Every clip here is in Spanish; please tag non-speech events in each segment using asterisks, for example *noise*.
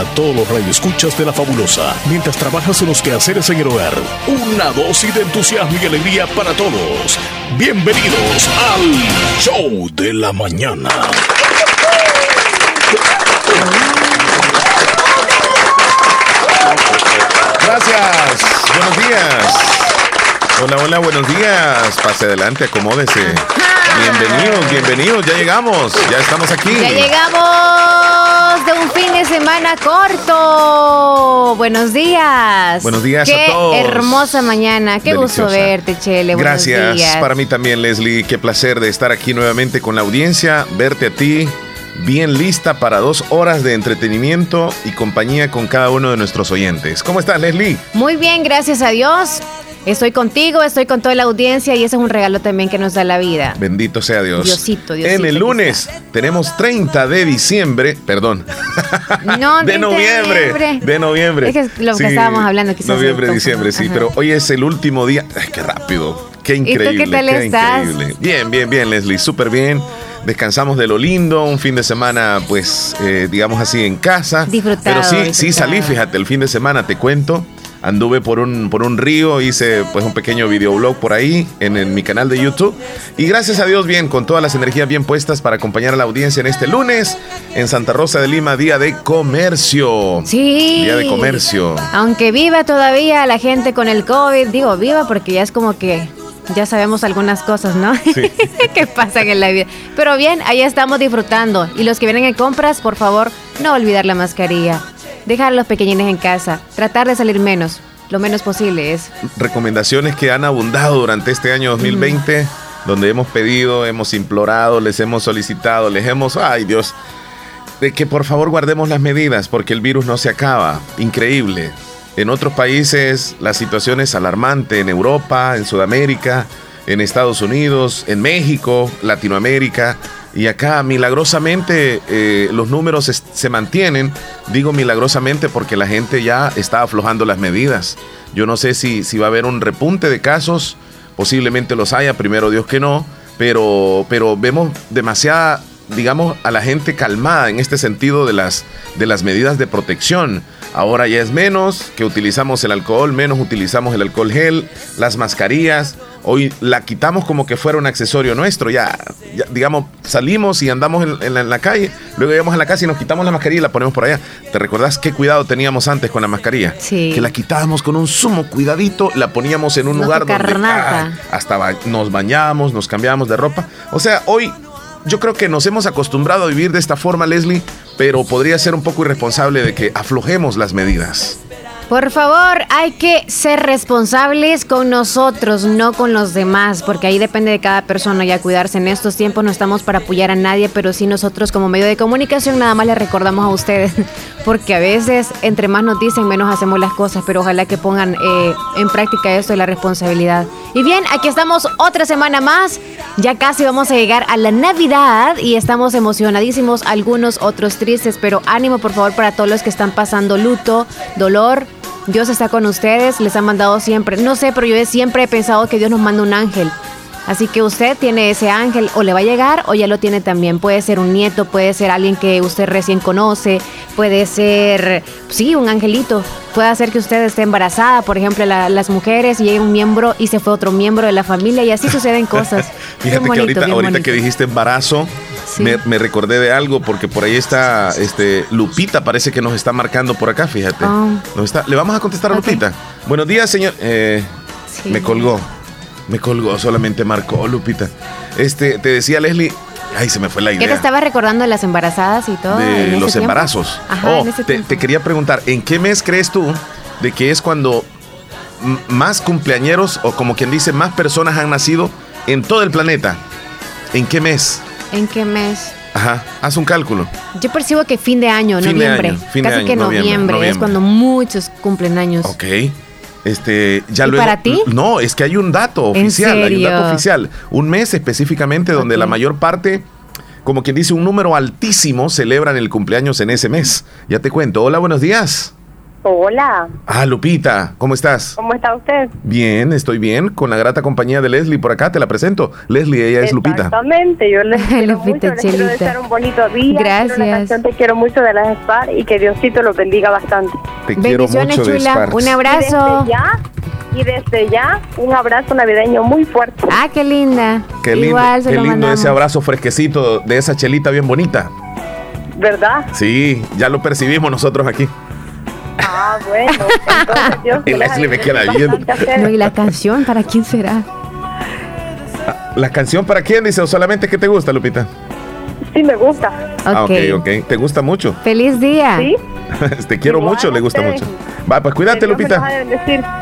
para todos los radioescuchas de la fabulosa. Mientras trabajas en los quehaceres en el hogar, una dosis de entusiasmo y alegría para todos. Bienvenidos al Show de la Mañana. Gracias. Buenos días. Hola, hola, buenos días. Pase adelante, acomódese. Bienvenidos, bienvenidos. Ya llegamos. Ya estamos aquí. Ya llegamos de un fin de semana corto. Buenos días. Buenos días Qué a todos. hermosa mañana. Qué gusto verte, Chele. Buenos Gracias. días. Para mí también, Leslie. Qué placer de estar aquí nuevamente con la audiencia, verte a ti. Bien lista para dos horas de entretenimiento y compañía con cada uno de nuestros oyentes. ¿Cómo estás, Leslie? Muy bien, gracias a Dios. Estoy contigo, estoy con toda la audiencia y ese es un regalo también que nos da la vida. Bendito sea Dios. Diosito, Diosito, En el lunes tenemos 30 de diciembre, perdón, No, *laughs* de 30 noviembre, de noviembre. Es que lo que estábamos hablando quizás Noviembre, diciembre, sí, Ajá. pero hoy es el último día. Ay, qué rápido, qué tú qué increíble. tal qué estás? increíble. Bien, bien, bien, Leslie, súper bien. Descansamos de lo lindo, un fin de semana, pues, eh, digamos así, en casa. Disfrutado, Pero sí, sí salí, fíjate, el fin de semana, te cuento. Anduve por un, por un río, hice pues un pequeño videoblog por ahí en, en mi canal de YouTube. Y gracias a Dios, bien, con todas las energías bien puestas para acompañar a la audiencia en este lunes en Santa Rosa de Lima, Día de Comercio. Sí. Día de Comercio. Aunque viva todavía la gente con el COVID, digo viva porque ya es como que ya sabemos algunas cosas, ¿no? *laughs* que pasan en la vida. Pero bien, ahí estamos disfrutando. Y los que vienen en compras, por favor, no olvidar la mascarilla. Dejar a los pequeñines en casa. Tratar de salir menos. Lo menos posible es. recomendaciones que han abundado durante este año 2020, donde hemos pedido, hemos implorado, les hemos solicitado, les hemos, ay Dios, de que por favor guardemos las medidas porque el virus no se acaba. Increíble. En otros países la situación es alarmante, en Europa, en Sudamérica, en Estados Unidos, en México, Latinoamérica. Y acá milagrosamente eh, los números se mantienen. Digo milagrosamente porque la gente ya está aflojando las medidas. Yo no sé si, si va a haber un repunte de casos, posiblemente los haya, primero Dios que no, pero, pero vemos demasiada, digamos, a la gente calmada en este sentido de las, de las medidas de protección. Ahora ya es menos que utilizamos el alcohol, menos utilizamos el alcohol gel, las mascarillas. Hoy la quitamos como que fuera un accesorio nuestro. Ya, ya, digamos, salimos y andamos en, en la, en la calle, luego llegamos a la casa y nos quitamos la mascarilla y la ponemos por allá. ¿Te recordás qué cuidado teníamos antes con la mascarilla? Sí. Que la quitábamos con un sumo cuidadito, la poníamos en un No lugar donde ah, hasta ba- nos bañábamos, nos cambiábamos de ropa. O sea, hoy yo creo que nos hemos acostumbrado a vivir de esta forma, Leslie, pero podría ser un poco irresponsable de que aflojemos las medidas. Por favor, hay que ser responsables con nosotros, no con los demás, porque ahí depende de cada persona ya cuidarse. En estos tiempos no estamos para apoyar a nadie, pero sí nosotros como medio de comunicación nada más les recordamos a ustedes, *laughs* porque a veces entre más nos dicen, menos hacemos las cosas, pero ojalá que pongan eh, en práctica esto de la responsabilidad. Y bien, aquí estamos otra semana más, ya casi vamos a llegar a la Navidad y estamos emocionadísimos, algunos otros tristes, pero ánimo por favor para todos los que están pasando luto, dolor. Dios está con ustedes, les ha mandado siempre, no sé, pero yo siempre he pensado que Dios nos manda un ángel. Así que usted tiene ese ángel, o le va a llegar o ya lo tiene también. Puede ser un nieto, puede ser alguien que usted recién conoce, puede ser, sí, un angelito. Puede hacer que usted esté embarazada, por ejemplo, la- las mujeres, y llega un miembro y se fue otro miembro de la familia, y así suceden cosas. *laughs* Fíjate que ahorita, que dijiste embarazo, Sí. me, me recordé de algo porque por ahí está este Lupita, parece que nos está marcando por acá, fíjate. Ah. Nos está, Le vamos a contestar a. Lupita. Buenos días, señor. Eh, Sí. Me colgó. Me colgó, solamente marcó Lupita. Este, te decía Leslie, ay, se me fue la ¿Qué te idea. estaba recordando de las embarazadas y todo? en de ese los tiempo? embarazos. Ajá, Oh, en ese te, quería preguntar, ¿en qué mes crees tú de que es cuando más cumpleañeros o como quien dice más personas han nacido en todo el planeta? ¿En qué mes? ¿En qué mes? Ajá, haz un cálculo. Yo percibo que fin de año, Fin de noviembre. año, fin de Casi año, que noviembre, noviembre, noviembre. es cuando muchos cumplen años. Ok. Este, ya ¿Y luego. para ti? No, es que hay un dato ¿En oficial. Hay un dato oficial. Un mes específicamente donde la mayor parte, como quien dice, un número altísimo celebran el cumpleaños en ese mes. Ya te cuento. Hola, buenos días. Hola. Ah, Lupita, ¿cómo estás? ¿Cómo está usted? Bien, estoy bien, con la grata compañía de Leslie por acá, te la presento. Leslie, ella es Lupita. Exactamente, yo les *laughs* quiero mucho, les quiero desear un bonito día. Gracias. te quiero mucho de las SPAR y que Diosito los bendiga bastante. Te quiero mucho chula. de Un abrazo. Y desde, ya, y desde ya, un abrazo navideño muy fuerte. Ah, qué linda. Qué lindo, Igual qué lindo ese abrazo fresquecito de esa chelita bien bonita. ¿Verdad? Sí, ya lo percibimos nosotros aquí. Ah, bueno. Entonces, Dios *laughs* y Leslie me queda bien. No, ¿y la canción para quién será? ¿La canción para quién? Dice, o solamente que te gusta, Lupita. Sí, me gusta. Ah, ok, ok. ¿Te gusta mucho? Feliz día. Sí. *laughs* Te quiero mucho, le gusta mucho. Va, pues cuídate, Lupita.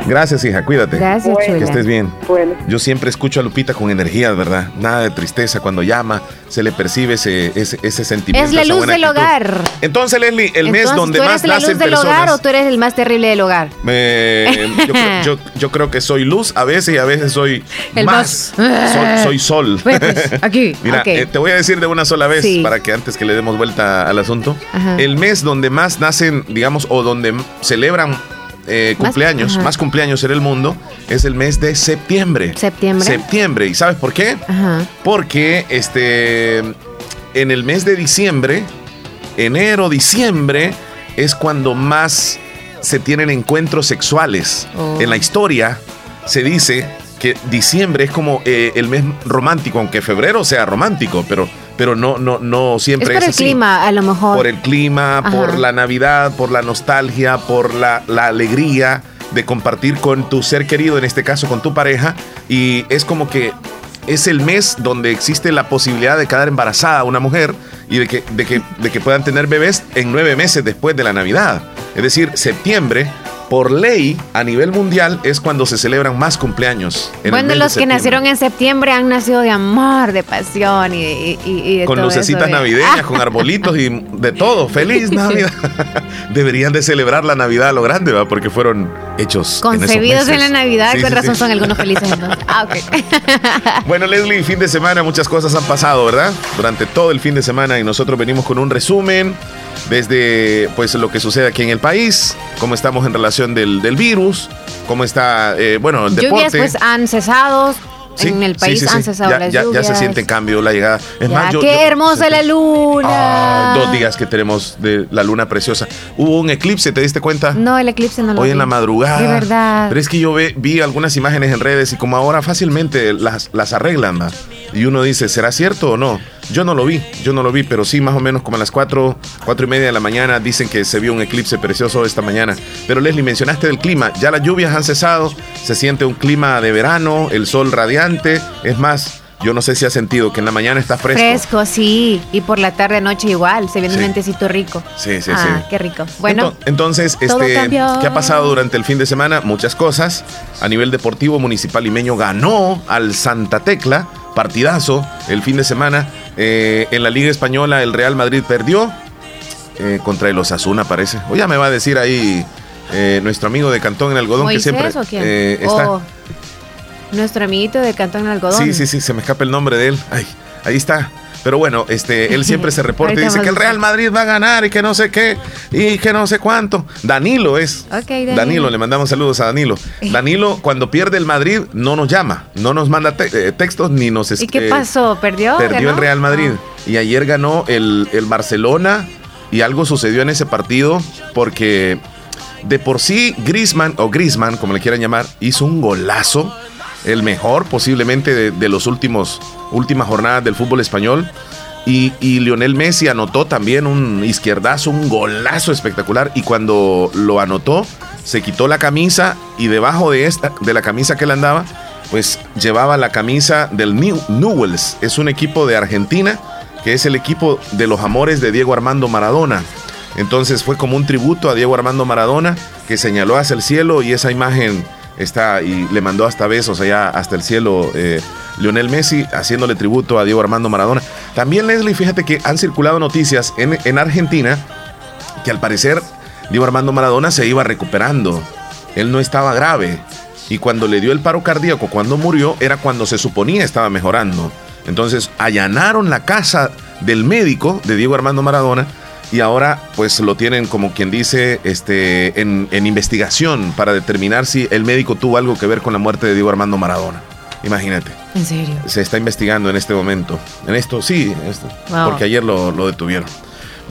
Gracias, hija, cuídate. Gracias, Que estés bien. Bueno. Yo siempre escucho a Lupita con energía, ¿verdad? Nada de tristeza cuando llama, se le percibe ese, ese, ese sentimiento. Es la luz del hogar. Entonces, Leslie, el mes donde ¿tú eres más la luz del hogar o tú eres el más terrible del hogar? yo, creo, que soy luz a veces y a veces soy el más. soy, sol. Pues, pues, *laughs* aquí. Mira, eh, te voy a decir de una sola vez para que antes que le demos vuelta al asunto. El mes donde más nacen, digamos, o donde celebran eh, cumpleaños, más, cumpleaños en el mundo, es el mes de septiembre. Septiembre. Septiembre. ¿Y sabes por qué? Porque este, en el mes de diciembre, enero, diciembre, es cuando más se tienen encuentros sexuales. Oh. En la historia se dice que diciembre es como eh, el mes romántico, aunque febrero sea romántico, pero pero no, no, no siempre es, por el clima, a lo mejor. Por el clima, por la Navidad, por la nostalgia, por la, la alegría de compartir con tu ser querido, en este caso con tu pareja, y es como que es el mes donde existe la posibilidad de quedar embarazada una mujer y de que, de que, de que puedan tener bebés en nueve meses después de la Navidad. Es decir, septiembre por ley a nivel mundial es cuando se celebran más cumpleaños. bueno, los que nacieron en septiembre han nacido de amor, de pasión y, y, Con lucecitas navideñas, con *laughs* arbolitos y de todo. ¡Feliz Navidad! *laughs* Deberían de celebrar la Navidad a lo grande, ¿va? Porque fueron hechos. Concebidos en, la Navidad, con razón son algunos felices entonces. *laughs* Ah, ok. bueno, Leslie, fin de semana, muchas cosas han pasado, ¿verdad? Durante todo el fin de semana y nosotros venimos con un resumen desde pues lo que sucede aquí en el país, cómo estamos en relación del, del virus, cómo está, eh, bueno, el deporte. Lluvias pues han cesado, en el país han cesado ya, las ya, ya, se siente cambio la llegada. Es más, yo, qué hermosa la luna. dos días que tenemos de la luna preciosa. Hubo un eclipse, ¿te diste cuenta? No, el eclipse no lo Hoy en la madrugada. De verdad. Pero es que yo vi algunas imágenes en redes y como ahora fácilmente las, las arreglan, ¿va? Y uno dice, ¿será cierto o no? Yo no lo vi, yo no lo vi, pero sí más o menos como a las 4, cuatro y media de la mañana dicen que se vio un eclipse precioso esta mañana. Pero Leslie, mencionaste del clima, ya las lluvias han cesado, se siente un clima de verano, el sol radiante, es más, yo no sé si has sentido que en la mañana está fresco. Fresco, sí. Y por la tarde, noche igual. Se viene un lentecito rico. Sí, sí, ah, sí. Qué rico. Bueno. Entonces, este, ¿qué ha pasado durante el fin de semana? Muchas cosas. A nivel deportivo, Municipal Limeño ganó al Santa Tecla partidazo el fin de semana. Eh, en la Liga Española el Real Madrid perdió eh, contra el Osasuna, parece. O ya me va a decir ahí eh, nuestro amigo de Cantón en Algodón que siempre está. Oh, nuestro amiguito de Cantón en Algodón. Sí, sí, sí, se me escapa el nombre de él. Ay, ahí está. Pero bueno, este, él siempre se reporta y dice que el Real Madrid va a ganar y que no sé qué y que no sé cuánto. Danilo es. Danilo. le mandamos saludos a Danilo. *laughs* Danilo, cuando pierde el Madrid, no nos llama, no nos manda eh, textos ni nos... ¿Y qué pasó? ¿Perdió? Perdió el Real Madrid. Ah. Y ayer ganó el, el Barcelona y algo sucedió en ese partido porque de por sí Grisman, o Grisman, como le quieran llamar, hizo un golazo el mejor posiblemente de, los últimos últimas jornadas del fútbol español. Y, Lionel Messi anotó también un izquierdazo, un golazo espectacular. Y cuando lo anotó, se quitó la camisa y debajo de esta, de la camisa que él andaba, pues llevaba la camisa del New Newells. Es un equipo de Argentina que es el equipo de los amores de Diego Armando Maradona. Entonces fue como un tributo a Diego Armando Maradona que señaló hacia el cielo y esa imagen está y le mandó hasta besos allá hasta el cielo eh, Lionel Messi haciéndole tributo a Diego Armando Maradona. También Leslie, fíjate que han circulado noticias en, en Argentina que al parecer Diego Armando Maradona se iba recuperando. Él no estaba grave. Y cuando le dio el paro cardíaco, cuando murió, era cuando se suponía estaba mejorando. Entonces allanaron la casa del médico de Diego Armando Maradona y ahora pues lo tienen como quien dice este, en, en investigación para determinar si el médico tuvo algo que ver con la muerte de Diego Armando Maradona. Imagínate. ¿En serio? Se está investigando en este momento. En esto, sí, esto, Wow. porque ayer lo, lo detuvieron.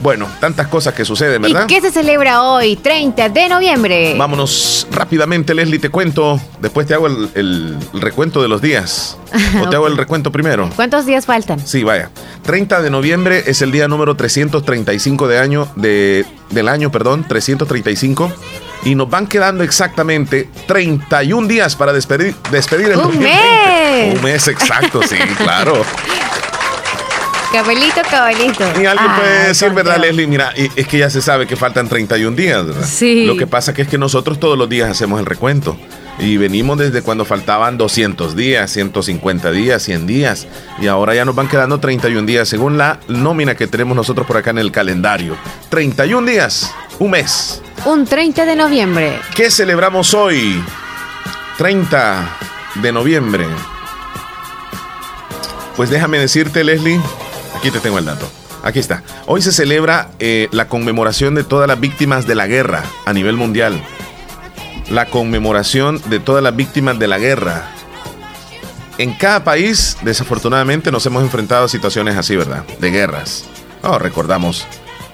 Bueno, tantas cosas que suceden, ¿Y ¿verdad? qué se celebra hoy, 30 de noviembre? Vámonos rápidamente, Leslie, te cuento. Después te hago el, el- el recuento de los días. *laughs* ¿O te hago el recuento primero? ¿Cuántos días faltan? Sí, vaya. 30 de noviembre es el día número 335 de año, de, del año, perdón, 335. Y nos van quedando exactamente 31 días para despedir, despedir el ¡Un 2020. mes! Un mes exacto, sí, *laughs* claro. Cabelito, cabelito. Y alguien puede Ay, decir, ¿verdad. Leslie? Mira, es que ya se sabe que faltan 31 días, ¿verdad? Sí. Lo que pasa que es que nosotros todos los días hacemos el recuento. Y venimos desde cuando faltaban 200 días, 150 días, 100 días. Y ahora ya nos van quedando 31 días, según la nómina que tenemos nosotros por acá en el calendario. 31 días, un mes. Un 30 de noviembre. ¿Qué celebramos hoy? 30 de noviembre. Pues déjame decirte, Leslie, aquí te tengo el dato. Aquí está. Hoy se celebra eh, la conmemoración de todas las víctimas de la guerra a nivel mundial. La conmemoración de todas las víctimas de la guerra. En cada país, desafortunadamente, nos hemos enfrentado a situaciones así, ¿verdad? De guerras. Oh, recordamos.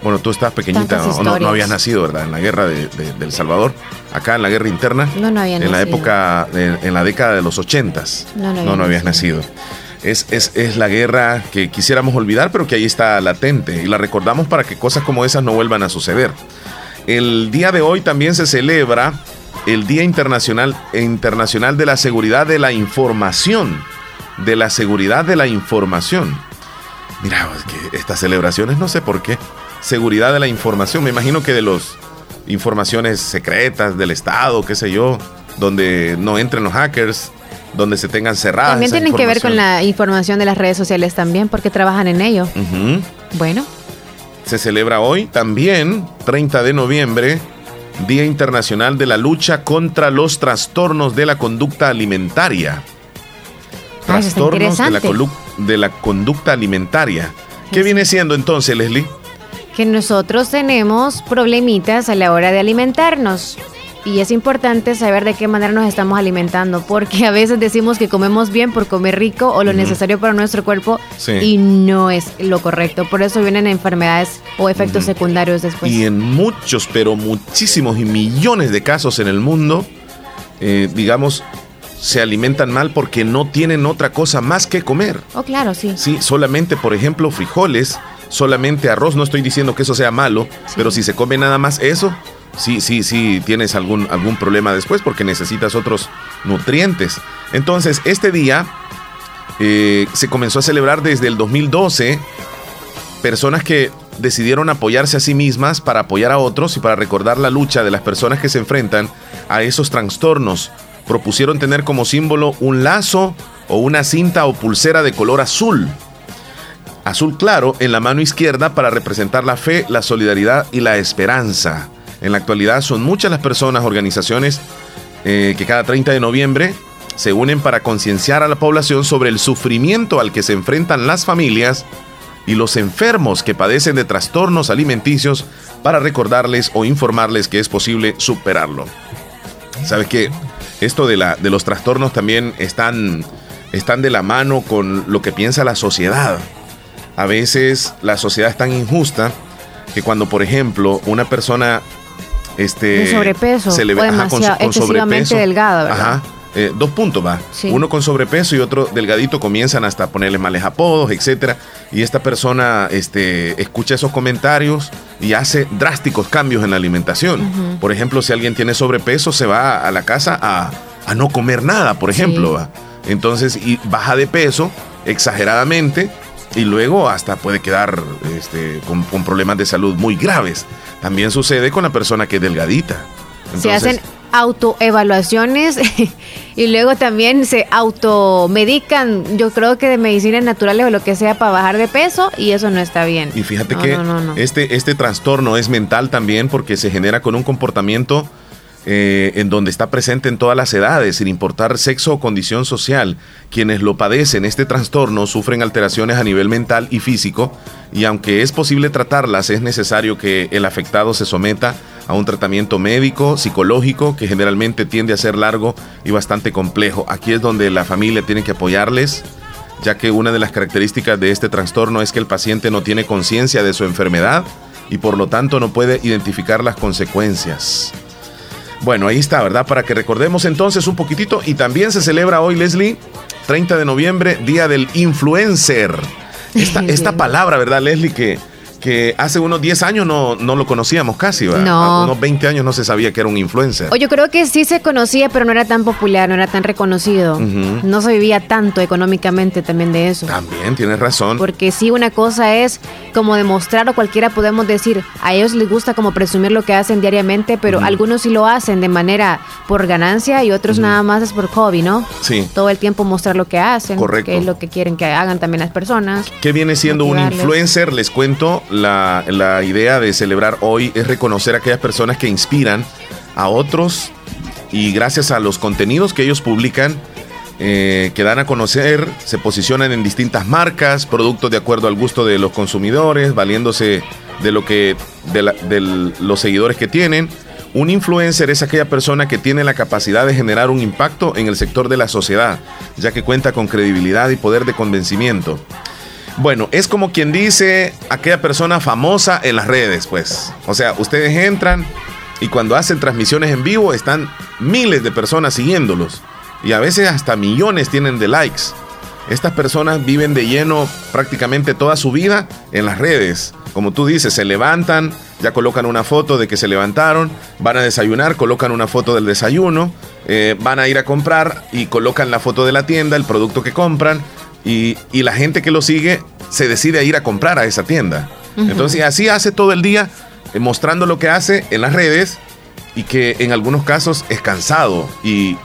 Bueno, tú estás pequeñita, no, no habías nacido, ¿verdad? En la guerra de, de- de El Salvador, acá en la guerra interna. No, no había En la época, en la década de los ochentas. No, no había no, habías nacido. Es, es, es la guerra que quisiéramos olvidar, pero que ahí está latente. Y la recordamos para que cosas como esas no vuelvan a suceder. El día de hoy también se celebra el Día Internacional, Internacional de la Seguridad de la Información. De la Seguridad de la Información. Mira, que estas celebraciones no sé por qué. Seguridad de la información, me imagino que de las informaciones secretas del Estado, qué sé yo, donde no entren los hackers, donde se tengan cerradas. También tienen que ver con la información de las redes sociales también, porque trabajan en ello. Bueno, Se celebra hoy también, 30 de noviembre, Día Internacional de la Lucha contra los Trastornos de la Conducta Alimentaria. Ah, Trastornos de la, de conducta alimentaria. ¿Qué Sí. viene siendo entonces, Leslie? que nosotros tenemos problemitas a la hora de alimentarnos. Y es importante saber de qué manera nos estamos alimentando, porque a veces decimos que comemos bien por comer rico o lo necesario para nuestro cuerpo Sí. y no es lo correcto. Por eso vienen enfermedades o efectos secundarios después. y en muchos, pero muchísimos y millones de casos en el mundo, eh, digamos, se alimentan mal porque no tienen otra cosa más que comer. Oh, claro, sí. Sí, solamente, por ejemplo, frijoles, solamente arroz. No estoy diciendo que eso sea malo, pero si se come nada más eso, sí, sí, sí, tienes algún, algún problema después porque necesitas otros nutrientes. Entonces, este día eh, se comenzó a celebrar desde el 2012. Personas que decidieron apoyarse a sí mismas para apoyar a otros y para recordar la lucha de las personas que se enfrentan a esos trastornos. Propusieron tener como símbolo un lazo o una cinta o pulsera de color azul azul claro en la mano izquierda para representar la fe, la solidaridad y la esperanza. En la actualidad son muchas las personas, organizaciones eh, que cada 30 de noviembre se unen para concienciar a la población sobre el sufrimiento al que se enfrentan las familias y los enfermos que padecen de trastornos alimenticios para recordarles o informarles que es posible superarlo. ¿Sabes qué? Esto de, la, de los trastornos también están, están de la mano con lo que piensa la sociedad. A veces la sociedad es tan injusta que cuando, por ejemplo, una persona este, sobrepeso, se le ve ajá, con, sobrepeso, delgada, ¿verdad? Ajá, eh, dos puntos va. Sí. Uno con sobrepeso y otro delgadito comienzan hasta a ponerle males apodos, etcétera. Y esta persona este, escucha esos comentarios y hace drásticos cambios en la alimentación. Por ejemplo, si alguien tiene sobrepeso, se va a la casa a, a no comer nada, por ejemplo. Sí. ¿va? Entonces, y baja de peso exageradamente y luego hasta puede quedar este, con, con problemas de salud muy graves. También sucede con la persona que es delgadita. se hacen autoevaluaciones *laughs* y luego también se automedican, yo creo que de medicinas naturales o lo que sea para bajar de peso y eso no está bien. Y fíjate No, que no, no, no. Este, este trastorno es mental también porque se genera con un comportamiento eh, en donde está presente en todas las edades, sin importar sexo o condición social. Quienes lo padecen, este trastorno, sufren alteraciones a nivel mental y físico y aunque es posible tratarlas, es necesario que el afectado se someta a un tratamiento médico, psicológico, que generalmente tiende a ser largo y bastante complejo. Aquí es donde la familia tiene que apoyarles, ya que una de las características de este trastorno es que el paciente no tiene conciencia de su enfermedad y por lo tanto no puede identificar las consecuencias. Bueno, ahí está, ¿verdad? Para que recordemos entonces un poquitito. Y también se celebra hoy, Leslie, 30 de noviembre, Día del Influencer. Esta, *laughs* esta palabra, ¿verdad, Leslie? Que que hace unos 10 años no, no lo conocíamos casi, ¿verdad? No. unos 20 años no se sabía que era un influencer. O yo creo que sí se conocía, pero no era tan popular, no era tan reconocido. No se vivía tanto económicamente también de eso. También, tienes razón. Porque sí, una cosa es como demostrar o cualquiera podemos decir, a ellos les gusta como presumir lo que hacen diariamente, pero algunos sí lo hacen de manera por ganancia y otros nada más es por hobby, ¿no? Sí. Todo el tiempo mostrar lo que hacen. Correcto. Que es lo que quieren que hagan también las personas. ¿Qué viene siendo un influencer? Les cuento la, idea de celebrar hoy es reconocer a aquellas personas que inspiran a otros y gracias a los contenidos que ellos publican, eh, que dan a conocer, se posicionan en distintas marcas, productos de acuerdo al gusto de los consumidores, valiéndose de lo que de, los seguidores que tienen. Un influencer es aquella persona que tiene la capacidad de generar un impacto en el sector de la sociedad, ya que cuenta con credibilidad y poder de convencimiento. Bueno, es como quien dice aquella persona famosa en las redes, pues. O sea, ustedes entran y cuando hacen transmisiones en vivo están miles de personas siguiéndolos. Y a veces hasta millones tienen de likes. Estas personas viven de lleno prácticamente toda su vida en las redes. Como tú dices, se levantan, ya colocan una foto de que se levantaron, van a desayunar, colocan una foto del desayuno, eh, van a ir a comprar y colocan la foto de la tienda, el producto que compran, y, la gente que lo sigue se decide a ir a comprar a esa tienda. Entonces así hace todo el día eh, mostrando lo que hace en las redes y que en algunos casos es cansado y,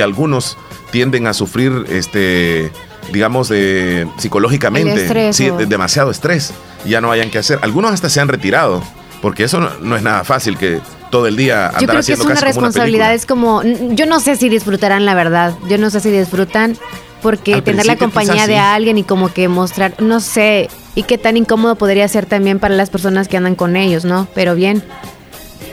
algunos tienden a sufrir este digamos de psicológicamente sí, demasiado estrés ya no hayan que hacer. Algunos hasta se han retirado porque eso no, es nada fácil que todo el día andar yo creo que es una responsabilidad es como yo no sé si disfrutarán la verdad yo no sé si disfrutan porque tener la compañía de alguien y como que mostrar, no sé, y qué tan incómodo podría ser también para las personas que andan con ellos, ¿no? Pero bien,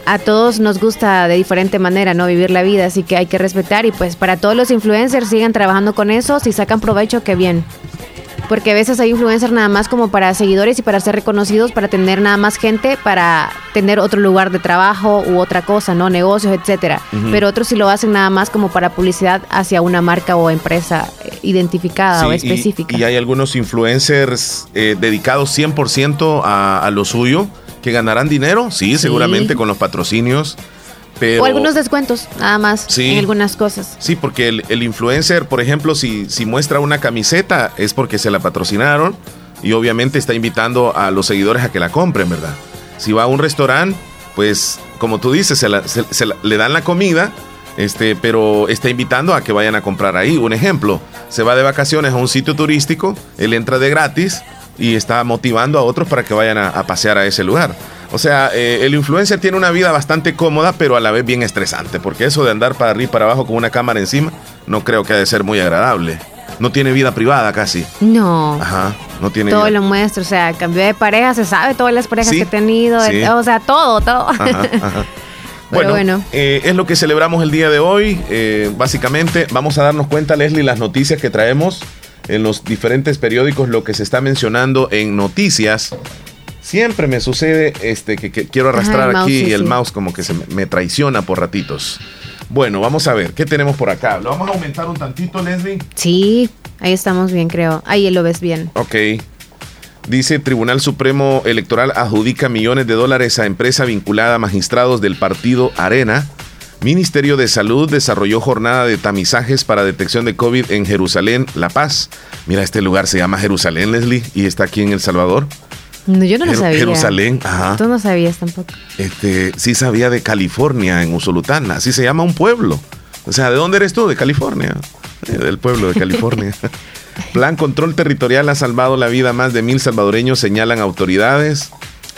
a todos nos gusta de diferente manera, ¿no? Vivir la vida, así que hay que respetar y pues para todos los influencers sigan trabajando con eso, si sacan provecho, qué bien porque a veces hay influencers nada más como para seguidores y para ser reconocidos, para tener nada más gente, para tener otro lugar de trabajo u otra cosa, ¿no? Negocios, etcétera. Pero otros sí lo hacen nada más como para publicidad hacia una marca o empresa eh, identificada o específica. Y, hay algunos influencers eh, dedicados 100% a, a lo suyo que ganarán dinero, sí, seguramente con los patrocinios o algunos descuentos, nada más, en algunas cosas. Sí, porque el, influencer, por ejemplo, si, si muestra una camiseta es porque se la patrocinaron y obviamente está invitando a los seguidores a que la compren, ¿verdad? Si va a un restaurante, pues como tú dices, se, le dan la comida, este, pero está invitando a que vayan a comprar ahí. Un ejemplo, se va de vacaciones a un sitio turístico, él entra de gratis y está motivando a otros para que vayan a pasear a ese lugar. O sea, eh, el influencer tiene una vida bastante cómoda, pero a la vez bien estresante, porque eso de andar para arriba y para abajo con una cámara encima, no creo que ha de ser muy agradable. No tiene vida privada casi. No. Ajá, no tiene Todo lo muestra, o sea, cambió de pareja, se sabe todas las parejas que ha tenido, o sea, todo, todo. *laughs* Bueno, bueno. Eh, es lo que celebramos el día de hoy. Eh, básicamente, vamos a darnos cuenta, Leslie, las noticias que traemos en los diferentes periódicos, lo que se está mencionando en noticias Siempre me sucede este, que, quiero arrastrar aquí y el mouse como que se me, traiciona por ratitos. Bueno, vamos a ver, ¿qué tenemos por acá? ¿Lo vamos a aumentar un tantito, Leslie? Sí, ahí estamos bien, creo. Ahí lo ves bien. Ok. Dice Tribunal Supremo Electoral adjudica millones de dólares a empresa vinculada a magistrados del partido Arena. Ministerio de Salud desarrolló jornada de tamizajes para detección de COVID en Jerusalén, La Paz. Mira, este lugar se llama Jerusalén, Leslie, y está aquí en El Salvador. No, yo no lo sabía. Jerusalén, ajá. Tú no sabías tampoco. Este, sí sabía de California, en Usolután. Así se llama un pueblo. O sea, ¿de dónde eres tú? De California. Eh, del pueblo de California. *laughs* Plan Control Territorial ha salvado la vida a más de mil salvadoreños, señalan autoridades.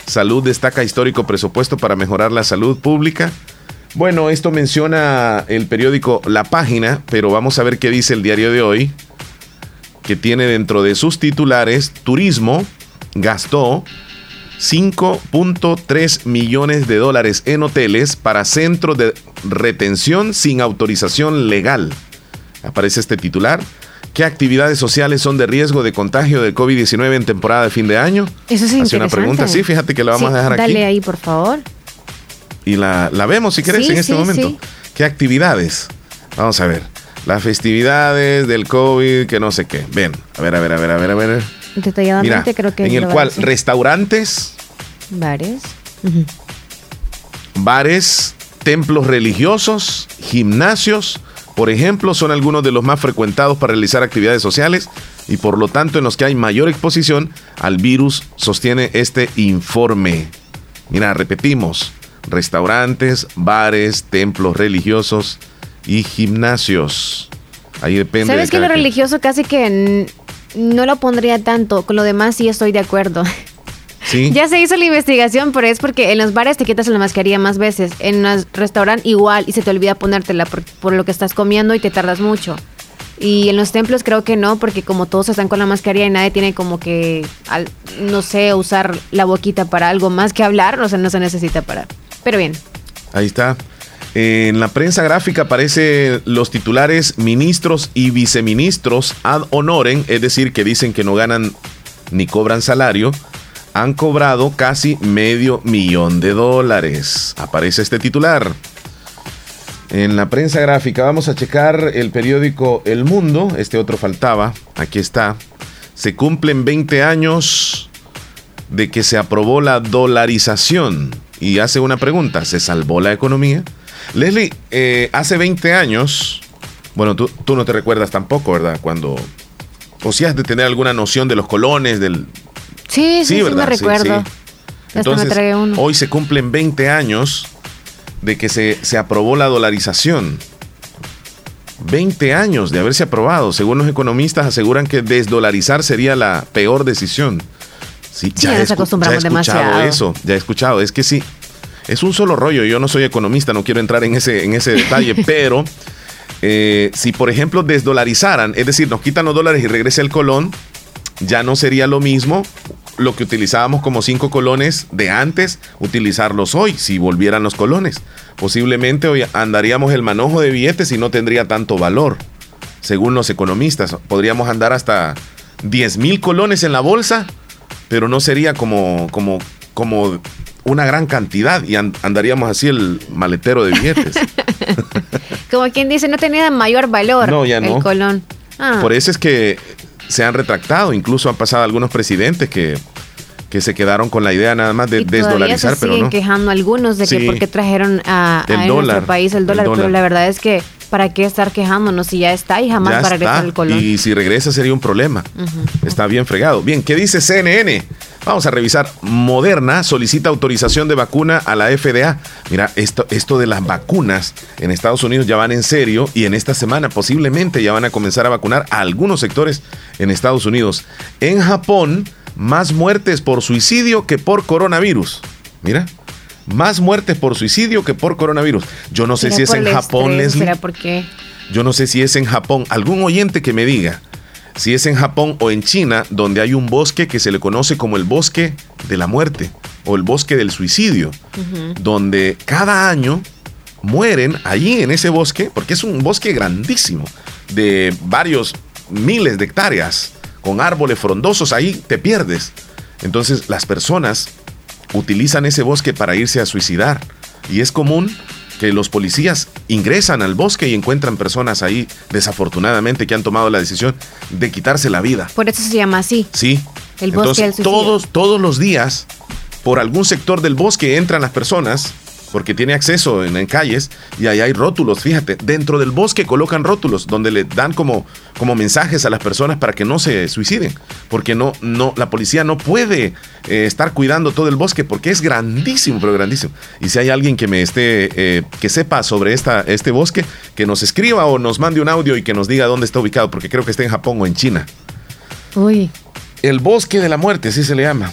Salud destaca histórico presupuesto para mejorar la salud pública. Bueno, esto menciona el periódico La Página, pero vamos a ver qué dice el diario de hoy, que tiene dentro de sus titulares turismo, gastó 5.3 millones de dólares en hoteles para centros de retención sin autorización legal. Aparece este titular. ¿Qué actividades sociales son de riesgo de contagio de COVID-19 en temporada de fin de año? Eso sí Hace una pregunta, sí, fíjate que la vamos a dejar aquí. Dale ahí, por favor. Y la, vemos si querés en este momento. ¿Qué actividades? Vamos a ver. Las festividades del COVID, que no sé qué. Ven, a ver, a ver, a ver, a ver, a ver. Detalladamente creo que... En el cual restaurantes. Bares. Bares, templos religiosos, gimnasios, por ejemplo, son algunos de los más frecuentados para realizar actividades sociales y por lo tanto en los que hay mayor exposición al virus, sostiene este informe. Mira, repetimos, restaurantes, bares, templos religiosos y gimnasios. Ahí depende. ¿Sabes que lo religioso casi que no lo pondría tanto? Con lo demás sí estoy de acuerdo. *laughs* Ya se hizo la investigación, pero es porque en los bares te quitas la mascarilla más veces. En un restaurante igual y se te olvida ponértela por, lo que estás comiendo y te tardas mucho. Y en los templos creo que no, porque como todos están con la mascarilla y nadie tiene como que, no sé, usar la boquita para algo más que hablar, o sea, no se necesita parar. Pero bien. Ahí está. En la prensa gráfica aparecen los titulares ministros y viceministros ad honorem, es decir, que dicen que no ganan ni cobran salario han cobrado casi medio millón de dólares. Aparece este titular. En la prensa gráfica vamos a checar el periódico El Mundo. Este otro faltaba. Aquí está. Se cumplen 20 años de que se aprobó la dolarización. Y hace una pregunta. ¿Se salvó la economía? Leslie, eh, hace 20 años, bueno, tú, tú, no te recuerdas tampoco, ¿verdad? Cuando, o si has de tener alguna noción de los colones, del, Sí, sí, sí, me recuerdo. Entonces, hoy se cumplen 20 años de que se, se aprobó la dolarización. 20 años de haberse aprobado. Según los economistas, aseguran que desdolarizar sería la peor decisión. Sí, ya, he, escuchado eso, ya he escuchado. Es que sí, es un solo rollo. Yo no soy economista, no quiero entrar en ese, en ese *laughs* detalle, pero eh, si por ejemplo desdolarizaran, es decir, nos quitan los dólares y regresa el colón, ya no sería lo mismo lo que utilizábamos como cinco colones de antes, utilizarlos hoy, si volvieran los colones. Posiblemente hoy andaríamos el manojo de billetes y no tendría tanto valor. Según los economistas, podríamos andar hasta 10 mil colones en la bolsa, pero no sería como, como, como una gran cantidad y andaríamos así el maletero de billetes. *laughs* como quien dice, no tenía mayor valor no, ya no. el colón. Ah. Por eso es que se han retractado, incluso han pasado algunos presidentes que, que se quedaron con la idea nada más de desdolarizar, pero no. quejando algunos de que por qué trajeron a, nuestro país el dólar, pero la verdad es que ¿para qué estar quejándonos si ya está y jamás para regresar el colón? Y si regresa sería un problema. Está bien fregado. Bien, ¿qué dice CNN? Vamos a revisar. Moderna solicita autorización de vacuna a la FDA. Mira, esto, esto de las vacunas en Estados Unidos ya van en serio y en esta semana posiblemente ya van a comenzar a vacunar a algunos sectores en Estados Unidos. En Japón, más muertes por suicidio que por coronavirus. Mira, más muertes por suicidio que por coronavirus. Yo no sé si es en Japón, Leslie. por qué? Yo no sé si es en Japón. Algún oyente que me diga si es en Japón o en China, donde hay un bosque que se le conoce como el bosque de la muerte o el bosque del suicidio, donde cada año mueren allí en ese bosque, porque es un bosque grandísimo, de varios miles de hectáreas, con árboles frondosos, ahí te pierdes. Entonces las personas utilizan ese bosque para irse a suicidar. Y es común que los policías ingresan al bosque y encuentran personas ahí, desafortunadamente, que han tomado la decisión de quitarse la vida. Por eso se llama así. Sí. El bosque Entonces, todos, todos los días, por algún sector del bosque entran las personas porque tiene acceso en, calles y ahí hay rótulos, fíjate, dentro del bosque colocan rótulos donde le dan como, como mensajes a las personas para que no se suiciden, porque no, no, la policía no puede eh, estar cuidando todo el bosque porque es grandísimo, pero grandísimo. Y si hay alguien que me esté, eh, que sepa sobre esta, este bosque, que nos escriba o nos mande un audio y que nos diga dónde está ubicado, porque creo que está en Japón o en China. Uy. El bosque de la muerte, así se le llama.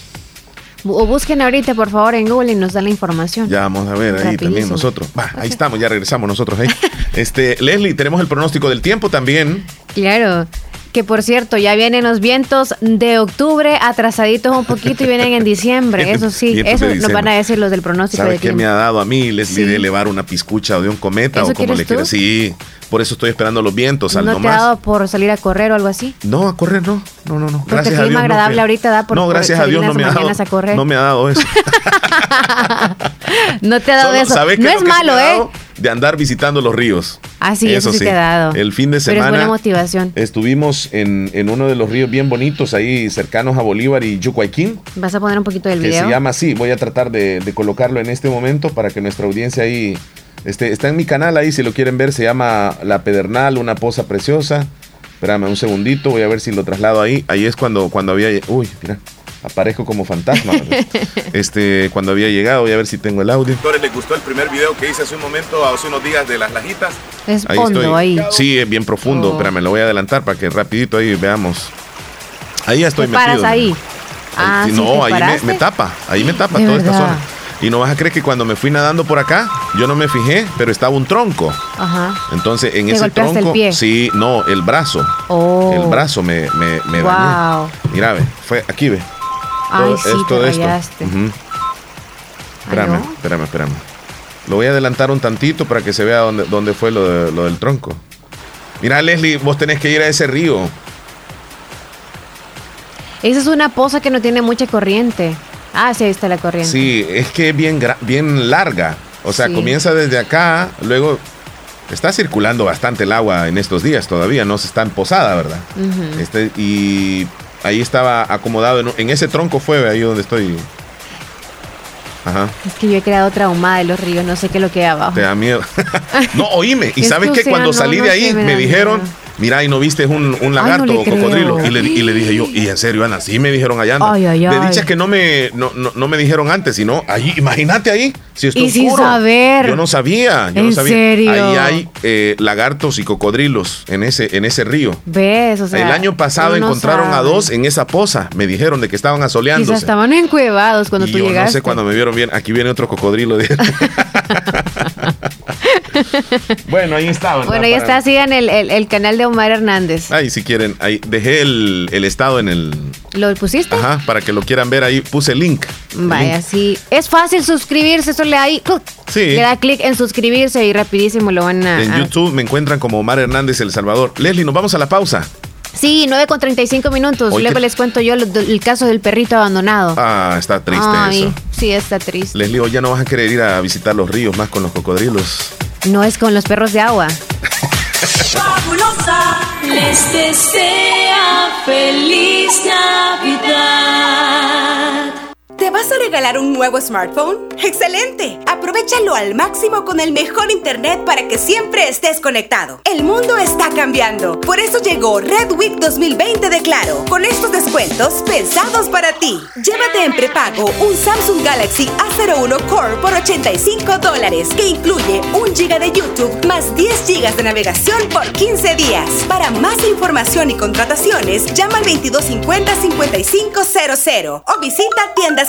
O busquen ahorita, por favor, en Google y nos dan la información. Ya vamos a ver ahí también nosotros. ahí estamos, ya regresamos nosotros ahí. este, Leslie, tenemos el pronóstico del tiempo también. Claro. Que por cierto, ya vienen los vientos de octubre, atrasaditos un poquito y vienen en diciembre. Eso sí, *laughs* eso nos van a decir los del pronóstico ¿Sabe de qué me ha dado a mí, Leslie, de elevar una piscucha o de un cometa o como le quieras? Sí, por eso estoy esperando los vientos. Al ¿No te ha dado por salir a correr o algo así? No, a correr no. No, no, no. Gracias el clima agradable ahorita da por No, gracias a Dios no me ha dado. No me ha dado eso. *laughs* no te ha dado eso. no es malo, ¿eh? De andar visitando los ríos. Ah, sí, eso, sí, te ha dado. El fin de semana. Pero es buena motivación. Estuvimos en, en, uno de los ríos bien bonitos ahí cercanos a Bolívar y Yucuayquín. ¿Vas a poner un poquito del video? se llama así. Voy a tratar de, de colocarlo en este momento para que nuestra audiencia ahí este, está en mi canal ahí, si lo quieren ver, se llama La Pedernal, una poza preciosa. Espérame un segundito, voy a ver si lo traslado ahí. Ahí es cuando, cuando había... Uy, mira, aparezco como fantasma. *laughs* este, cuando había llegado, voy a ver si tengo el audio. ¿Les gustó el primer video que hice hace un momento, hace unos días de las lajitas? Es ahí hondo ahí. Sí, es bien profundo. Oh. Espérame, lo voy a adelantar para que rapidito ahí veamos. Ahí ya estoy ¿Te metido. ahí? Ah, no, ahí me, tapa, ahí me tapa toda esta zona. Y no vas a creer que cuando me fui nadando por acá, yo no me fijé, pero estaba un tronco. Ajá. Entonces, en ese tronco, sí, no, el brazo. Oh. El brazo me, me, me wow. Mira, ve, fue aquí, ve. Ay, sí, esto de esto. Espérame, espérame, espérame. Lo voy a adelantar un tantito para que se vea dónde, dónde fue lo, lo del tronco. Mira, Leslie, vos tenés que ir a ese río. Esa es una poza que no tiene mucha corriente. Ah, sí, ahí está la corriente. Sí, es que es bien, bien larga. O sea, comienza desde acá, luego está circulando bastante el agua en estos días todavía, no se está en posada, ¿verdad? este, y ahí estaba acomodado, en, ese tronco fue ahí donde estoy. Ajá. Es que yo he creado trauma de los ríos, no sé qué es lo que hay abajo. Te da miedo. *laughs* no, oíme, y sabes que cuando salí de ahí me dijeron mira, ¿y no viste un, un lagarto o cocodrilo? Y le, y le, dije yo, y en serio, Ana, sí me dijeron allá. Ay, ay, ay. De dichas que no me, no, no, me dijeron antes, sino ahí, imagínate ahí, si y sin saber. Yo no sabía, yo ¿En no sabía. Serio? Ahí hay eh, lagartos y cocodrilos en ese, en ese río. ¿Ves? O sea, El año pasado encontraron a dos en esa poza, me dijeron de que estaban asoleándose. Quizás estaban encuevados cuando tú yo llegaste. no sé cuando me vieron bien, aquí viene otro cocodrilo. *laughs* *laughs* *laughs* bueno, ahí está. Bueno, ahí está, sigan el, el canal de Omar Hernández. Ahí si quieren, ahí dejé el, estado en el... ¿Lo pusiste? Ajá, para que lo quieran ver ahí puse el link. Vaya, sí. Es fácil suscribirse, solo le da ahí, sí. le da clic en suscribirse y rapidísimo lo van a... En YouTube me encuentran como Omar Hernández El Salvador. Leslie, nos vamos a la pausa. Sí, 9 con 35 minutos. Luego les cuento yo el, caso del perrito abandonado. Ah, está triste eso. Sí, está triste. Leslie, hoy ya no vas a querer ir a visitar los ríos más con los cocodrilos. No es con los perros de agua. Fabulosa les desea feliz Navidad. ¿Te vas a regalar un nuevo smartphone? ¡Excelente! Aprovechalo al máximo con el mejor internet para que siempre estés conectado. El mundo está cambiando. Por eso llegó Red Week 2020 de Claro, con estos descuentos pensados para ti. Llévate en prepago un Samsung Galaxy A01 Core por 85 dólares, que incluye 1 GB de YouTube más 10 GB de navegación por 15 días. Para más información y contrataciones, llama al 2250-5500 o visita tiendas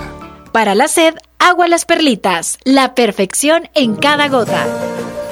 Para la sed, agua las perlitas, la perfección en cada gota.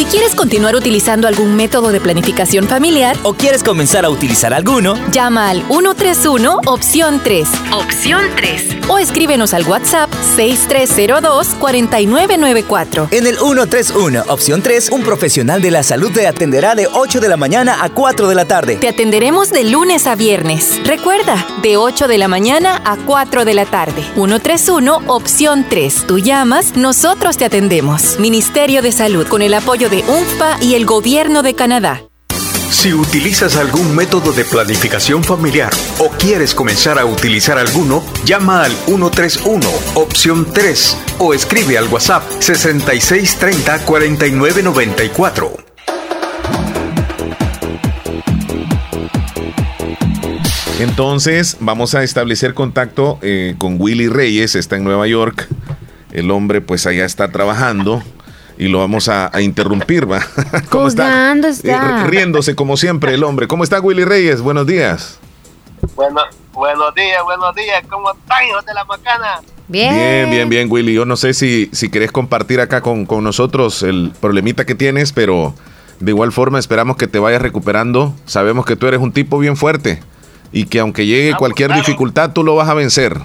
Si quieres continuar utilizando algún método de planificación familiar o quieres comenzar a utilizar alguno, llama al 131 opción 3. Opción 3. O escríbenos al WhatsApp 6302-4994. En el 131 opción 3, un profesional de la salud te atenderá de 8 de la mañana a 4 de la tarde. Te atenderemos de lunes a viernes. Recuerda, de 8 de la mañana a 4 de la tarde. 131 opción 3. Tú llamas, nosotros te atendemos. Ministerio de Salud con el apoyo de UNFPA y el Gobierno de Canadá. Si utilizas algún método de planificación familiar o quieres comenzar a utilizar alguno, llama al 131 opción 3 o escribe al WhatsApp 6630-4994. Entonces vamos a establecer contacto eh, con Willy Reyes, está en Nueva York. El hombre pues allá está trabajando y lo vamos a, a interrumpir, ¿va? *laughs* ¿Cómo está? está? Eh, riéndose como siempre el hombre. ¿Cómo está Willy Reyes? Buenos días. Bueno, buenos días, buenos días. ¿Cómo están, hijos de la macana? Bien. Bien, bien, bien, Willy. Yo no sé si, si querés compartir acá con, con nosotros el problemita que tienes, pero de igual forma esperamos que te vayas recuperando. Sabemos que tú eres un tipo bien fuerte y que aunque llegue Ah, pues, cualquier claro. dificultad, tú lo vas a vencer.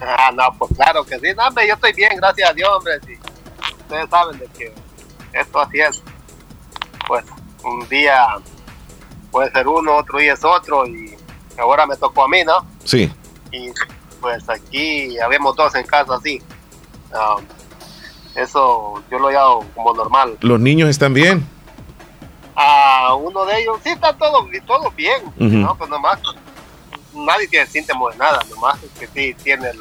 Ah, no, pues claro que sí. No, hombre, yo estoy bien, gracias a Dios, hombre. sí. Ustedes saben de que esto así es. Pues un día puede ser uno, otro día es otro y ahora me tocó a mí, ¿no? Sí. Y pues aquí habemos dos en casa así. Ah, eso yo lo llamo como normal. Los niños están bien. A uno de ellos sí está todo, todo bien. ¿no? Pues nomás nadie tiene síntomas de nada, nomás es que sí tiene el,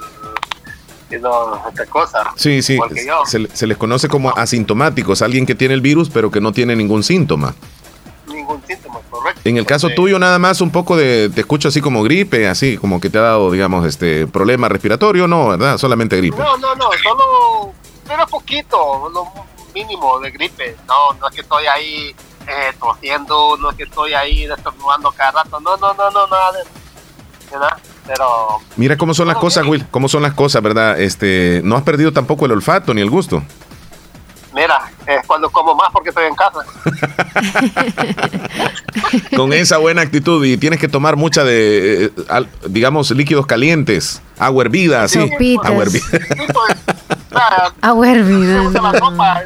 tiene otra cosa. Sí, sí. Se, se les conoce como asintomáticos, alguien que tiene el virus pero que no tiene ningún síntoma. Ningún síntoma, correcto. En el caso Porque- tuyo nada más un poco de, te escucho así como gripe, así como que te ha dado, digamos, este problema respiratorio, no, ¿verdad? Solamente gripe. No, no, no, solo, pero poquito, lo mínimo de gripe. No, no es que estoy ahí eh, tosiendo, no es que estoy ahí estornudando cada rato. No, no, no, no, nada de. ¿verdad? Pero Mira cómo son las cosas, bien. Will, cómo son las cosas, ¿verdad? Este, no has perdido tampoco el olfato ni el gusto. mira, es cuando como más porque estoy en casa. *laughs* Con esa buena actitud y tienes que tomar mucha de, eh, al- digamos, líquidos calientes, agua hervida, así. Sopitas. Agua hervida. Pues, nada, Agua hervida. uso la sopa,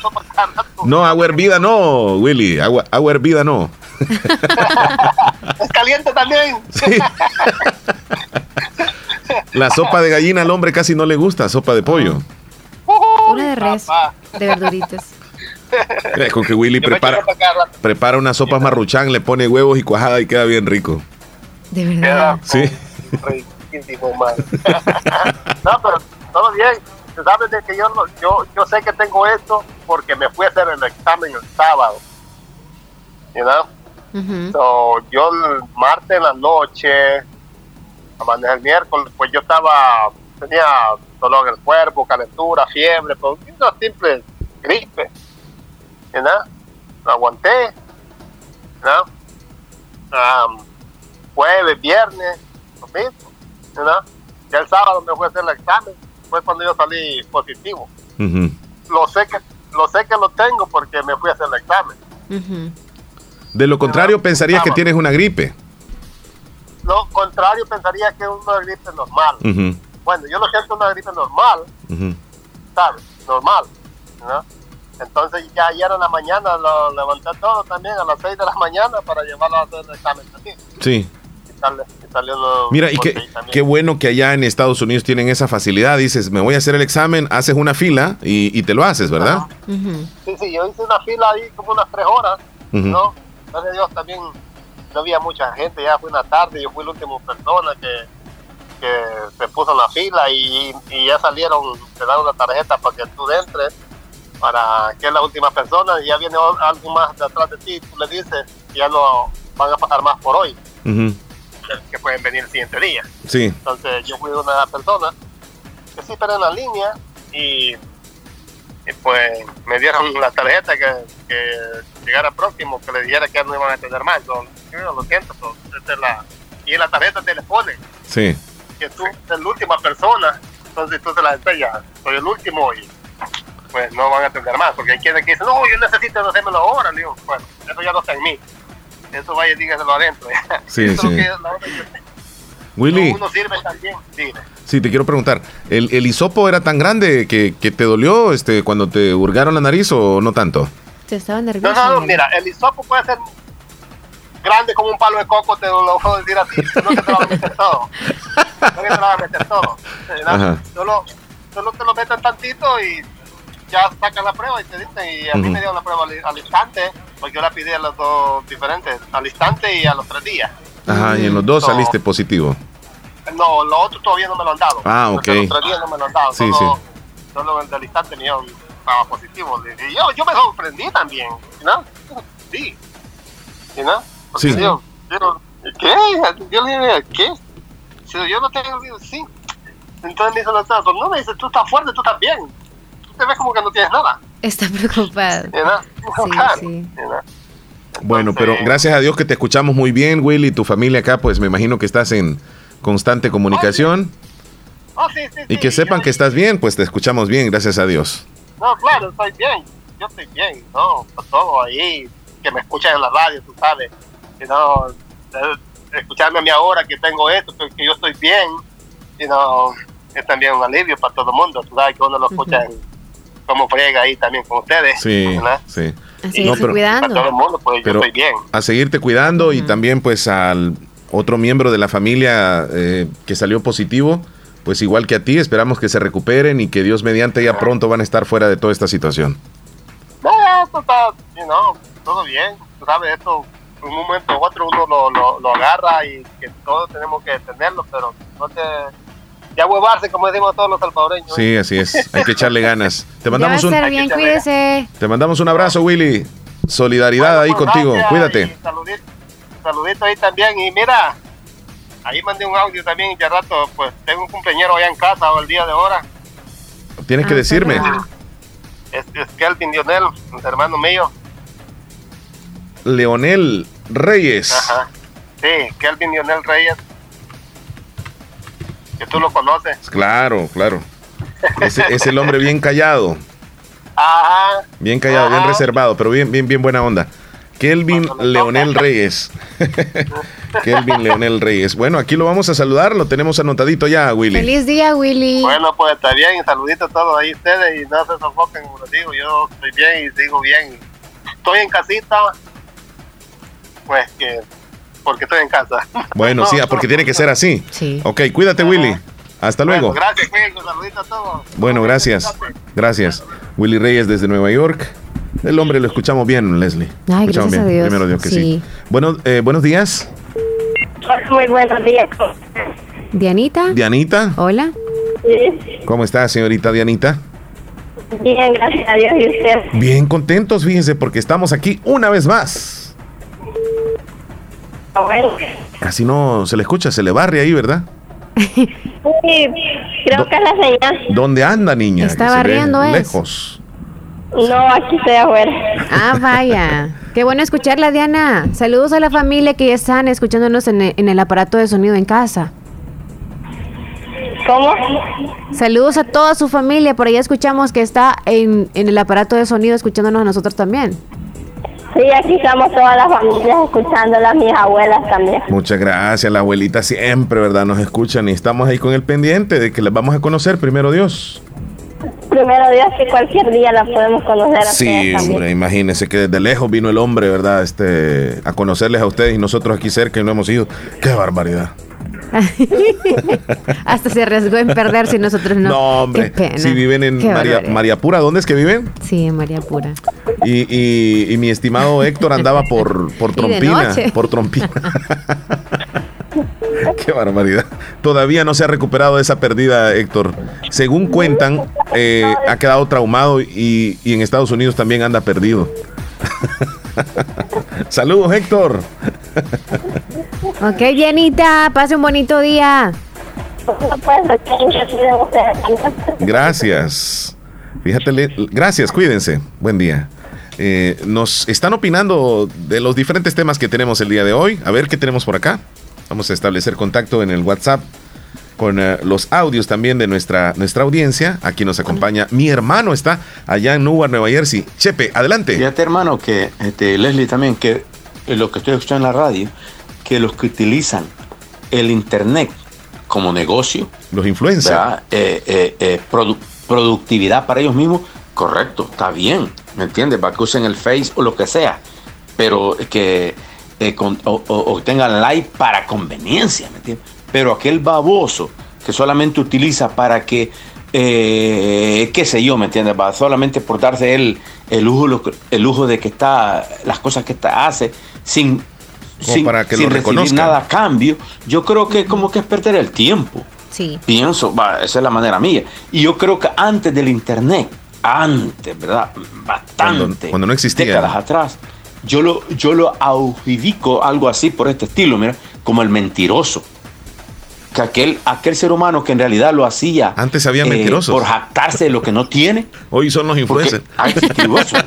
sopa. No, agua hervida no, Willy. Agua, agua hervida no. *laughs* Es caliente también. Sí. La sopa de gallina al hombre casi no le gusta, sopa de pollo. Una de res, de verduritas. Con que Willy prepara, prepara una sopa marruchán, le pone huevos y cuajada y queda bien rico. De verdad. Sí. *laughs* no, pero todo bien. Sabes de que yo, no- yo, yo sé que tengo esto porque me fui a hacer el examen el sábado. You know? So, yo el martes en la noche, amanecer el miércoles, pues yo estaba, tenía dolor en el cuerpo, calentura, fiebre, pues una simple gripe. You know? Lo aguanté. You know? Um, jueves, viernes, lo mismo. You know? Ya el sábado me fui a hacer el examen, fue cuando yo salí positivo. Lo sé que lo sé que lo tengo porque me fui a hacer el examen. De lo contrario, pensarías que tienes una gripe. Lo contrario pensaría que es una gripe normal. Bueno, yo lo siento una gripe normal. ¿sabes? Normal, ¿no? Entonces ya ayer en la mañana lo levanté todo también a las 6 de la mañana para llevarlo a hacer el examen también. Sí. Sale, Mira, y qué, qué bueno que allá en Estados Unidos tienen esa facilidad. Dices, me voy a hacer el examen, haces una fila y, y te lo haces, ¿verdad? Sí, sí, yo hice una fila ahí como unas tres horas. ¿no? Gracias a Dios también no había mucha gente, ya fue una tarde, yo fui la última persona que, que se puso en la fila y, y ya salieron, te dan una tarjeta para que tú entres, para que es la última persona y ya viene algo más de atrás de ti, tú le dices, ya no van a pasar más por hoy, que pueden venir el siguiente día. Sí. Entonces yo fui una persona que sí esperé en la línea y, y pues me dieron la tarjeta que, que llegara próximo, que le dijera que no iban a atender más. Yo, yo lo siento, pero esta es la, y en la tarjeta te le pone Sí. que tú eres la última persona, entonces tú se la enseñas, soy el último y pues no van a atender más, porque hay quienes que dicen, no, yo necesito hacérmelo ahora, le digo, bueno, eso ya no está en mí, eso vaya, dígaselo adentro. Sí, Eso es lo sí. que es la otra que- Willy, uno sirve también, dime. sí, te quiero preguntar, ¿el, el hisopo era tan grande que, que te dolió este, cuando te hurgaron la nariz o no tanto? Te estaba nervioso. no, no, mira, el hisopo puede ser grande como un palo de coco, te lo puedo decir así, no que te lo va a meter todo. No que te lo va a meter todo. *laughs* Solo, solo te lo meten tantito y ya sacan la prueba y te dicen, y a mí Ujú. me dieron la prueba al, al instante, porque yo la pedí a los dos diferentes, al instante y a los tres días. Ajá, y en los dos saliste positivo. No, los otros todavía no me lo han dado. Ah, ok. Los tres días no me lo han dado. Sí, solo, solo el del instante mío estaba positivo. Y yo, yo me sorprendí también, ¿no? Sí. ¿Y no? Porque Sí. Yo, yo, ¿Qué? Yo le dije, ¿qué? Si yo no tengo, sí. Entonces me dice el doctor, no, me dice, tú estás fuerte, tú estás bien. Te ves como que no tienes nada. Está preocupado. Bueno, pero gracias a Dios que te escuchamos muy bien, Willy, y tu familia acá, pues me imagino que estás en constante comunicación. Oh, sí, sí, Y sí, que sepan yo- que estás bien, pues te escuchamos bien, gracias a Dios. No, claro, estoy bien. Yo estoy bien, ¿no? Por todo ahí, que me escuchan en la radio, tú sabes. Y no, eh, escucharme a mí ahora que tengo esto, que, que yo estoy bien, y no, es también un alivio para todo el mundo. Tú sabes que uno lo escucha en- como friega ahí también con ustedes. Sí, ¿verdad? sí. Así No, pero- cuidando. Para todo el mundo, pues Pero yo estoy bien. a seguirte cuidando y también pues al otro miembro de la familia eh, que salió positivo, pues igual que a ti, esperamos que se recuperen y que Dios mediante ya pronto van a estar fuera de toda esta situación. No, esto está, you know, todo bien. Tú sabes, esto en un momento u otro uno lo, lo, lo agarra y que todos tenemos que tenerlo, pero no te... Ya huevarse, como decimos todos los salvadoreños. Sí, así es. Hay que echarle ganas. Te mandamos un, bien, cuídese. te mandamos un abrazo, Willy. Solidaridad ahí Pues, contigo. gracias, Cuídate. Saludito, saludito ahí también. Y mira, ahí mandé un audio también y ya rato, pues tengo un compañero allá en casa o el día de ahora. Tienes que decirme. Es, es Kelvin Lionel, hermano mío. Leonel Reyes. Ajá. Sí, Kelvin Lionel Reyes. Que tú lo conoces. Claro, claro. Ese es el hombre bien callado. *laughs* Ajá. Bien callado, bien reservado, pero bien, bien, bien buena onda. Kelvin Leonel Reyes. *laughs* Kelvin Leonel Reyes. Bueno, aquí lo vamos a saludar, lo tenemos anotadito ya, Willy. Feliz día, Willy. Bueno, pues está bien. Y saluditos a todos ahí ustedes. Y no se sofoquen, como les digo. Yo estoy bien y sigo bien. Estoy en casita. Pues que. Porque estoy en casa. *laughs* Bueno, sí, ah, porque tiene que ser así. Sí. Ok, cuídate, Willy. Hasta luego. Bueno, gracias. Saluditos a todos. Bueno, gracias. Gracias. Willy Reyes desde Nueva York. El hombre lo escuchamos bien, Leslie. Ay, Escuchamos gracias a Dios. Primero Dios que sí. Sí. Bueno, eh, buenos días. Muy buenos días. Dianita. Dianita. Hola. ¿Cómo está, señorita Dianita? Bien, gracias a Dios y usted. Bien contentos, fíjense, porque estamos aquí una vez más. Casi no se le escucha, se le barre ahí, ¿verdad? sí, creo que es la señal. ¿Dónde anda, niña? Está Que barriendo, es. Lejos. No, aquí estoy afuera. Ah, vaya. Qué bueno escucharla, Diana. Saludos a la familia que ya están escuchándonos en el, en el aparato de sonido en casa. ¿Cómo? Saludos a toda su familia. Por allá escuchamos que está en, en el aparato de sonido escuchándonos a nosotros también. Sí, aquí estamos todas las familias escuchándolas, mis abuelas también. Muchas gracias, la abuelita siempre, ¿verdad? Nos escuchan y estamos ahí con el pendiente de que las vamos a conocer, primero Dios. primero Dios que cualquier día la podemos conocer a Sí, hombre, imagínense que desde lejos vino el hombre, ¿verdad? Este, a conocerles a ustedes y nosotros aquí cerca y no hemos ido. ¡Qué barbaridad! *laughs* Hasta se arriesgó en perder si nosotros no. No, hombre. Qué pena. Si viven en María, barbaridad. Mariapura, ¿dónde es que viven? Sí, en María Pura. Y, y- y mi estimado Héctor andaba por, por *laughs* Trompina. Por Trompina. *laughs* Qué barbaridad. Todavía no se ha recuperado de esa pérdida, Héctor. Según cuentan, eh, ha quedado traumado y, y en Estados Unidos también anda perdido. *laughs* Saludos, Héctor. Ok, Jenita, pase un bonito día. Gracias. Fíjate, gracias, cuídense. Buen día. Eh, nos están opinando de los diferentes temas que tenemos el día de hoy. A ver qué tenemos por acá. Vamos a establecer contacto en el WhatsApp con eh, los audios también de nuestra, nuestra audiencia. Aquí nos acompaña mi hermano, está allá en Newark, Nueva Jersey. Chepe, adelante. Fíjate, hermano, que este, Leslie también, que eh, lo que estoy escuchando en la radio, que los que utilizan el Internet como negocio, los influencers. Eh, produ- productividad para ellos mismos, correcto, está bien, ¿me entiendes? Para que usen el Face o lo que sea, pero que eh, con- o, o- o tengan like para conveniencia, ¿me entiendes? Pero aquel baboso que solamente utiliza para que, eh, qué sé yo, ¿me entiendes? Va solamente por darse él el lujo, el lujo de que está, las cosas que está, hace, sin, sin, para que sin lo recibir reconozcan. nada a cambio, yo creo que como que es perder el tiempo. Sí. Pienso, va, esa es la manera mía. Y yo creo que antes del internet, antes, ¿verdad? Bastante. Cuando- cuando no existía. Décadas atrás. Yo lo, yo lo adjudico algo así por este estilo, mira, como el mentiroso. Que aquel, aquel ser humano que en realidad lo hacía. Antes había eh, mentirosos. Por jactarse de lo que no tiene. Hoy son los influencers. Mentirosos.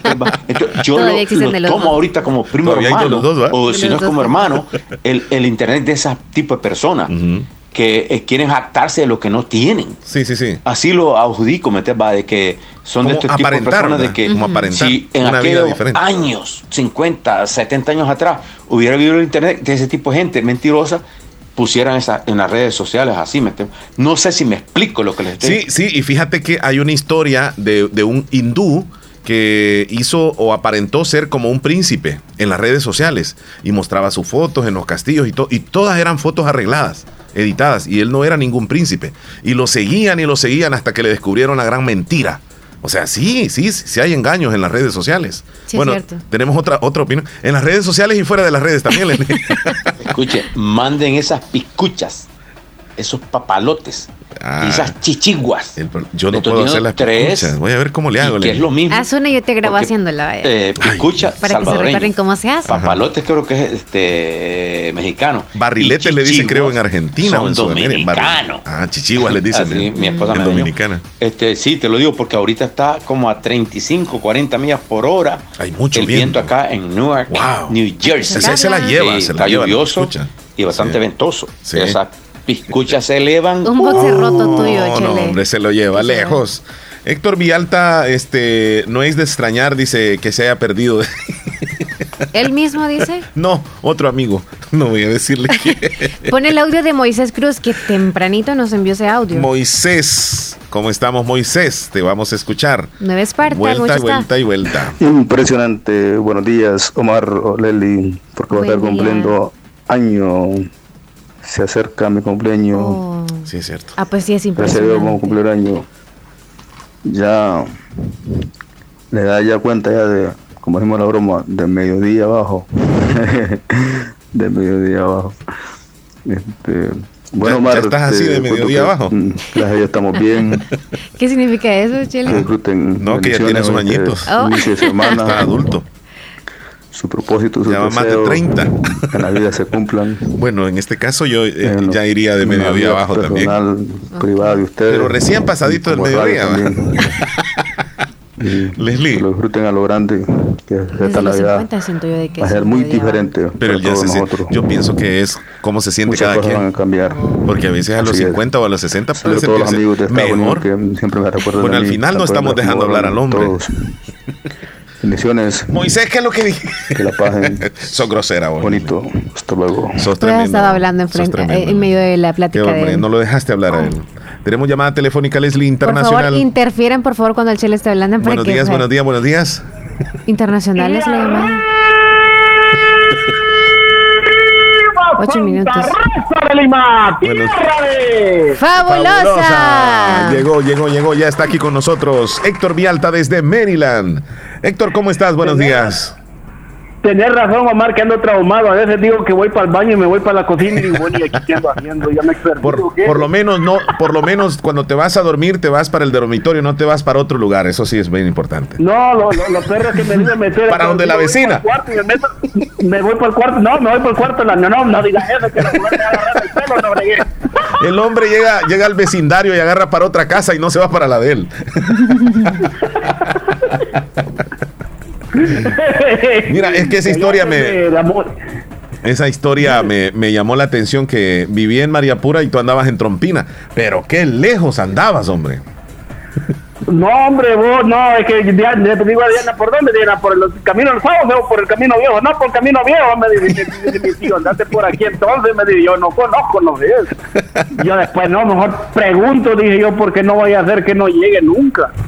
Entonces, yo Todavía lo, lo tomo dos. ahorita como primo Todavía hermano. los dos, ¿va? o si no es como hermano, el, el internet de ese tipo de personas que eh, quieren jactarse de lo que no tienen. Sí, sí, sí. Así lo adjudico, ¿me entiendes? Va, de que son de Como estos tipos de aparentar, personas de que Como aparentar si en una vida aquellos años, 50, 70 años atrás, hubiera habido el internet de ese tipo de gente mentirosa, pusieran esa en las redes sociales así, ¿me? No sé si me explico lo que les estoy Sí, sí, y fíjate que hay una historia de, de un hindú que hizo o aparentó ser como un príncipe en las redes sociales y mostraba sus fotos en los castillos y, to- y todas eran fotos arregladas, editadas, y él no era ningún príncipe. Y lo seguían y lo seguían hasta que le descubrieron la gran mentira. O sea, sí, sí, sí hay engaños en las redes sociales. Sí, es bueno, cierto. tenemos otra, otra opinión. En las redes sociales y fuera de las redes también. Escuche, manden esas picuchas, esos papalotes, Ah. y esas chichiguas. Yo no puedo hacer las tres, picuchas. Voy a ver cómo le hago. y que Leslie. es lo mismo. Haz una y yo te grabo Porque, haciéndola. vaya. Eh, picucha para que se recuerden cómo se hace. Papalotes creo que es este mexicano. Barrilete le dicen, creo, en Argentina Son dominicanos. Ah, chichiguas les dicen. Así, en- mi esposa en me. Dominicana. Este, sí, te lo digo porque ahorita está como a 35, 40 millas por hora. Hay mucho el viento. viento acá en Newark, New Jersey. Ese se la lleva, Sí, se la está lleva, lluvioso y bastante Sí. ventoso. Sí. Esas piscuchas se elevan. Un boxer roto tuyo, No, no, Chele. hombre, se lo lleva lejos. Héctor Villalta, este, no es de extrañar, dice que se haya perdido. *laughs* Él mismo dice. no, otro amigo. No voy a decirle que. *laughs* Pone el audio de Moisés Cruz que tempranito nos envió ese audio. Moisés, ¿cómo estamos, Moisés? Te vamos a escuchar. Nueva Esparta, Vuelta, vuelta y vuelta. Impresionante. Buenos días, Omar Leli, porque va a Buen estar día. cumpliendo año. Se acerca mi cumpleaños. Oh. Sí, es cierto. Ah, pues sí, es Gracias a Dios impresionante. año. Ya le da ya cuenta ya de, como decimos la broma, de mediodía abajo. *laughs* de mediodía abajo. Este, bueno, Ya- Omar, ya estás así este, de mediodía que, abajo. mm, Gracias a Dios estamos bien. *laughs* ¿Qué significa eso, Que Chele? disfruten. No, que ya tiene sus este, añitos. Oh. inicio de semana. *laughs* Está adulto. Su propósito, sus Ya va más de deseos 30. En la vida se cumplan. *laughs* Bueno, en este caso yo eh, ya iría de mediodía abajo también. personal, privada de ustedes. Pero recién pasadito del mediodía. también. *laughs* Leslie. que lo disfruten a lo grande, que Desde esta Navidad 50 siento yo de que va a es ser muy diferente Pero ya todos se siente- nosotros. yo pienso que es cómo se siente Muchas cada cosas van quien. a cambiar. Porque a veces a los Así es. 50 o a los 60 puede de Estados Unidos mejor. que siempre me Bueno, al mí, final no estamos dejando hablar al hombre. todos. *laughs* Bendiciones, Moisés, ¿qué es lo que dije? que la pasen *laughs* Sos grosera, vos. bonito. Hasta luego. Sos tremendo. estaba hablando en, frente, eh, en medio de la Qué plática de hombre, él. no lo dejaste hablar a él. Tenemos llamada telefónica Leslie Por Internacional. favor, interfieren, por favor, cuando el Chele esté hablando. buenos días, buenos días, buenos días. Internacional es la llamada. Ocho minutos. de Lima, tierra de... ¡Fabulosa! Llegó, llegó, llegó, ya está aquí con nosotros Héctor Vialta desde Maryland. Héctor, ¿cómo estás? Buenos días. Tenés razón, Omar, que ando traumado. A veces digo que voy para el baño y me voy para la cocina y bueno, ¿y aquí ando haciendo? Ya me perdí. Por, por lo menos no, por lo menos cuando te vas a dormir te vas para el dormitorio, no te vas para otro lugar. Eso sí es bien importante. No, lo, lo, los perros que me dicen meter. Para donde la vecina. cuarto y me, meto- me voy para el cuarto. No, me voy para el cuarto. La, no, no, no digas eso, que la mujer me va a agarrar el pelo, no bregué. El hombre llega, llega al vecindario y agarra para otra casa y no se va para la de él. *laughs* Mira, es que esa historia me, esa historia me, me llamó la atención que viví en María Pura y tú andabas en Trompina. Pero qué lejos andabas, hombre. No, hombre, vos, no, es que ya, le digo a Diana, ¿por dónde, Diana? ¿Por el camino del sábado o por el camino viejo? No, por el camino viejo, me dice, me dice mi tío, andate por aquí entonces, me dice, yo no conozco, no sé. Yo después, no, mejor pregunto, dije yo, porque no voy a hacer que no llegue nunca. *laughs*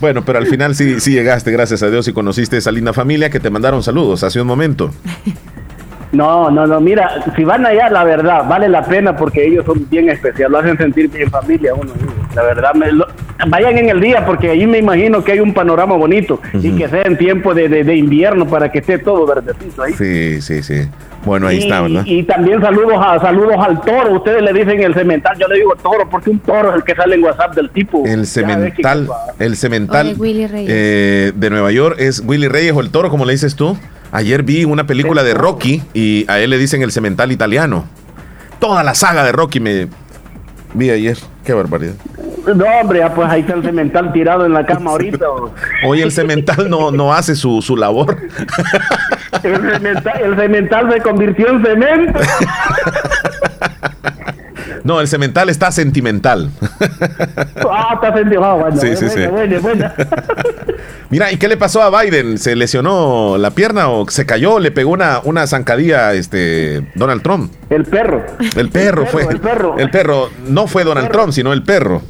Bueno, pero al final sí, sí llegaste, gracias a Dios, y conociste esa linda familia que te mandaron saludos hace un momento. *laughs* No, no, no, mira, si van allá, la verdad, vale la pena porque ellos son bien especiales, lo hacen sentir bien familia uno. La verdad, me lo- vayan en el día porque ahí me imagino que hay un panorama bonito y que sea en tiempo de, de- de invierno para que esté todo verdecito ahí. Sí, sí, sí. Bueno, ahí y, está, ¿verdad? y también saludos a saludos al toro. Ustedes le dicen el cemental, yo le digo toro porque un toro es el que sale en WhatsApp del tipo. El cemental, el cemental Oye, Willy Reyes. eh, de Nueva York es Willy Reyes o el toro, como le dices tú. Ayer vi una película de Rocky y a él le dicen el cemental italiano. Toda la saga de Rocky me vi ayer. Qué barbaridad. No, hombre, ah, pues ahí está el cemental tirado en la cama *laughs* ahorita. Hoy el cemental no, no hace su, su labor. El cemental, el cemental se convirtió en cemento. *laughs* No, el cemental está sentimental. Ah, está sentido. Ah, bueno, Sí, sí, bueno, sí. bueno, bueno. *laughs* Mira, ¿y qué le pasó a Biden? ¿Se lesionó la pierna o se cayó? ¿Le pegó una, una zancadilla este, Donald Trump? El perro. El perro fue. el perro. El perro. No fue Donald Trump, sino el perro.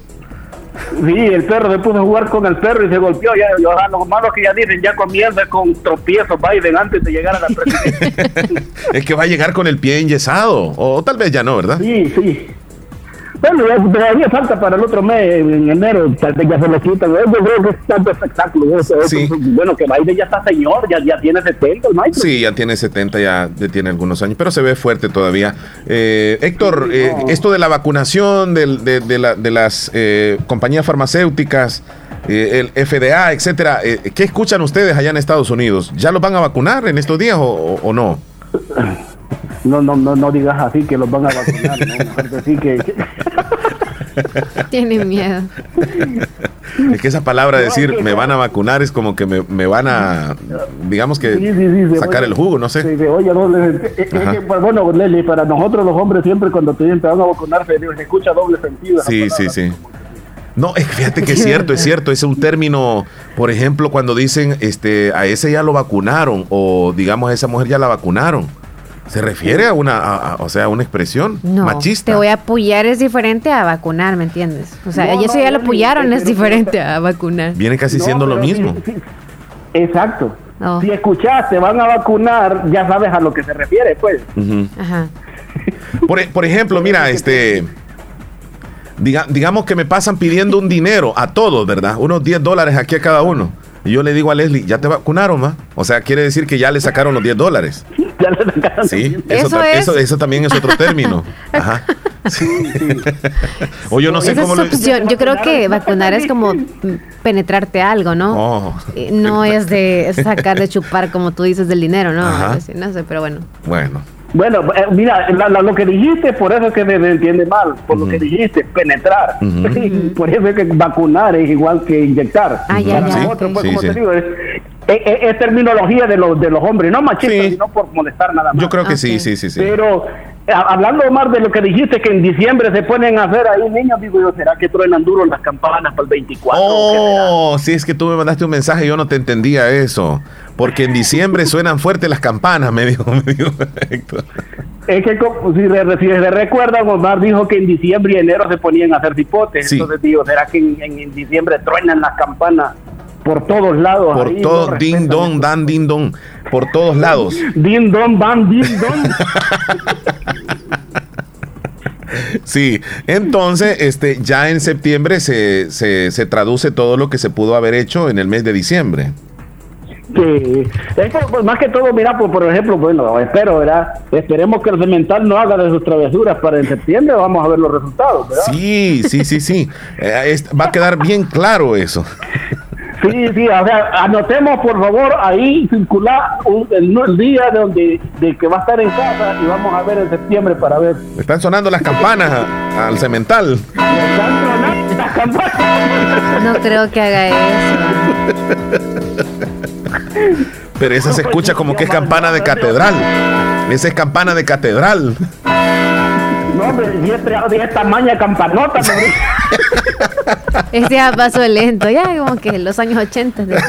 Sí, el perro se puso a jugar con el perro y se golpeó. Ya, ya, lo malo que ya dicen, ya comienza con tropiezos Biden antes de llegar a la presidencia. *laughs* Es que va a llegar con el pie enyesado. O tal vez ya no, ¿verdad? Sí, sí. Bueno, ya todavía falta para el otro mes, en enero, tal vez ya se lo quitan. Yo creo que es tanto espectáculo. eso, eso. Sí. Bueno, que Biden ya está señor, ya, ya tiene 70 el maestro. Sí, ya tiene 70, ya tiene algunos años, pero se ve fuerte todavía. Eh, Héctor, eh, esto de la vacunación del- de, de la- de las eh, compañías farmacéuticas, eh, el FDA, etcétera, eh, ¿qué escuchan ustedes allá en Estados Unidos? ¿Ya los van a vacunar en estos días o, o- o no? No, no, no, no digas así que los van a vacunar, no, decir que... *laughs* Tiene miedo. Es que esa palabra de No, decir es me no. van a vacunar es como que me, me van a, digamos que, Sí, sí, sí, se sacar oye- el jugo, no sé. oye doble sentido. Es- es Ajá. que, pues, bueno, Leli, para nosotros los hombres siempre cuando te dicen te van a vacunar se, se escucha doble sentido. Sí, sí, sí. No, es fíjate que es cierto, es *laughs* cierto, es un término, por ejemplo, cuando dicen, este, a ese ya lo vacunaron o digamos a esa mujer ya la vacunaron. Se refiere a una, a- a- o sea, a una expresión No, machista. te voy a apoyar es diferente a vacunar, ¿me entiendes? O sea, No, eso no, ya lo apoyaron, es diferente a vacunar. Viene casi No, siendo lo sí, mismo. sí. Exacto. Si escuchas, te van a vacunar, ya sabes a lo que se refiere, pues. Ajá. Por, e- por ejemplo, mira, este, diga- digamos que me pasan pidiendo un dinero a todos, ¿verdad? Unos 10 dólares aquí a cada uno. Y yo le digo a Leslie, ¿ya te vacunaron, ma? O sea, quiere decir que ya le sacaron los 10 dólares. *laughs* Ya le sacaron Sí, eso, Eso ta- es. eso, eso también es otro término. *laughs* Ajá. *laughs* o yo no sé Esa cómo es lo... opción. Yo creo que vacunar es como penetrarte algo, ¿no? Oh, No es de sacar, de chupar, como tú dices, del dinero, ¿no? Ajá. No sé, pero bueno. bueno. Bueno, eh, mira, la- la- lo que dijiste, por eso es que se entiende mal, por lo que dijiste, penetrar. *laughs* por eso es que vacunar es igual que inyectar. Ah, ya, Para ya. nosotros, pues, Sí, como sí. te digo, es, es- es- es terminología de los, de los hombres, no machista, sino por molestar nada más. Yo creo que sí, sí, sí, sí. Pero eh, hablando más de lo que dijiste, que en diciembre se ponen a hacer ahí niños, digo yo, ¿será que truenan duro las campanas para el 24? Oh, sí, es que tú me mandaste un mensaje y yo no te entendía eso. Porque en diciembre suenan fuerte las campanas, me dijo, *laughs* me dijo Héctor. Es que si, re- si se recuerdan, Omar dijo que en diciembre y enero se ponían a hacer cipotes. Sí. Entonces digo, ¿será que en, diciembre truenan las campanas por todos lados? Por todo, no din respetan don, dan din don, por todos lados. *laughs* Din don, van, din don. *laughs* Sí, entonces, este, ya en septiembre se, se, se traduce todo lo que se pudo haber hecho en el mes de diciembre. Sí. Es que, pues, más que todo, mira, pues, por ejemplo, bueno, espero, ¿verdad? Esperemos que el cemental no haga de sus travesuras para en septiembre, vamos a ver los resultados, ¿verdad? Sí, sí, sí, sí. Eh, es- va a quedar bien claro eso. Sí, sí, o sea, anotemos por favor ahí circular un- el, el día donde de que va a estar en casa y vamos a ver en septiembre para ver. Están sonando las campanas a- al cemental. No creo que haga eso. *laughs* Pero esa se escucha como que es campana de catedral. Esa es campana de catedral. No, hombre, si es tra- de esta maña campanota. *laughs* Este ya pasó lento, ya como que en los años 80. de-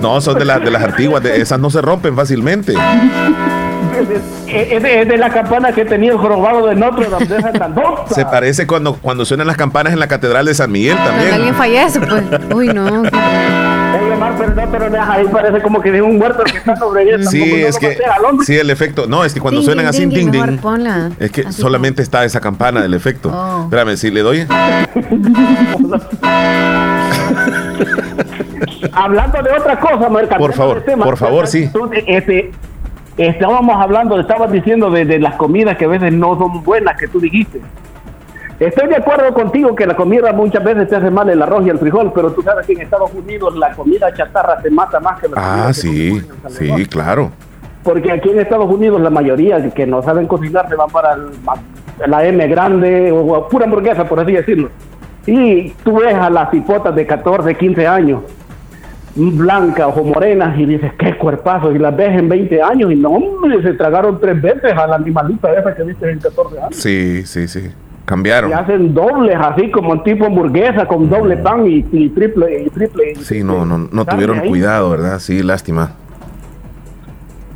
No, son de, las de las antiguas. de- esas no se rompen fácilmente. es, es de, es de la campana que tenía el jorobado de Notre Dame de esa. Se parece cuando, cuando suenan las campanas en la catedral de San Miguel Cuando también. alguien fallece, pues. Uy, no. Mar, pero ahí, parece como que de un muerto que está sobre ella. Sí, tampoco es que sí el efecto. No, es que cuando Ding, suenan ding, así, ding, ding, mejor ding, ponla. es que Así solamente está esa campana del efecto. Oh. Espérame, si le doy. *laughs* Hablando de otra cosa, Mar, cambiando Por favor, de tema, por favor, sí. este, estábamos hablando, estabas diciendo de, de las comidas que a veces no son buenas, que tú dijiste. Estoy de acuerdo contigo que la comida muchas veces te hace mal el arroz y el frijol, pero tú sabes que en Estados Unidos la comida chatarra te mata más que la comida Ah, sí, sí, claro. Porque aquí en Estados Unidos la mayoría que no saben cocinar se van para el- la M grande o, o pura hamburguesa, por así decirlo. Y tú ves a las hipotas de 14, 15 años, blancas o morenas, y dices, qué cuerpazo, y las ves en 20 años, y no, hombre, se tragaron tres veces a la animalita esa que viste en 14 años. Sí, sí, sí. Cambiaron. Y hacen dobles, así como en tipo hamburguesa, con doble pan y, y triple. Y triple Sí, no, no, no tuvieron ahí. cuidado, ¿verdad? Sí, lástima.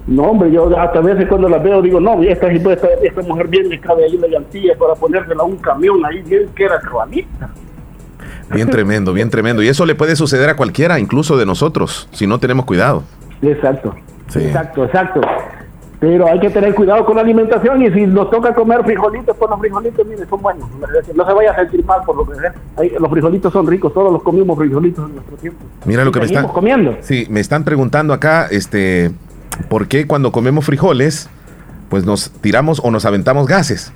No, hombre, yo hasta a veces cuando la veo digo, no, esta, esta, esta mujer bien le cabe ahí la llantilla para ponérsela a un camión ahí, bien que era cabalista. Bien tremendo, bien tremendo. Y eso le puede suceder a cualquiera, incluso de nosotros, si no tenemos cuidado. Exacto, Sí. exacto, exacto. Pero hay que tener cuidado con la alimentación y si nos toca comer frijolitos, pues los frijolitos, mire, son buenos. No se vaya a sentir mal por lo que sea. Los frijolitos son ricos, todos los comimos frijolitos en nuestro tiempo. Mira lo que me están comiendo. Sí, me están preguntando acá, este, ¿por qué cuando comemos frijoles, pues nos tiramos o nos aventamos gases?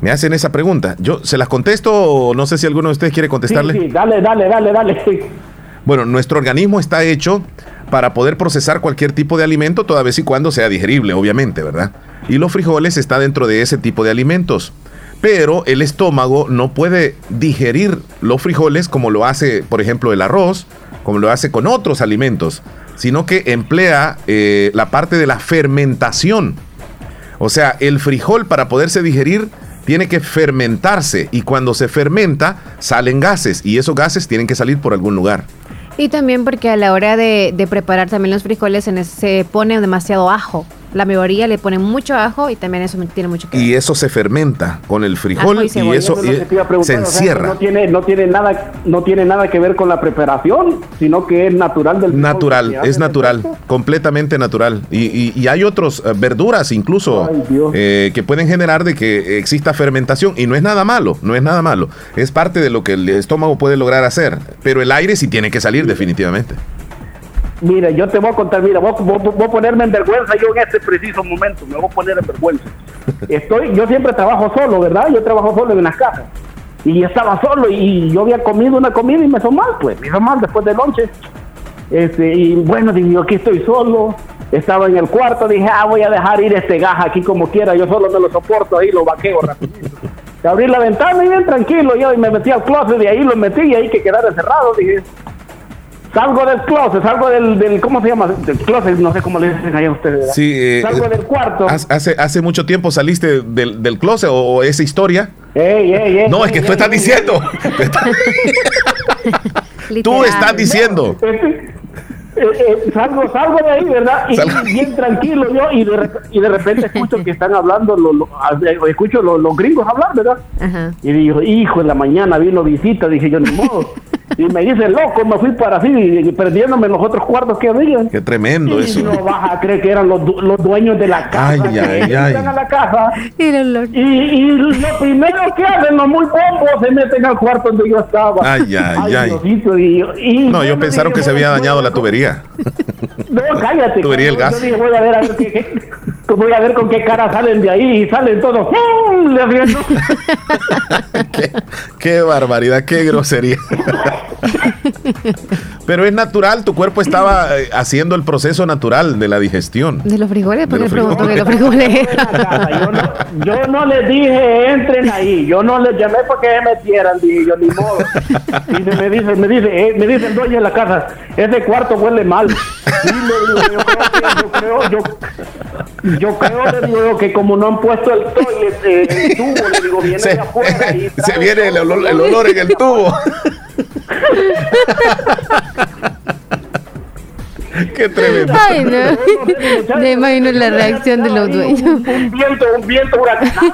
Me hacen esa pregunta. Yo se las contesto o no sé si alguno de ustedes quiere contestarle. Sí, sí, dale, dale, dale, dale. Bueno, nuestro organismo está hecho para poder procesar cualquier tipo de alimento toda vez y cuando sea digerible, obviamente, ¿verdad? Y los frijoles está dentro de ese tipo de alimentos. Pero el estómago no puede digerir los frijoles como lo hace, por ejemplo, el arroz, como lo hace con otros alimentos, sino que emplea eh, la parte de la fermentación. O sea, el frijol para poderse digerir tiene que fermentarse y cuando se fermenta salen gases y esos gases tienen que salir por algún lugar. Y también porque a la hora de, de preparar también los frijoles ese- se pone demasiado ajo. La mayoría le ponen mucho ajo y también eso tiene mucho que ver. Y eso se fermenta con el frijol Ajo y eso eh, se o sea, que encierra. no tiene, no tiene nada, no tiene nada que ver con la preparación, sino que es natural del Natural, es natural, completamente natural. Y, y- y hay otras verduras incluso eh, que pueden generar de que exista fermentación y no es nada malo, no es nada malo. Es parte de lo que el estómago puede lograr hacer, pero el aire sí tiene que salir definitivamente. Mira, yo te voy a contar, mira, voy, voy- voy a ponerme en vergüenza yo en este preciso momento, me voy a poner en vergüenza. *laughs* Estoy, yo siempre trabajo solo, ¿verdad? Yo trabajo solo en las casas. Y estaba solo y yo había comido una comida y me hizo mal, pues, me hizo mal después del lonche. Este, y bueno, dije, yo aquí estoy solo, estaba en el cuarto, dije, ah, voy a dejar ir este gas aquí como quiera, yo solo me lo soporto ahí, lo vaqueo rapidito. Abrí la ventana y bien tranquilo yo y me metí al closet, de ahí lo metí y ahí que quedara encerrado, dije, salgo del closet, salgo del, del ¿cómo se llama? Del closet, no sé cómo le dicen allá a ustedes. ¿verdad? Sí, eh, salgo del cuarto. ¿Hace, hace mucho tiempo saliste del, del closet o, o esa historia? Ey, ey, ey, no, es ey, que tú ey, estás ey, diciendo. *laughs* Tú estás diciendo. Este, eh, eh, salgo, salgo de ahí, ¿verdad? Y bien tranquilo yo, y de, rep- y de repente escucho que están hablando, lo, lo- eh, escucho los, los gringos hablar, ¿verdad? Y digo, hijo, en la mañana vino visita, dije yo, ni modo. Y me dice, loco, me fui para así, y perdiéndome los otros cuartos que había. Qué tremendo Y eso. no vas a creer que eran los, du- los dueños de la casa. Ay, ay, ay. a la casa. Y, y lo primero que hacen los muy bombos se meten al cuarto donde yo estaba. Ay, ay, ay. Diosito, y, y No, ellos yo pensaron dije, que se había dañado la tubería. No, cállate. Tubería Yo gas. dije, voy a ver, a ver qué- qué- voy a ver con qué cara salen de ahí y salen todos. ¡mm! le haciendo- *laughs* Qué barbaridad, qué grosería. *laughs* Pero es natural, tu cuerpo estaba eh, haciendo el proceso natural de la digestión. De los frijoles, De porque los preguntó que los frijoles. frijoles. Yo no les dije, entren ahí. Yo no les llamé para que se metieran, dije yo, ni modo. Y me, me dice, me dice, eh, me dice el dueño de la casa, ese cuarto huele mal. Digo, yo creo, yo creo, yo, yo creo, le digo yo, que como no han puesto el toilet, eh, el *laughs* tubo, le digo, viene Se, de afuera *laughs* y se viene el olor, el olor en el tubo. *laughs* Qué tremendo. Ay, no. Me imagino la reacción de los dueños. un viento, un viento huracanado.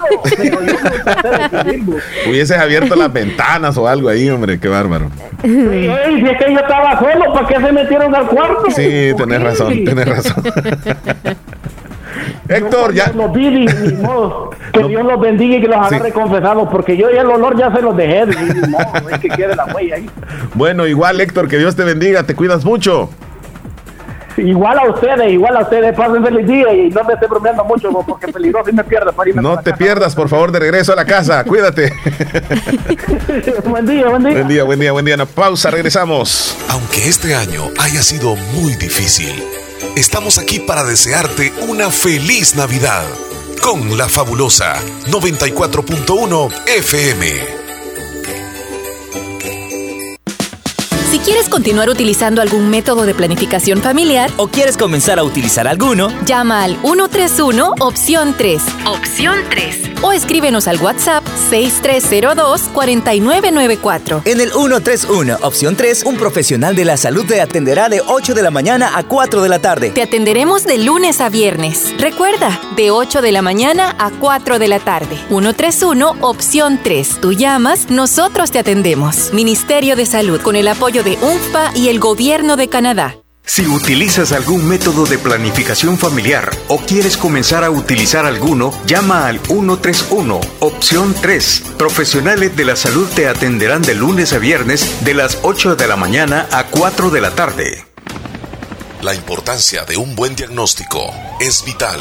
Hubieses abierto las ventanas o algo ahí, hombre, qué bárbaro. Ey, si es que yo estaba solo, ¿para qué se metieron al cuarto? Sí, tenés razón, tenés razón. Héctor, ya. Los vi, ni, ni *laughs* modo. Que Dios los bendiga y que los agarre confesados, porque yo ya el olor ya se los dejé. Ni, modo, es que quede la huella ahí. Bueno, igual, Héctor, que Dios te bendiga, te cuidas mucho. Igual a ustedes, igual a ustedes, pasen feliz día y no me esté bromeando mucho porque es peligroso y me pierdo para irme No te pierdas, por favor, de regreso a la casa. Cuídate. *laughs* buen día, buen día. Buen día, buen día, buen día. Una pausa, regresamos. Aunque este año haya sido muy difícil, estamos aquí para desearte una feliz Navidad con la fabulosa 94.1 FM. Quieres continuar utilizando algún método de planificación familiar o quieres comenzar a utilizar alguno, llama al 131 opción 3. Opción 3. O escríbenos al WhatsApp 6302-4994. En el 131, opción 3, un profesional de la salud te atenderá de 8 de la mañana a 4 de la tarde. Te atenderemos de lunes a viernes. Recuerda, de 8 de la mañana a 4 de la tarde. 131, opción 3. Tú llamas, nosotros te atendemos. Ministerio de Salud, con el apoyo de UNFPA y el Gobierno de Canadá. Si utilizas algún método de planificación familiar o quieres comenzar a utilizar alguno, llama al 131, opción 3. Profesionales de la salud te atenderán de lunes a viernes de las 8 de la mañana a 4 de la tarde. La importancia de un buen diagnóstico es vital.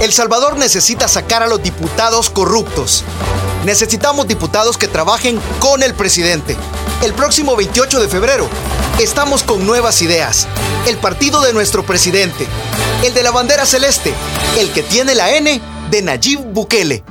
El Salvador necesita sacar a los diputados corruptos. Necesitamos diputados que trabajen con el presidente. El próximo 28 de febrero estamos con nuevas ideas. El partido de nuestro presidente. El de la bandera celeste. El que tiene la N de Nayib Bukele.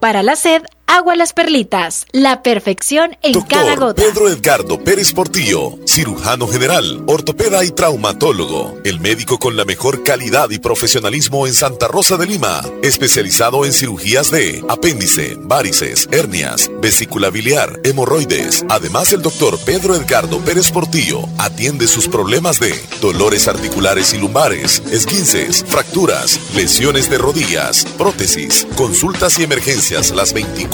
Para la sed, Agua Las Perlitas, la perfección en cada gota. Pedro Edgardo Pérez Portillo, cirujano general, ortopeda y traumatólogo, el médico con la mejor calidad y profesionalismo en Santa Rosa de Lima, especializado en cirugías de apéndice, varices, hernias, vesícula biliar, hemorroides. Además, el doctor Pedro Edgardo Pérez Portillo atiende sus problemas de dolores articulares y lumbares, esguinces, fracturas, lesiones de rodillas, prótesis, consultas y emergencias las 24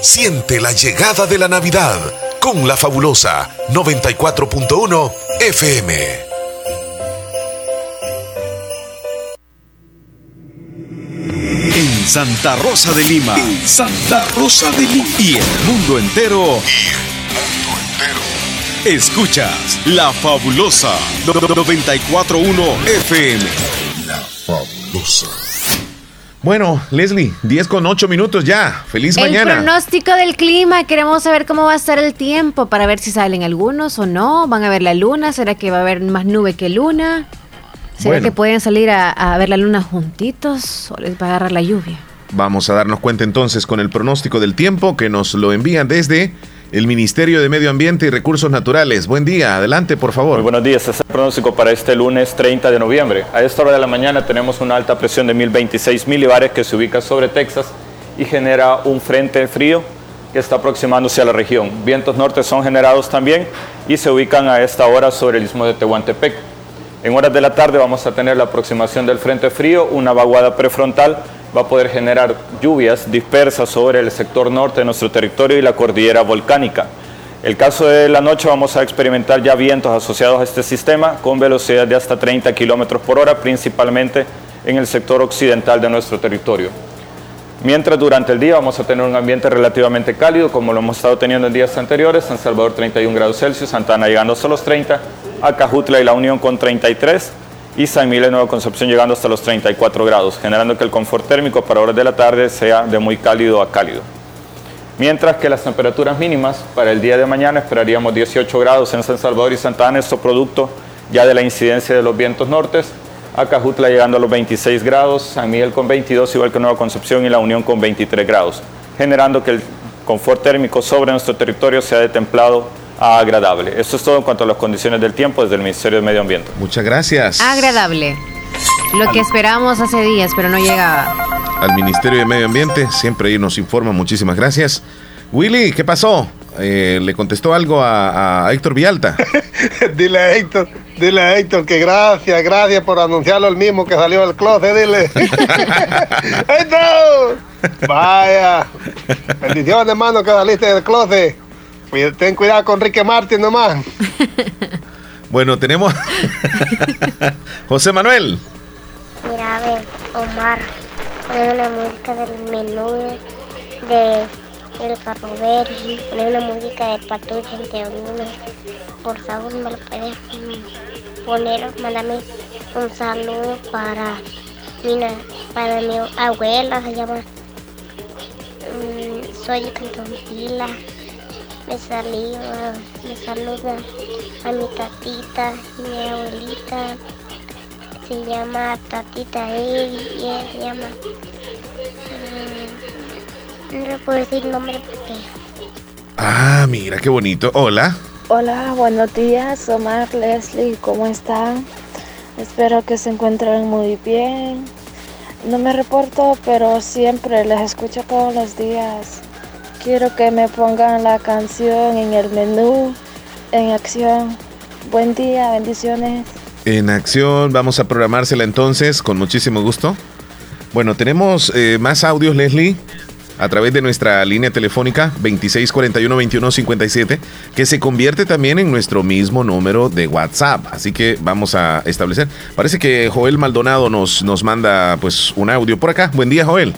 Siente la llegada de la Navidad con la fabulosa 94.1 FM. En Santa Rosa de Lima. Santa Rosa de Lima. Y el mundo entero. Y el mundo entero. Escuchas La Fabulosa 94.1 FM. La Fabulosa. Bueno, Leslie, 10 con 8 minutos ya. Feliz el mañana. pronóstico del clima, queremos saber cómo va a estar el tiempo para ver si salen algunos o no. ¿Van a ver la luna? ¿Será que va a haber más nube que luna? ¿Será Bueno. que pueden salir a, a ver la luna juntitos o les va a agarrar la lluvia? Vamos a darnos cuenta entonces con el pronóstico del tiempo que nos lo envían desde el Ministerio de Medio Ambiente y Recursos Naturales. Buen día, adelante por favor. Muy buenos días, este es el pronóstico para este lunes 30 de noviembre. A esta hora de la mañana tenemos una alta presión de 1026 milibares que se ubica sobre Texas y genera un frente frío que está aproximándose a la región. Vientos norte son generados también y se ubican a esta hora sobre el istmo de Tehuantepec. En horas de la tarde vamos a tener la aproximación del frente frío, una vaguada prefrontal va a poder generar lluvias dispersas sobre el sector norte de nuestro territorio y la cordillera volcánica. El caso de la noche vamos a experimentar ya vientos asociados a este sistema con velocidad de hasta 30 kilómetros por hora, principalmente en el sector occidental de nuestro territorio. Mientras durante el día vamos a tener un ambiente relativamente cálido, como lo hemos estado teniendo en días anteriores, San Salvador 31 grados Celsius, Santana llegando hasta los 30, Acajutla y La Unión con 33 y San Miguel de Nueva Concepción llegando hasta los 34 grados, generando que el confort térmico para horas de la tarde sea de muy cálido a cálido. Mientras que las temperaturas mínimas para el día de mañana esperaríamos 18 grados en San Salvador y Santa Ana, esto producto ya de la incidencia de los vientos nortes. Acajutla llegando a los 26 grados, San Miguel con 22, igual que Nueva Concepción y La Unión con 23 grados, generando que el confort térmico sobre nuestro territorio sea de templado agradable. Esto es todo en cuanto a las condiciones del tiempo desde el Ministerio de Medio Ambiente. Muchas gracias. Agradable. Lo que esperábamos hace días, pero no llega. Al Ministerio de Medio Ambiente, siempre ahí nos informa. Muchísimas gracias. Willy, ¿qué pasó? Eh, ¿Le contestó algo a, a Héctor Vialta? *laughs* dile a Héctor, dile a Héctor que gracias, gracias por anunciarlo el mismo que salió del closet, dile. *laughs* *laughs* ¡Héctor! Vaya. Bendiciones, hermano, que saliste del closet. Ten cuidado con Ricky Martin nomás. *laughs* Bueno, tenemos *laughs* José Manuel. Mira, a ver, Omar, pone una música del menú de El Carro Verde, pone una música de entre uno. Por favor, me lo puedes poner, mándame un saludo para mi, na- para mi abuela, se llama mm, Soy Cantoncila. Me saluda, me saluda a mi tatita, mi abuelita, se llama Tatita Evi y ella se llama. mm, no le puedo decir el nombre porque. Ah, mira, qué bonito. Hola. Hola, buenos días, Omar, Leslie, ¿cómo están? Espero que se encuentren muy bien. No me reporto, pero siempre les escucho todos los días. Quiero que me pongan la canción en el menú, en acción. Buen día, bendiciones. En acción, vamos a programársela entonces con muchísimo gusto. Bueno, tenemos eh, más audios, Leslie, a través de nuestra línea telefónica 2641-2157, que se convierte también en nuestro mismo número de WhatsApp. Así que vamos a establecer. Parece que Joel Maldonado nos, nos manda pues un audio por acá. Buen día, Joel.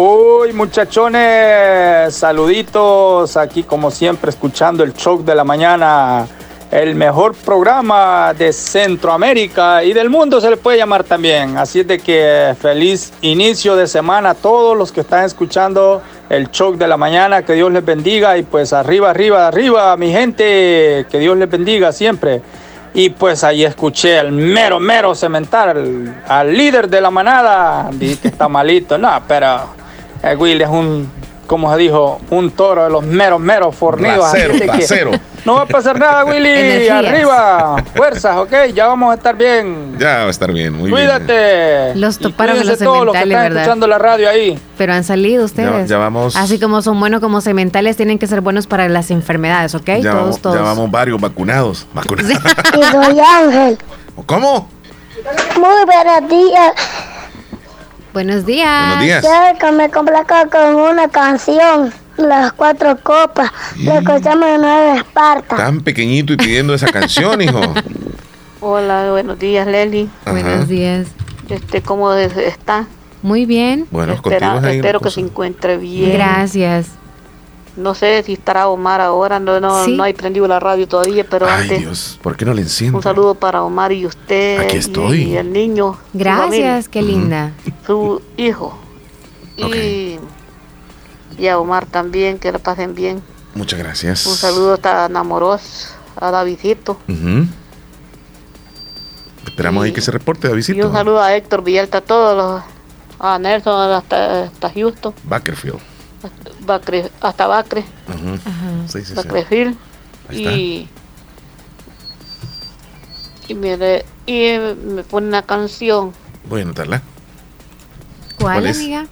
Uy, muchachones, saluditos aquí como siempre escuchando el show de la mañana. el mejor programa de Centroamérica y del mundo se le puede llamar también. Así es de que feliz inicio de semana a todos los que están escuchando el show de la mañana. Que Dios les bendiga y pues arriba, arriba, arriba, mi gente. Que Dios les bendiga siempre. Y pues ahí escuché al mero, mero cementar, al, líder de la manada. Dije que está malito. No, pero el Will es un, como se dijo, un toro de los meros, meros fornidos. así Bracero, que. No va a pasar nada, Willy. *laughs* Energías. Arriba. Fuerzas, ok. Ya vamos a estar bien. Ya va a estar bien, muy bien. Cuídate. Los Y toparon cuídense los todos los que cementales, están ¿verdad? escuchando la radio ahí. Pero han salido ustedes. ya vamos- Así como son buenos como cementales, tienen que ser buenos para las enfermedades, ¿ok? Ya, todos, vamos, todos. ya vamos varios vacunados. vacunados. *laughs* Y soy Ángel. ¿Cómo? Muy buenos días. Buenos días. Buenos días. Quiero que me complazco con una canción. Las cuatro copas. La escuchamos de Nueva Esparta. Tan pequeñito y pidiendo esa canción, hijo. *laughs* Hola, buenos días, Leli. Ajá. Buenos días. Este, ¿Cómo es- está? Muy bien. Bueno, Espera- espero que se encuentre bien. Gracias. No sé si estará Omar ahora, no, no, Sí. no hay prendido la radio todavía, pero Ay, antes Dios, ¿por qué no le enciendo? un saludo para Omar y usted Aquí estoy. y, el niño. Gracias, familia, qué linda. Su hijo. Y, y a Omar también, que le pasen bien. Muchas gracias. Un saludo hasta Namoros, a Davidito. Ujú. Esperamos ahí que se reporte, Y un Davidito. saludo a Héctor Villalta, a todos los, a Nelson, hasta, hasta Houston, Bakerfield. Bacre- hasta Bacre. Ujú. Sí, sí, sí. Ahí está. y y me, y me pone una canción Voy a anotarla. ¿Cuál, ¿Cuál es? amiga?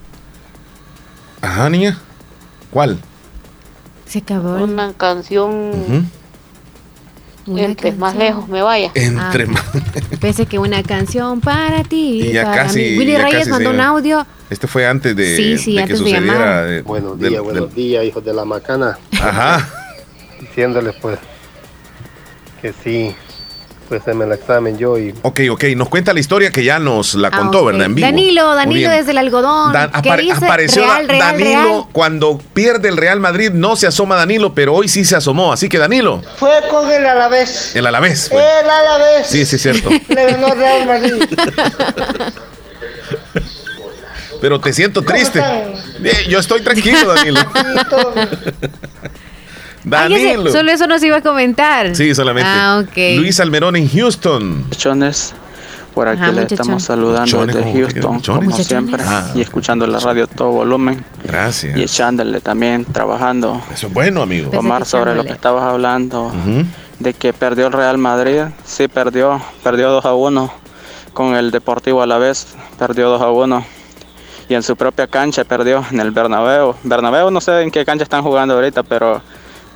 Ajá, niña. ¿Cuál? Se acabó. una canción Ujú. Una entre más lejos me vaya Entre Ah. más. *laughs* Pensé que una canción para ti. Y ya para casi- mí. Willy ya Reyes casi mandó un audio. Este fue antes de, Sí, sí, de antes que de sucediera. de- Buenos del- días, buenos del- días, hijos de la macana. Ajá. Diciéndoles pues que sí, pues en el examen yo y Ok, ok, nos cuenta la historia que ya nos la Ah, contó, ok. ¿verdad? En vivo. Danilo, Danilo bien. desde el algodón. Dan- ¿Qué apare- dice? apareció Real, Da- real, Danilo real. cuando pierde el Real Madrid no se asoma Danilo, pero hoy sí se asomó, así que Danilo, Fue con el Alavés. el Alavés. fue. El Alavés. Sí, sí, es cierto. *laughs* Le ganó Real Madrid. Pero te siento triste. Bien, yo estoy tranquilo, Danilo. *laughs* Ay, ese- Danilo. solo eso nos iba a comentar. Sí, solamente. Ah, ok. Luis Almerón en Houston. Muchachones, por aquí Ajá, le muchachón. estamos saludando desde ¿cómo que Houston, como Muchachones. siempre, Ah. y escuchando la radio a todo volumen. Gracias. Y echándole también, trabajando. Eso es bueno, amigo. Omar, sobre lo que estabas hablando, de que perdió el Real Madrid. Sí, perdió, perdió 2 a 1 con el Deportivo a la vez, perdió 2 a 1. Y en su propia cancha perdió, en el Bernabéu. Bernabéu no sé en qué cancha están jugando ahorita, pero,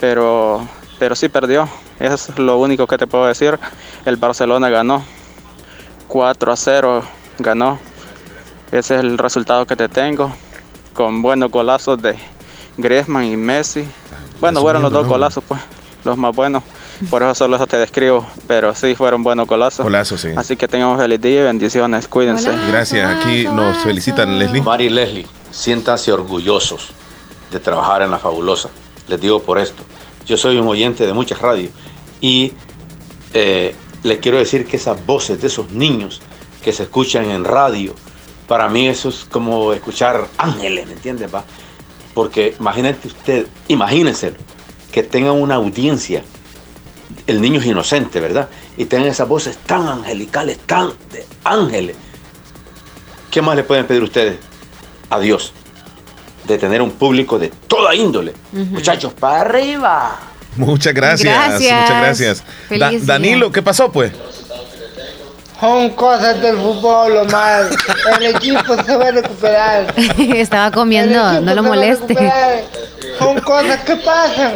pero, pero sí perdió. Eso es lo único que te puedo decir. El Barcelona ganó 4 a 0, ganó. Ese es el resultado que te tengo, con buenos golazos de Griezmann y Messi. Bueno, fueron los dos golazos, pues, los más buenos. Por eso solo eso te describo, pero sí fueron buenos golazos. Golazos, sí. Así que tengan un feliz día y bendiciones, cuídense. Gracias. Aquí nos felicitan, Leslie. Omar y Leslie, siéntanse orgullosos de trabajar en la fabulosa. Les digo por esto. Yo soy un oyente de muchas radios y eh, les quiero decir que esas voces de esos niños que se escuchan en radio, para mí eso es como escuchar ángeles, ¿me entiendes? Porque imagínate usted, imagínense que tengan una audiencia, el niño es inocente, ¿verdad? Y tengan esas voces tan angelicales, tan de ángeles. ¿Qué más le pueden pedir ustedes a Dios? De tener un público de toda índole. Muchachos, para arriba. Muchas gracias. Gracias. Muchas gracias. Da-. Danilo, ¿qué pasó, pues? Son cosas del fútbol, Omar. El equipo se va a recuperar. *laughs* Estaba comiendo, no lo moleste. Son cosas que pasan.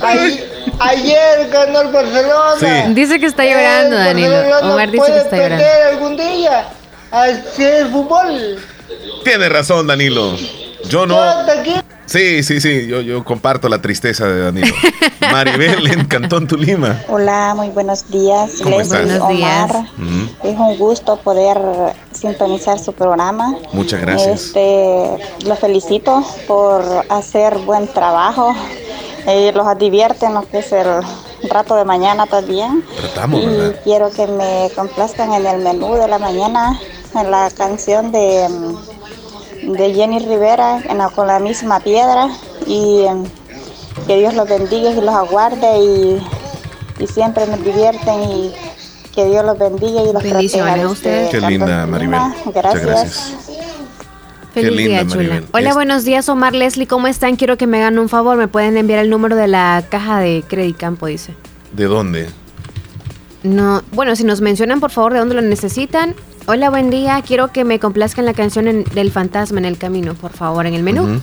Ay- ayer ganó el Barcelona. Dice que está llorando, El Danilo. Barcelona Omar dice puede que está llorando. perder algún día. Así es el fútbol. Tiene razón, Danilo. Yo no. Sí, sí, sí. Yo, yo comparto la tristeza de Danilo. *laughs* Maribel en Cantón Tulima. Hola, muy buenos días. ¿Cómo Leslie, estás? Omar. Buenos Ujú. Es un gusto poder sintonizar su programa. Muchas gracias. Este, los felicito por hacer buen trabajo. Eh, los divierte en lo que es el, rato de mañana también. Tratamos, y ¿verdad? quiero que me complazcan en el menú de la mañana en la canción de, mm, de Jenny Rivera en la- con la misma piedra y mm, que Dios los bendiga y los aguarde y, y siempre nos divierten y que Dios los bendiga y los Bendiciones proteja. a ustedes. Qué linda, Maribel. Muchas Gracias. gracias. Feliz linda, día, chula. Maribel. Hola, Es- buenos días, Omar Leslie. ¿Cómo están? Quiero que me hagan un favor. ¿Me pueden enviar el número de la caja de Credicampo? Dice. ¿De dónde? No, bueno, si nos mencionan, por favor, de dónde lo necesitan. Hola, buen día. Quiero que me complazcan la canción en- del fantasma en el camino, por favor, en el menú. Ujú.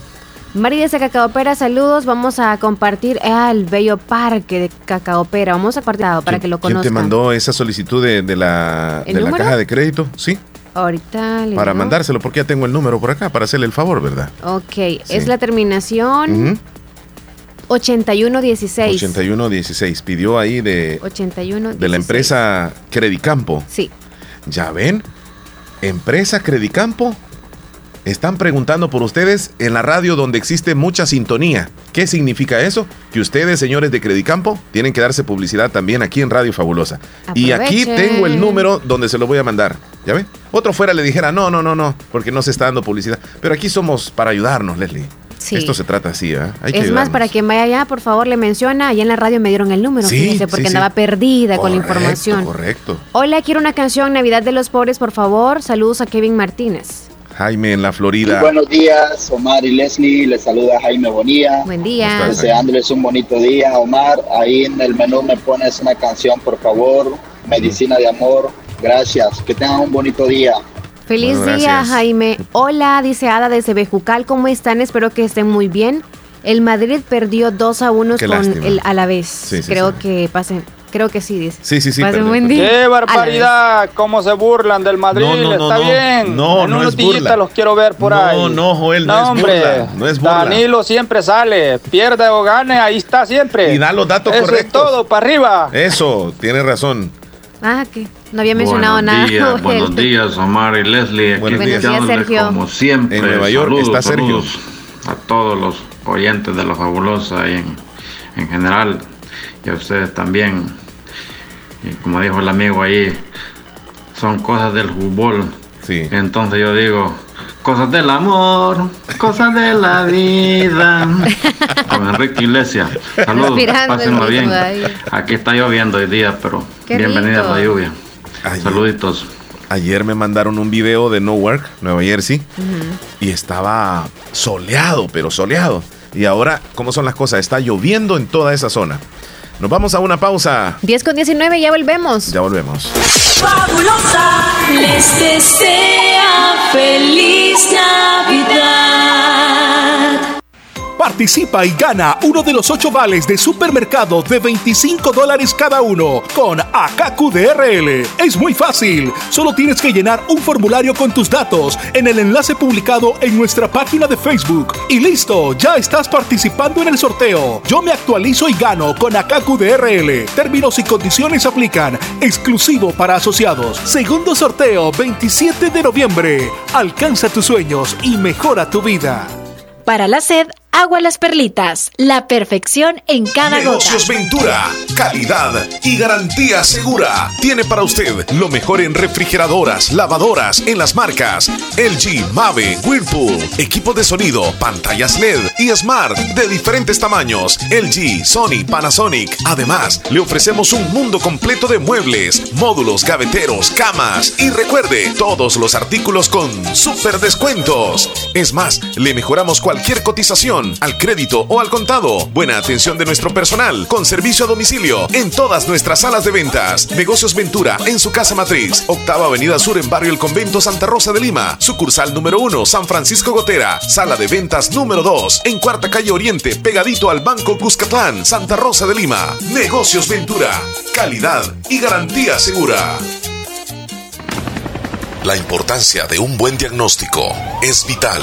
Mari de Cacaopera, saludos. Vamos a compartir al bello parque de Cacaopera. Vamos a compartir para que lo ¿Quién te conozcan. mandó esa solicitud de, de la, caja de crédito? Sí, Ahorita le para digo. mandárselo, porque ya tengo el número por acá, para hacerle el favor, ¿verdad? Ok, es la terminación Ujú. 8116. 8116. Pidió ahí de, 81 de la empresa Credicampo. Sí. Ya ven, empresa Credicampo. Están preguntando por ustedes en la radio donde existe mucha sintonía. ¿Qué significa eso? Que ustedes, señores de Credicampo, tienen que darse publicidad también aquí en Radio Fabulosa. Y aquí tengo el número donde se lo voy a mandar. ¿Ya ven? Otro fuera le dijera, no, no, no, no, porque no se está dando publicidad. Pero aquí somos para ayudarnos, Leslie. Sí. Esto se trata así, ¿ah? Hay que es más, para quien vaya allá, por favor, le menciona. Allá en la radio me dieron el número, Sí, fíjese, porque sí, sí. andaba perdida con la información. Correcto. Hola, quiero una canción Navidad de los Pobres, por favor. Saludos a Kevin Martínez. Jaime en la Florida. Buenos días, Omar y Leslie. Les saluda Jaime Bonilla. Buen día. ¿Cómo estás, Deseándoles un bonito día, Omar. Ahí en el menú me pones una canción, por favor. Medicina de amor. Gracias. Que tengan un bonito día. Feliz Bueno, día. Jaime. Hola, dice Ada desde Bejucal. ¿Cómo están? Espero que estén muy bien. El Madrid perdió 2 a 1 Qué con lástima. el Alavés. Sí, sí, creo que pasen. Creo que sí, dice. Sí, sí, sí. Pasen buen día. ¡Qué barbaridad! ¿Cómo se burlan del Madrid? No, no, no, Está no. bien. No, en no un es burla. los quiero ver por No, ahí. no, Joel, no es hombre. burla, no es burla. Danilo siempre sale. Pierde o gane, ahí está siempre. Y da los datos Eso correctos. es todo, para arriba. Eso, tiene razón. Ah, que no había mencionado buenos nada. Días, *laughs* buenos días, Omar y Leslie. Aquí Buenos días. Buenos días, Sergio. Como siempre. En Nueva York Saludos, está Sergio. saludos A todos los oyentes de la fabulosa y en, en general. Y a ustedes también. Y como dijo el amigo ahí, son cosas del fútbol. Sí. Entonces yo digo, cosas del amor, cosas de la vida. *laughs* Con Enrique Iglesias. Saludos, pásenlo bien. Aquí está lloviendo hoy día, pero Qué bienvenida rico. a la lluvia. Saluditos. Ayer me mandaron un video de Newark, Nueva Jersey, y estaba soleado, pero soleado. Y ahora, ¿cómo son las cosas? Está lloviendo en toda esa zona. Nos vamos a una pausa. 10 con 19, ya volvemos. Ya volvemos. Fabulosa les desea feliz Navidad. Participa y gana uno de los ocho vales de supermercado de 25 dólares cada uno con AKQDRL. Es muy fácil. Solo tienes que llenar un formulario con tus datos en el enlace publicado en nuestra página de Facebook. Y listo, ya estás participando en el sorteo. Yo me actualizo y gano con AKQDRL. Términos y condiciones aplican. Exclusivo para asociados. Segundo sorteo 27 de noviembre. Alcanza tus sueños y mejora tu vida. Para la sed, agua las perlitas. La perfección en cada. Negocios Ventura, calidad y garantía segura. Tiene para usted lo mejor en refrigeradoras, lavadoras, en las marcas LG, Mave, Whirlpool, equipo de sonido, pantallas LED y Smart de diferentes tamaños. LG, Sony, Panasonic. Además, le ofrecemos un mundo completo de muebles, módulos, gaveteros, camas y recuerde, todos los artículos con super descuentos. Es más, le mejoramos cualquier cotización al crédito o al contado. Buena atención de nuestro personal con servicio a domicilio en todas nuestras salas de ventas. Negocios Ventura en su casa matriz, octava avenida sur en barrio El Convento Santa Rosa de Lima, sucursal número 1 San Francisco Gotera, sala de ventas número 2 en cuarta calle Oriente, pegadito al Banco Cuscatlán, Santa Rosa de Lima. Negocios Ventura, calidad y garantía segura. La importancia de un buen diagnóstico es vital.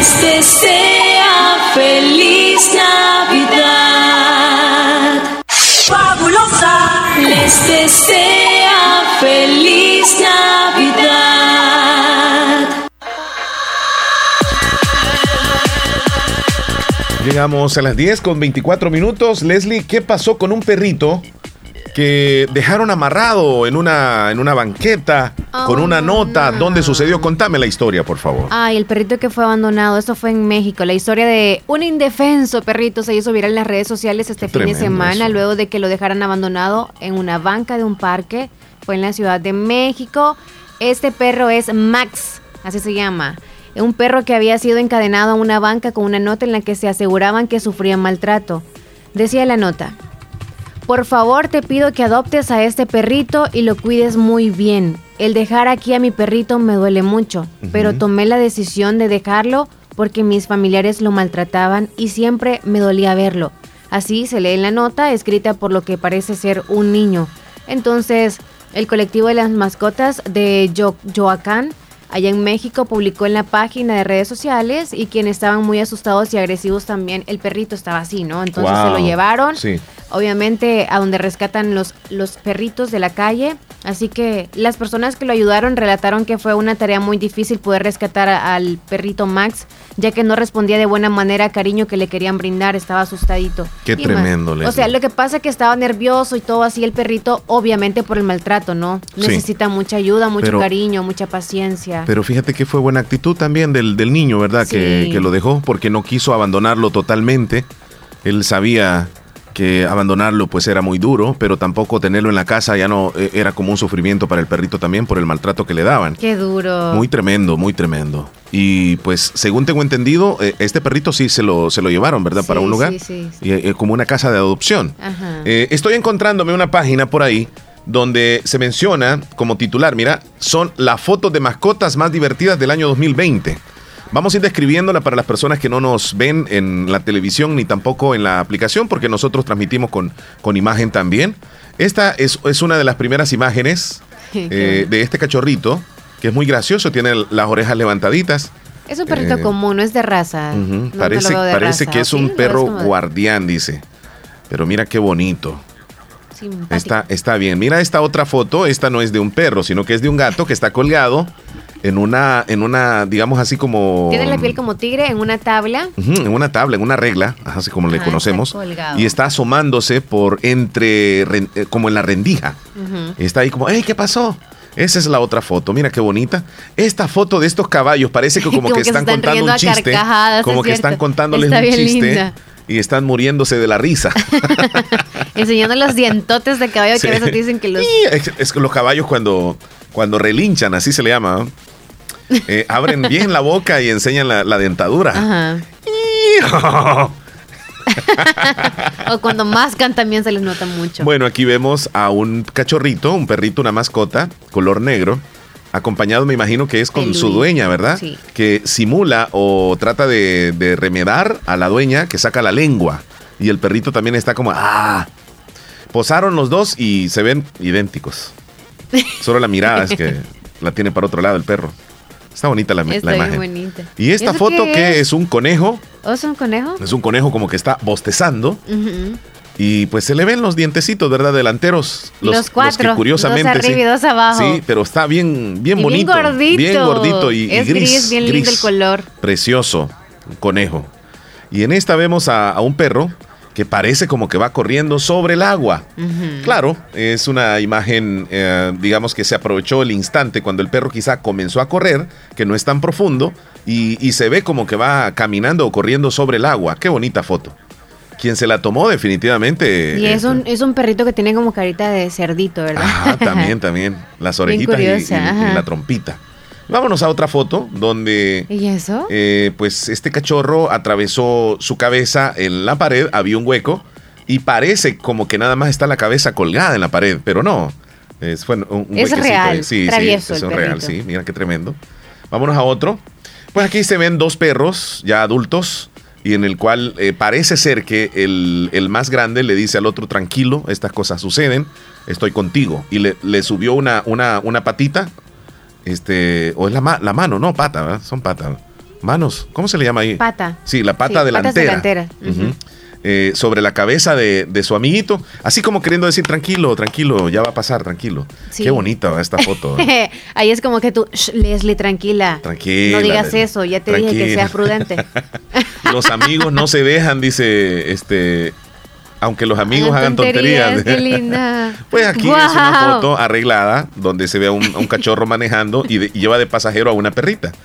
les desea feliz Navidad. Fabulosa les desea feliz Navidad. Llegamos a las 10 con 24 minutos. Leslie, ¿qué pasó con un perrito que dejaron amarrado en una, en una banqueta con una nota? ¿Dónde sucedió? Contame la historia, por favor. Ay, el perrito que fue abandonado, esto fue en México. La historia de un indefenso perrito se hizo viral en las redes sociales este fin de semana, eso. luego de que lo dejaran abandonado en una banca de un parque. Fue en la Ciudad de México. Este perro es Max, así se llama. Un perro que había sido encadenado a una banca con una nota en la que se aseguraban que sufría maltrato. Decía la nota. Por favor, te pido que adoptes a este perrito y lo cuides muy bien. El dejar aquí a mi perrito me duele mucho, pero tomé la decisión de dejarlo porque mis familiares lo maltrataban y siempre me dolía verlo. Así se lee en la nota, escrita por lo que parece ser un niño. Entonces, el colectivo de las mascotas de Yo- Yoacán, allá en México, publicó en la página de redes sociales y quienes estaban muy asustados y agresivos también, el perrito estaba así, ¿no? Entonces se lo llevaron Sí. Obviamente a donde rescatan los, los perritos de la calle. Así que las personas que lo ayudaron relataron que fue una tarea muy difícil poder rescatar a- al perrito Max, ya que no respondía de buena manera al cariño que le querían brindar, estaba asustadito. Qué Y tremendo, O sea, lo que pasa es que estaba nervioso y todo así el perrito, obviamente por el maltrato, ¿no? Sí. Necesita mucha ayuda, mucho Pero- cariño, mucha paciencia. Pero fíjate que fue buena actitud también del, del niño, ¿verdad? Que, que lo dejó porque no quiso abandonarlo totalmente. Él sabía que abandonarlo pues era muy duro, pero tampoco tenerlo en la casa ya no eh, era como un sufrimiento para el perrito también por el maltrato que le daban. Qué duro. Muy tremendo, muy tremendo. Y pues según tengo entendido, eh, este perrito sí se lo, se lo llevaron, ¿verdad? Para un lugar. sí, sí, eh, como una casa de adopción. Ajá. Eh, estoy encontrándome una página por ahí donde se menciona como titular, mira, son las fotos de mascotas más divertidas del año 2020. Vamos a ir describiéndola para las personas que no nos ven en la televisión ni tampoco en la aplicación, porque nosotros transmitimos con, con imagen también. Esta es, es una de las primeras imágenes *laughs* eh, de este cachorrito, que es muy gracioso, tiene las orejas levantaditas. es un perrito eh, común, no es de raza. No parece de parece raza, que ¿o es un ¿Lo ves perro como guardián, dice. Pero mira qué bonito. simpático? Está, está bien. Mira esta otra foto. Esta no es de un perro, sino que es de un gato que está colgado en una, en una, digamos así como. Tiene la piel como tigre en una tabla. En una tabla, en una regla, así como le Ajá, conocemos. está. Y está asomándose por entre, eh, como en la rendija. Ujú. Está ahí como, ¡hey, qué pasó! Esa es la otra foto, mira qué bonita. Esta foto de estos caballos parece que como, *laughs* Como que están contando un chiste. como es que están contándoles un chiste. linda. y están muriéndose de la risa. *laughs* Enseñando los dientotes de caballo Sí. que a veces dicen que los... Sí, es, es que los caballos cuando, cuando relinchan, así se le llama, ¿no? *laughs* Eh, abren bien la boca y enseñan la, la dentadura. Ajá. *laughs* o cuando mascan también se les nota mucho. Bueno, aquí vemos a un cachorrito, un perrito, una mascota, color negro, acompañado, me imagino que es con su dueña, ¿verdad? Sí. Que simula o trata de, de remedar a la dueña que saca la lengua. Y el perrito también está como, ah. Posaron los dos y se ven idénticos. *laughs* Solo la mirada es que la tiene para otro lado el perro. Está bonita la, la Está bien imagen. bonita. Y esta ¿Eso foto qué que es? es un conejo, ¿O es un conejo? es un conejo como que está bostezando. Y pues se le ven los dientecitos, ¿verdad? Delanteros. Los cuatro, que curiosamente. dos arriba y dos abajo. Sí, pero está bien, bien Y bonito. Bien gordito. Bien gordito y, y es gris. bien lindo el color. Precioso. Un conejo. Y en esta vemos a, a un perro que parece como que va corriendo sobre el agua. Claro, es una imagen, eh, digamos que se aprovechó el instante cuando el perro quizá comenzó a correr, que no es tan profundo, y, y se ve como que va caminando o corriendo sobre el agua. Qué bonita foto. Quien se la tomó definitivamente... Y es un, es un perrito que tiene como carita de cerdito, ¿verdad? Ah, también, *laughs* también. Las orejitas y- y, curiosa, y ajá. la trompita. Vámonos a otra foto donde ¿Y eso? eh, pues este cachorro atravesó su cabeza en la pared, había un hueco y parece como que nada más está la cabeza colgada en la pared, pero no. Es, fue un, un Es real. Sí, travieso sí, es el real, sí. Mira qué tremendo. Vámonos a otro. Pues aquí se ven dos perros ya adultos y en el cual eh, parece ser que el, el más grande le dice al otro tranquilo, estas cosas suceden, estoy contigo. Y le, le subió una, una, una patita, este, o es la, ma- la mano, no, pata, ¿verdad? son patas. Manos, ¿cómo se le llama ahí? Pata. Sí, la pata Sí, delantera. Eh, sobre la cabeza de, de su amiguito, así como queriendo decir tranquilo, tranquilo, ya va a pasar, tranquilo. Sí. Qué bonita esta foto. *laughs* Ahí es como que tú, "Shh, Leslie, tranquila. Tranquila. No digas Leslie, eso, ya te dije que seas prudente. *laughs* Los amigos no se dejan, dice, este, aunque los amigos hagan tonterías. Qué linda. *laughs* Pues aquí es una foto arreglada donde se ve a un, a un cachorro manejando y, de- y lleva de pasajero a una perrita. *laughs*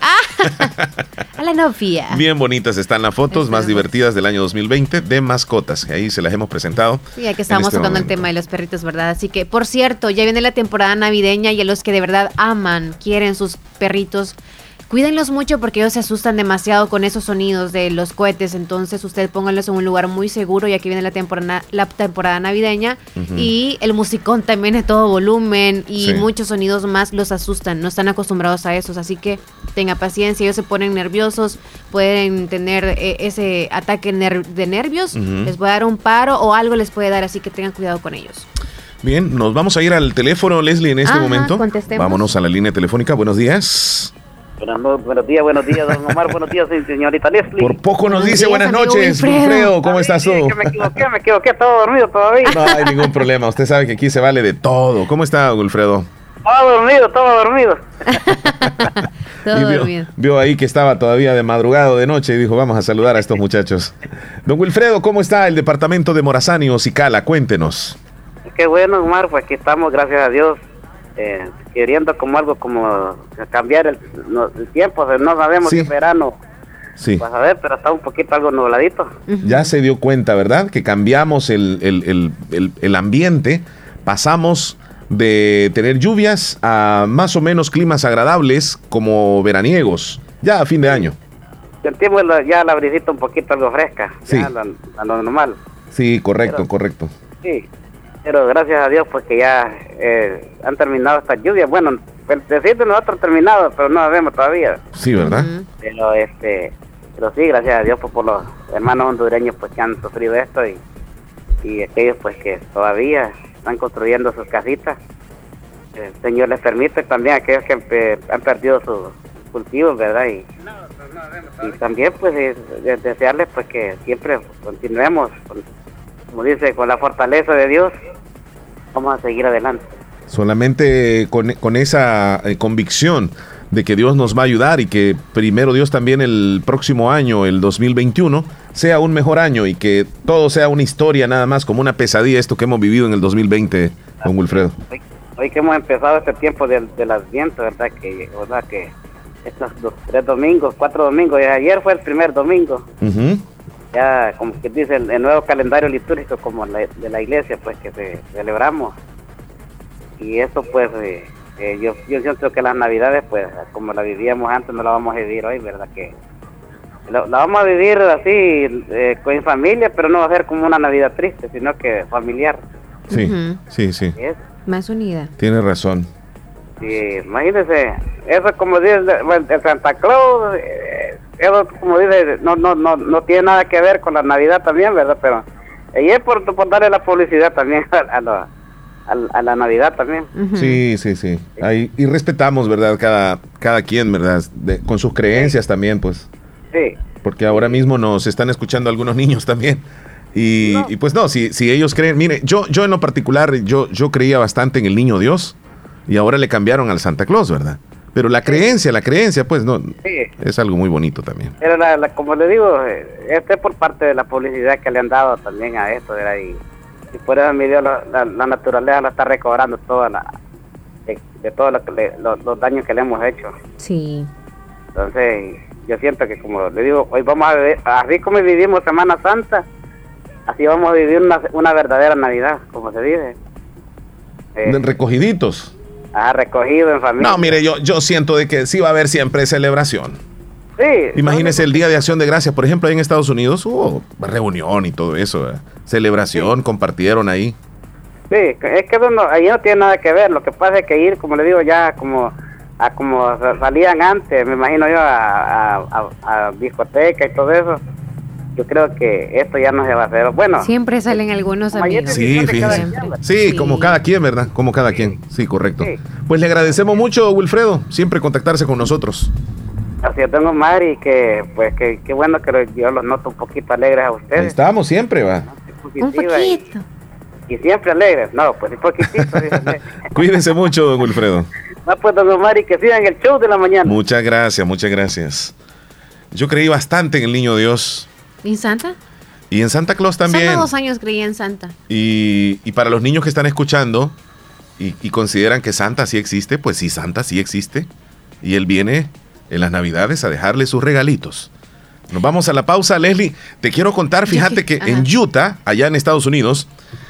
A la novia. Bien bonitas están las fotos más divertidas del año 2020 de mascotas. Ahí se las hemos presentado. Sí, aquí estamos en este tocando el tema de los perritos, ¿verdad? Así que, por cierto, ya viene la temporada navideña y a los que de verdad aman, quieren sus perritos, cuídenlos mucho porque ellos se asustan demasiado con esos sonidos de los cohetes. Entonces, usted pónganlos en un lugar muy seguro, ya que viene la temporada, la temporada navideña y el musicón también es todo volumen y Sí. muchos sonidos más los asustan. No están acostumbrados a esos, así que tenga paciencia. Ellos se ponen nerviosos, pueden tener eh, ese ataque ner- de nervios, les puede dar un paro o algo les puede dar, así que tengan cuidado con ellos. Bien, nos vamos a ir al teléfono, Leslie, en este Ajá, momento. contestemos. Vámonos a la línea telefónica. Buenos días. Buenos, no- buenos días, buenos días, don Omar, buenos días, señorita Leslie. Por poco nos Buenos dice días, buenas noches, Wilfredo. ¿Cómo estás tú? Que me equivoqué, me equivoqué, todo dormido todavía. No hay ningún problema. Usted sabe que aquí se vale de todo. ¿Cómo está, Wilfredo? Todo dormido, todo dormido. *laughs* Todo Y vio, dormido. vio ahí que estaba todavía de madrugada o de noche y dijo, vamos a saludar a estos muchachos. Don Wilfredo, ¿cómo está el departamento de Morazán y Ocicala? Cuéntenos. Qué bueno, Omar, pues aquí estamos, gracias a Dios, eh, queriendo como algo como cambiar el, no- el tiempo, o sea, no sabemos Sí. si es verano, Sí. vas a ver, pero está un poquito algo nubladito. Ya se dio cuenta, ¿verdad? Que cambiamos el, el- el- el- el ambiente, pasamos de tener lluvias a más o menos climas agradables como veraniegos, ya a fin de año. Sentimos la- ya la brisita un poquito algo fresca, Sí. ya a lo normal. Sí, correcto, Pero- correcto. Sí, pero gracias a Dios pues que ya eh, han terminado estas lluvias. Bueno, el decir de nosotros terminado, pero no sabemos todavía. Sí, ¿verdad? Pero este, pero sí, gracias a Dios pues, por los hermanos hondureños pues que han sufrido esto y, y aquellos pues que todavía están construyendo sus casitas. El Señor les permite también a aquellos que eh, han perdido sus cultivos, ¿verdad? Y, y también pues de- desearles pues que siempre continuemos, con- como dice, con la fortaleza de Dios, vamos a seguir adelante. Solamente con, con esa eh, convicción de que Dios nos va a ayudar y que primero Dios también el próximo año, el 2021, sea un mejor año y que todo sea una historia nada más como una pesadilla esto que hemos vivido en el 2020, don Wilfredo. Hoy, hoy que hemos empezado este tiempo del del Adviento, ¿verdad? Que, ¿verdad? que estos dos- tres domingos, cuatro domingos, y ayer fue el primer domingo. Ujú. Ya como que dice el, el nuevo calendario litúrgico como la- de la iglesia pues que se- celebramos y eso pues eh, eh, yo, yo siento que las navidades pues como la vivíamos antes no la vamos a vivir hoy verdad que la, la vamos a vivir así eh, con familia pero no va a ser como una navidad triste sino que familiar Sí, sí, sí. Es- Más unida. Tiene razón. Sí, imagínese, eso como dice bueno, el Santa Claus, eh, eso como dice, no, no, no, no tiene nada que ver con la Navidad también, ¿verdad? Pero y es por, por darle la publicidad también *laughs* a, a la, a la- a la Navidad también. Sí, sí, sí. Ahí- y respetamos, ¿verdad? Cada, cada quien, ¿verdad? De- con sus creencias también, pues. Sí, Porque ahora mismo nos están escuchando algunos niños también. Y, y pues no, si, si ellos creen, mire, yo, yo en lo particular, yo, yo creía bastante en el niño Dios y ahora le cambiaron al Santa Claus, ¿verdad? Pero la creencia, la creencia, pues no, sí. es algo muy bonito también. Pero la, la- como le digo, este es por parte de la publicidad que le han dado también a esto, ¿verdad? Y, y por eso mi Dios, la, la- la naturaleza la está recobrando toda la, de, de todos lo lo- los daños que le hemos hecho. Sí. Entonces, yo siento que como le digo, hoy vamos a vivir, así como vivimos Semana Santa, así vamos a vivir una, una verdadera Navidad, como se dice. Eh, Recogiditos. Ah, recogido en familia. No, mire, yo, yo siento de que sí va a haber siempre celebración. Sí. Imagínese el Día de Acción de Gracias, por ejemplo, ahí en Estados Unidos hubo reunión y todo eso, celebración, compartieron ahí. Sí, es que eso no, ahí no tiene nada que ver. Lo que pasa es que ir, como le digo, ya como a como sa- salían antes, me imagino yo, a, a, a- a discoteca y todo eso. Yo creo que esto ya no se va a hacer. Bueno, Siempre salen algunos amigos. Sí. Sí, como cada quien, ¿verdad? Como cada quien. Sí, correcto. Pues le agradecemos mucho, Wilfredo, siempre contactarse con nosotros. así yo tengo madre y que, pues, que, qué bueno que yo los noto un poquito alegres a Ahí ustedes. estamos siempre, va. positiva y- Y, siempre alegres. No, pues un poquitito. *laughs* Cuídense mucho, don Wilfredo. no, pues, don Omar, y que sigan el show de la mañana. Muchas gracias, muchas gracias. Yo creí bastante en el Niño Dios ¿Y Santa? y en Santa Claus también. Solo dos años creí en Santa. Y, y para los niños que están escuchando y, y consideran que Santa sí existe, pues sí, Santa sí existe. Y él viene en las Navidades a dejarle sus regalitos. Nos vamos a la pausa, Leslie. Te quiero contar, fíjate que en Utah, allá en Estados Unidos,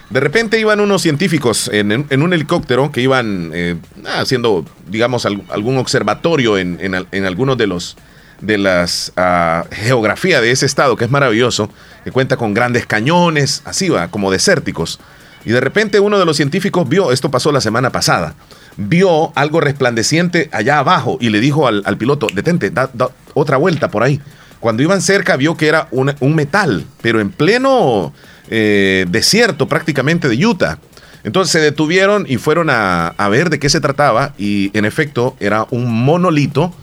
de repente iban unos científicos en, un helicóptero que iban eh, haciendo, digamos, al- algún observatorio en, en en algunos de los de las ah, geografía de ese estado, que es maravilloso, que cuenta con grandes cañones, así va, como desérticos. Y de repente uno de los científicos vio, esto pasó la semana pasada, vio algo resplandeciente allá abajo y le dijo al, al piloto, detente, da, da otra vuelta por ahí. Cuando iban cerca vio que era un, un metal, pero en pleno eh, desierto prácticamente de Utah. Entonces se detuvieron y fueron a, a ver de qué se trataba y en efecto era un monolito.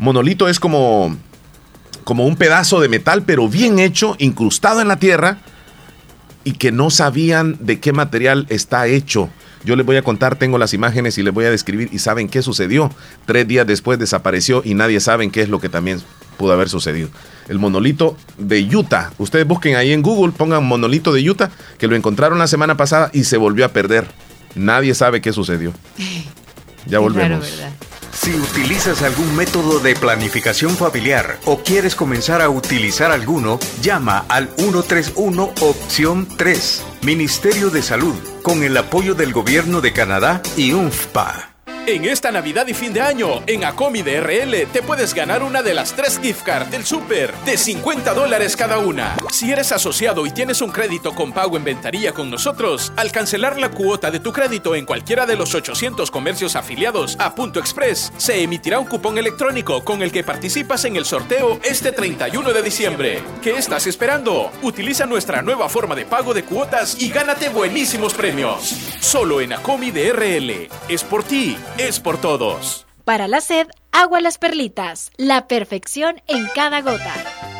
Monolito es como, como un pedazo de metal, pero bien hecho, incrustado en la tierra y que no sabían de qué material está hecho. Yo les voy a contar, tengo las imágenes y les voy a describir y saben qué sucedió. Tres días después desapareció y nadie sabe qué es lo que también pudo haber sucedido. El monolito de Utah. Ustedes busquen ahí en Google, pongan monolito de Utah, que lo encontraron la semana pasada y se volvió a perder. Nadie sabe qué sucedió. *laughs* Ya volvemos. Si utilizas algún método de planificación familiar o quieres comenzar a utilizar alguno, llama al 131 opción 3, Ministerio de Salud, con el apoyo del Gobierno de Canadá y UNFPA. En esta Navidad y fin de año, en Acomi de RL te puedes ganar una de las tres gift cards del Super de 50 dólares cada una. Si eres asociado y tienes un crédito con pago en ventanilla con nosotros, al cancelar la cuota de tu crédito en cualquiera de los 800 comercios afiliados a Punto Express, se emitirá un cupón electrónico con el que participas en el sorteo este 31 de diciembre. ¿Qué estás esperando? Utiliza nuestra nueva forma de pago de cuotas y gánate buenísimos premios. Solo en Acomi de RL. Es por ti, es por todos. Para la sed, agua las perlitas. La perfección en cada gota.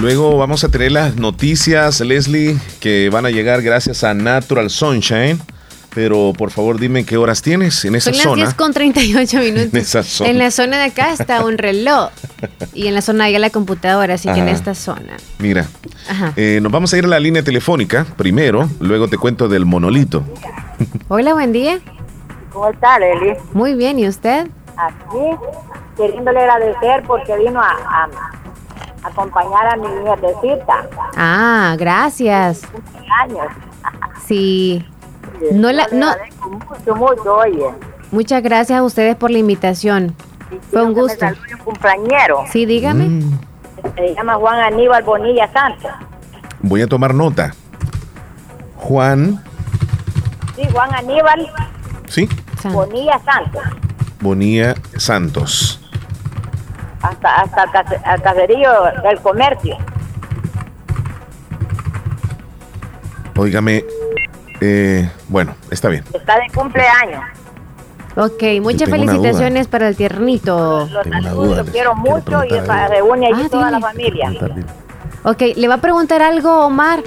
Luego vamos a tener las noticias, Leslie, que van a llegar gracias a Natural Sunshine. Pero por favor dime qué horas tienes en esa Son las zona. 10 con 38 *laughs* minutos. En esa zona. En la zona de acá está un reloj. Y en la zona de allá la computadora, así que en esta zona. Mira, Ajá. eh, nos vamos a ir a la línea telefónica primero, luego te cuento del monolito. *laughs* Hola, buen día. ¿Cómo está, Leli? Muy bien, ¿y usted? Aquí, queriéndole agradecer porque vino a acompañar a mi nietecita. Ah, gracias. años. Sí. No la, no, Mucho, mucho, oye. muchas gracias a ustedes por la invitación. Fue un gusto. Un cumpleañero. Sí, dígame. Mm. Se llama Juan Aníbal Bonilla Santos. Voy a tomar nota. Juan, Sí, Juan Aníbal ¿sí? Bonilla Santos. Bonilla Santos. Hasta, hasta el caserío del comercio. Óigame, eh, bueno, está bien. Está de cumpleaños. Ok, muchas felicitaciones para el tiernito. Lo Tengo una saludo, duda, lo les quiero mucho y se reúne allí Ah, toda la familia. Ok, ¿le va a preguntar algo, Omar?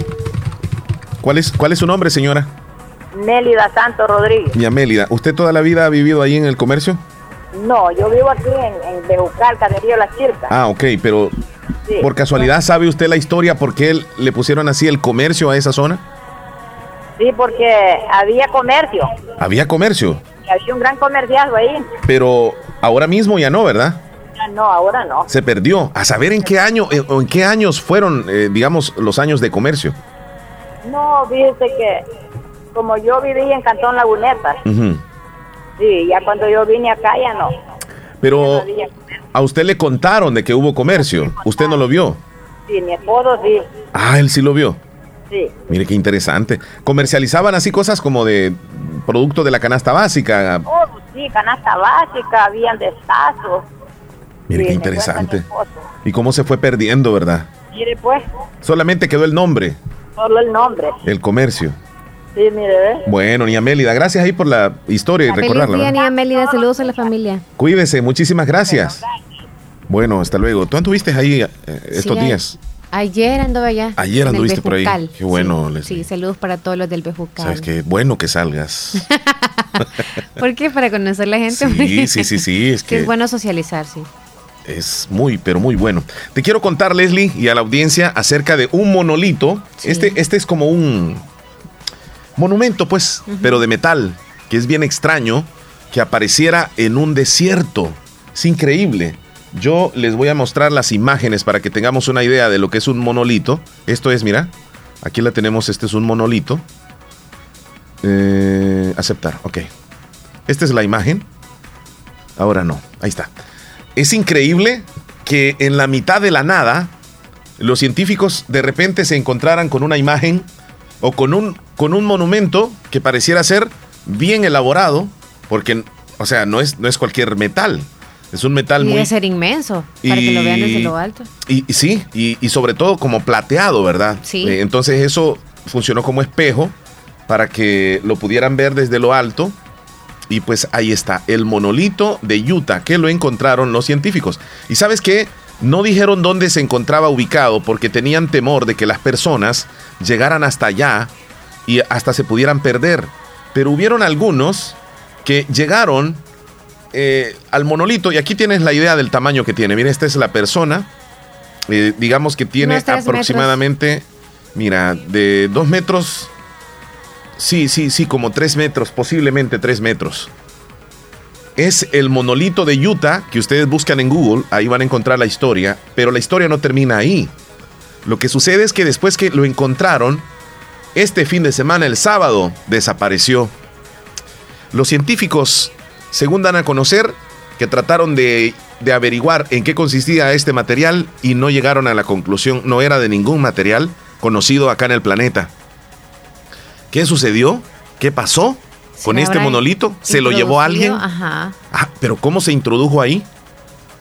¿Cuál es, cuál es su nombre, señora? Nélida Santos Rodríguez. Y Amélida, ¿usted toda la vida ha vivido ahí en el comercio? No, yo vivo aquí en, en Bejucal, Caserío Las Chircas. Ah, ok, pero Sí. por casualidad, ¿sabe usted la historia por qué le pusieron así el comercio a esa zona? Sí, porque había comercio. Había comercio, y Había un gran comercial ahí. pero ahora mismo ya no, ¿verdad? Ya No, ahora no. Se perdió. A saber en qué año eh, o en qué años fueron, eh, digamos, los años de comercio. No, fíjese que como yo viví en Cantón Laguneta, Ujú. Sí, ya cuando yo vine acá ya no. Pero a usted le contaron de que hubo comercio. Usted no lo vio. Sí, mi esposo sí, Ah, él sí lo vio. sí. Mire qué interesante. Comercializaban así cosas como de producto de la canasta básica. Oh, sí, canasta básica, habían destazos. Mire Sí, qué interesante. Y cómo se fue perdiendo, ¿verdad? Mire pues, Solamente quedó el nombre, solo el nombre. el comercio. Sí, mire, ¿ve? Bueno, Nia Mélida, gracias ahí por la historia y Feliz recordarla. día, ¿verdad? Nia Mélida. Saludos a la familia. Cuídese, muchísimas gracias. Bueno, hasta luego. ¿Tú anduviste ahí eh, estos Sí, días? Ayer anduve allá. Ayer anduviste por ahí. Qué bueno, Sí, Leslie. Sí, saludos para todos los del Bejucal. Sabes qué bueno que salgas. *laughs* ¿Por qué? Para conocer la gente. Sí, sí, sí, sí, *laughs* es que que es bueno socializar, sí. es muy, pero muy bueno. Te quiero contar, Leslie, y a la audiencia acerca de un monolito. Este, este es como un monumento, pues, pero de metal, que es bien extraño que apareciera en un desierto. Es increíble. Yo les voy a mostrar las imágenes para que tengamos una idea de lo que es un monolito. Esto es, mira, aquí la tenemos, este es un monolito. Eh, aceptar, ok. Esta es la imagen. Ahora no, ahí está. Es increíble que en la mitad de la nada los científicos de repente se encontraran con una imagen o con un, con un monumento que pareciera ser bien elaborado, porque, o sea, no es, no es cualquier metal. Es un metal Y muy... debe ser inmenso, para que lo vean desde lo alto. Y, y sí, y, y sobre todo como plateado, ¿verdad? Sí. Eh, entonces eso funcionó como espejo para que lo pudieran ver desde lo alto. Y pues ahí está, el monolito de Utah, que lo encontraron los científicos. Y sabes qué? No dijeron dónde se encontraba ubicado porque tenían temor de que las personas llegaran hasta allá y hasta se pudieran perder. Pero hubieron algunos que llegaron eh, al monolito, y aquí tienes la idea del tamaño que tiene. Mira, esta es la persona. eh, digamos que tiene aproximadamente, mira, de dos metros. Sí, sí, sí, como tres metros, posiblemente tres metros. Es el monolito de Utah que ustedes buscan en Google, ahí van a encontrar la historia, pero la historia no termina ahí. Lo que sucede es que después que lo encontraron, este fin de semana, el sábado, desapareció. Los científicos, según dan a conocer, que trataron de, de averiguar en qué consistía este material y no llegaron a la conclusión, no era de ningún material conocido acá en el planeta. ¿Qué sucedió? ¿Qué pasó con ¿Se este monolito? ¿Se lo llevó alguien? introducido? Ajá. Ah, pero ¿cómo se introdujo ahí?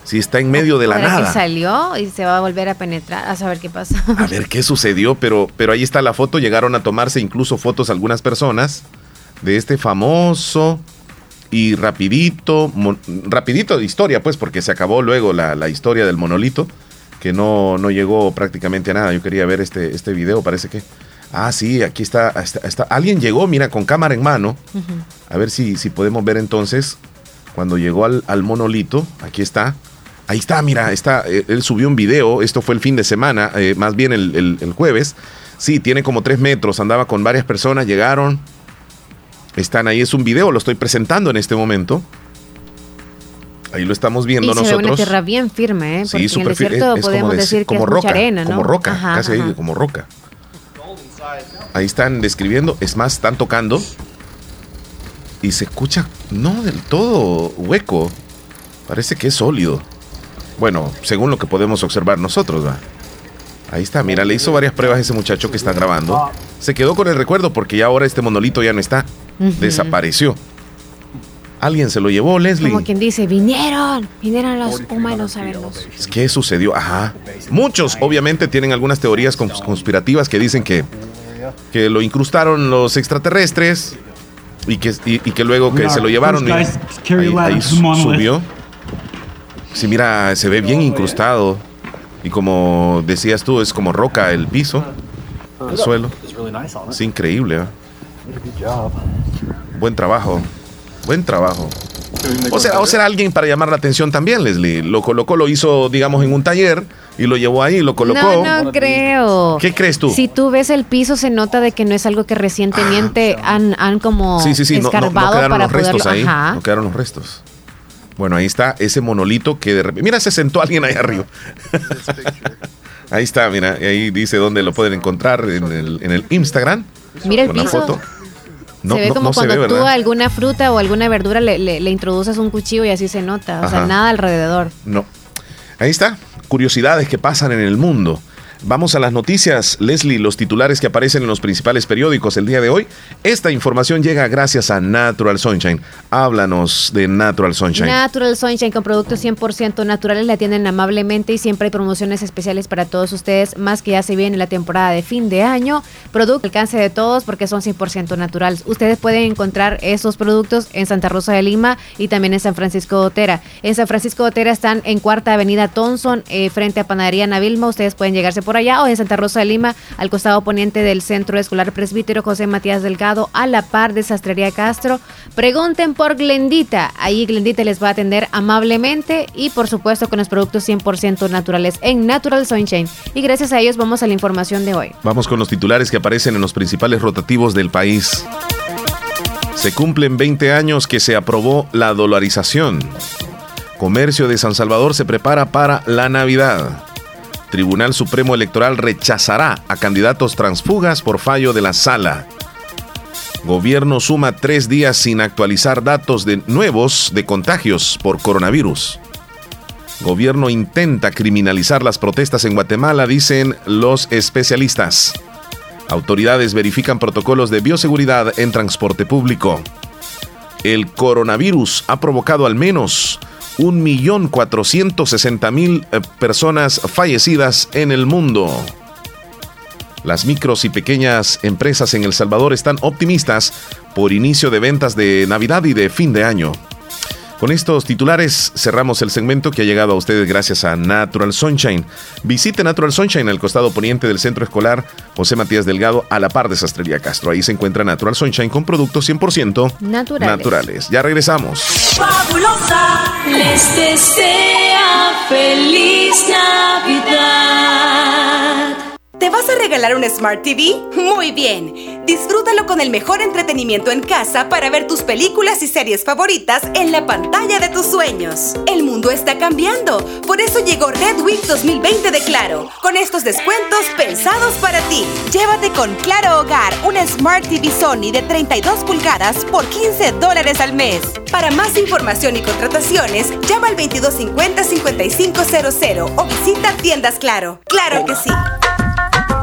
Si está en medio de la ¿Podrá que nada. salió y se va a volver a penetrar a saber qué pasa. A ver qué sucedió, pero, pero ahí está la foto. Llegaron a tomarse incluso fotos algunas personas de este famoso y rapidito, mon- rapidito de historia, pues, porque se acabó luego la, la historia del monolito, que no, no llegó prácticamente a nada. Yo quería ver este, este video, parece que... Ah, sí, aquí está, está, está- Alguien llegó, mira, con cámara en mano. A ver si, si podemos ver entonces cuando llegó al, al monolito. Aquí está. Ahí está, mira, está, eh, él subió un video, esto fue el fin de semana, eh, más bien el, el- el jueves. Sí, tiene como tres metros, andaba con varias personas, llegaron, están ahí, es un video, lo estoy presentando en este momento. Ahí lo estamos viendo y se ve una nosotros. tierra bien firme, ¿eh? Porque en el desierto es- es podemos decir que como es roca, mucha arena, ¿no? Como roca, Ajá, casi ahí, como roca. Ahí están describiendo, es más, están tocando y se escucha no del todo hueco. Parece que es sólido. Bueno, según lo que podemos observar nosotros, va. Ahí está, mira, le hizo varias pruebas a ese muchacho que está grabando. Se quedó con el recuerdo porque ya ahora este monolito ya no está. Desapareció. Alguien se lo llevó, Leslie. Como quien dice, vinieron, vinieron los humanos a verlos. ¿Qué sucedió? Ajá. Muchos, obviamente, tienen algunas teorías cons- conspirativas que dicen que, que lo incrustaron los extraterrestres y que, y, y que luego que se lo llevaron. Mira, ahí, ahí su- subió. Sí, mira, se ve bien incrustado. Y como decías tú, es como roca el piso, el suelo. Es increíble. ¿eh? Buen trabajo. Buen trabajo. O será, o será alguien para llamar la atención también, Leslie. Lo colocó, lo hizo, digamos, en un taller y lo llevó ahí, lo colocó. No, no creo. ¿Qué crees tú? Si tú ves el piso, se nota de que no es algo que recientemente han, han como Ah, sí, sí, sí, no, no- no escarbado quedaron para los restos poderlo. ahí. Ajá. No quedaron los restos. Bueno, ahí está ese monolito que de repente. Mira, se sentó alguien ahí arriba. *laughs* ahí está, mira, y ahí dice dónde lo pueden encontrar en el, en el Instagram. Mira el con la piso. foto. No, se ve no- como no cuando ve, tú a alguna fruta o alguna verdura le, le- le introduces un cuchillo y así se nota. O sea, nada alrededor. No. Ahí está. Curiosidades que pasan en el mundo. Vamos a las noticias. Leslie, los titulares que aparecen en los principales periódicos el día de hoy. Esta información llega gracias a Natural Sunshine. Háblanos de Natural Sunshine. Natural Sunshine con productos 100% naturales la atienden amablemente y siempre hay promociones especiales para todos ustedes, más que ya se viene la temporada de fin de año. Producto al alcance de todos porque son 100% naturales. Ustedes pueden encontrar esos productos en Santa Rosa de Lima y también en San Francisco de Otera. En San Francisco de Otera están en Cuarta Avenida Thompson, eh, frente a Panadería Navilma. Ustedes pueden llegarse por allá o en Santa Rosa de Lima, al costado poniente del Centro Escolar Presbítero José Matías Delgado, a la par de Sastrería Castro. Pregunten por Glendita. Ahí Glendita les va a atender amablemente y por supuesto con los productos 100% naturales en Natural Sunshine. Y gracias a ellos vamos a la información de hoy. Vamos con los titulares que aparecen en los principales rotativos del país. Se cumplen 20 años que se aprobó la dolarización. Comercio de San Salvador se prepara para la Navidad. Tribunal Supremo Electoral rechazará a candidatos transfugas por fallo de la sala. Gobierno suma tres días sin actualizar datos de nuevos de contagios por coronavirus. Gobierno intenta criminalizar las protestas en Guatemala, dicen los especialistas. Autoridades verifican protocolos de bioseguridad en transporte público. El coronavirus ha provocado al menos 1.460.000 eh, personas fallecidas en el mundo. Las micros y pequeñas empresas en El Salvador están optimistas por inicio de ventas de Navidad y de fin de año. Con estos titulares cerramos el segmento que ha llegado a ustedes gracias a Natural Sunshine. Visite Natural Sunshine al costado poniente del centro escolar José Matías Delgado a la par de Sastrería Castro. Ahí se encuentra Natural Sunshine con productos 100% Naturales. naturales. Ya regresamos. Fabulosa les desea feliz Navidad. ¿Te vas a regalar un Smart TV? Muy bien. Disfrútalo con el mejor entretenimiento en casa para ver tus películas y series favoritas en la pantalla de tus sueños. El mundo está cambiando. Por eso llegó Red Week 2020 de Claro, con estos descuentos pensados para ti. Llévate con Claro Hogar una Smart TV Sony de 32 pulgadas por 15 dólares al mes. Para más información y contrataciones, llama al 2250-5500 o visita tiendas Claro. Claro que sí.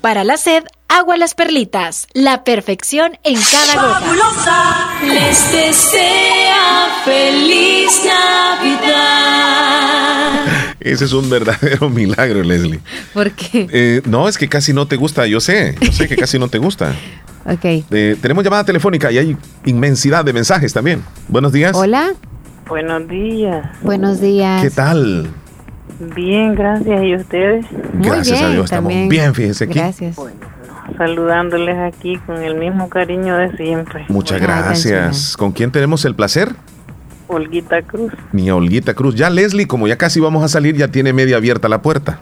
Para la sed, agua las perlitas. La perfección en cada gota. Fabulosa les desea feliz Navidad. Ese es un verdadero *laughs* milagro, Leslie. ¿Por qué? Eh, no, es que casi no te gusta, yo sé, yo sé que casi no te gusta. *laughs* Ok. Eh, tenemos llamada telefónica y hay inmensidad de mensajes también. Buenos días. Hola. Buenos días. Buenos días. ¿Qué tal? Bien, gracias. ¿Y ustedes? Gracias a Dios, estamos bien, fíjese aquí. Gracias. Saludándoles aquí con el mismo cariño de siempre. Muchas gracias. ¿Con quién tenemos el placer? Olguita Cruz. Mi Olguita Cruz. Ya Leslie, como ya casi vamos a salir, ya tiene media abierta la puerta.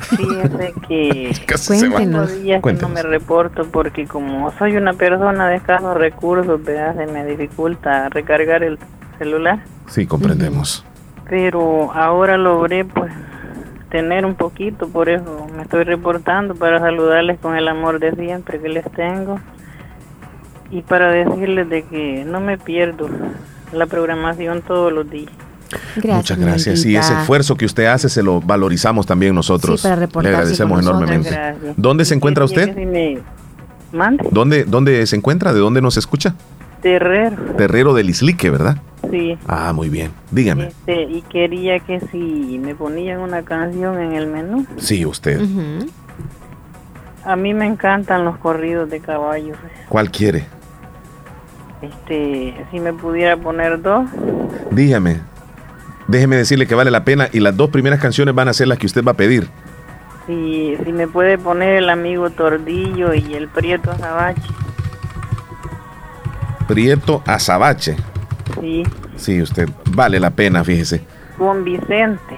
Fíjese que *laughs* Casi se va. tengo días que no Cuéntenos. me reporto porque como soy una persona de escasos recursos, ¿verdad? se me dificulta recargar el celular. Sí, comprendemos. Pero ahora logré pues tener un poquito, por eso me estoy reportando para saludarles con el amor de siempre que les tengo y para decirles de que no me pierdo la programación todos los días. Muchas gracias. Y ese esfuerzo que usted hace se lo valorizamos también nosotros. Sí, para Le agradecemos enormemente. Gracias. ¿Dónde se encuentra usted? si me ¿Dónde, ¿Dónde se encuentra? ¿De dónde nos escucha? Terrero, Terrero del Islique, ¿verdad? Sí. Ah, muy bien. Dígame. Este, y quería que si me ponían una canción en el menú. Sí, usted. A mí me encantan los corridos de caballos. ¿Cuál quiere? Este, si me pudiera poner dos. Dígame. Déjeme decirle que vale la pena y las dos primeras canciones van a ser las que usted va a pedir. Si, si me puede poner el amigo Tordillo y el Prieto Azabache. Prieto Azabache. Sí, Sí, usted. Vale la pena, fíjese. con Vicente.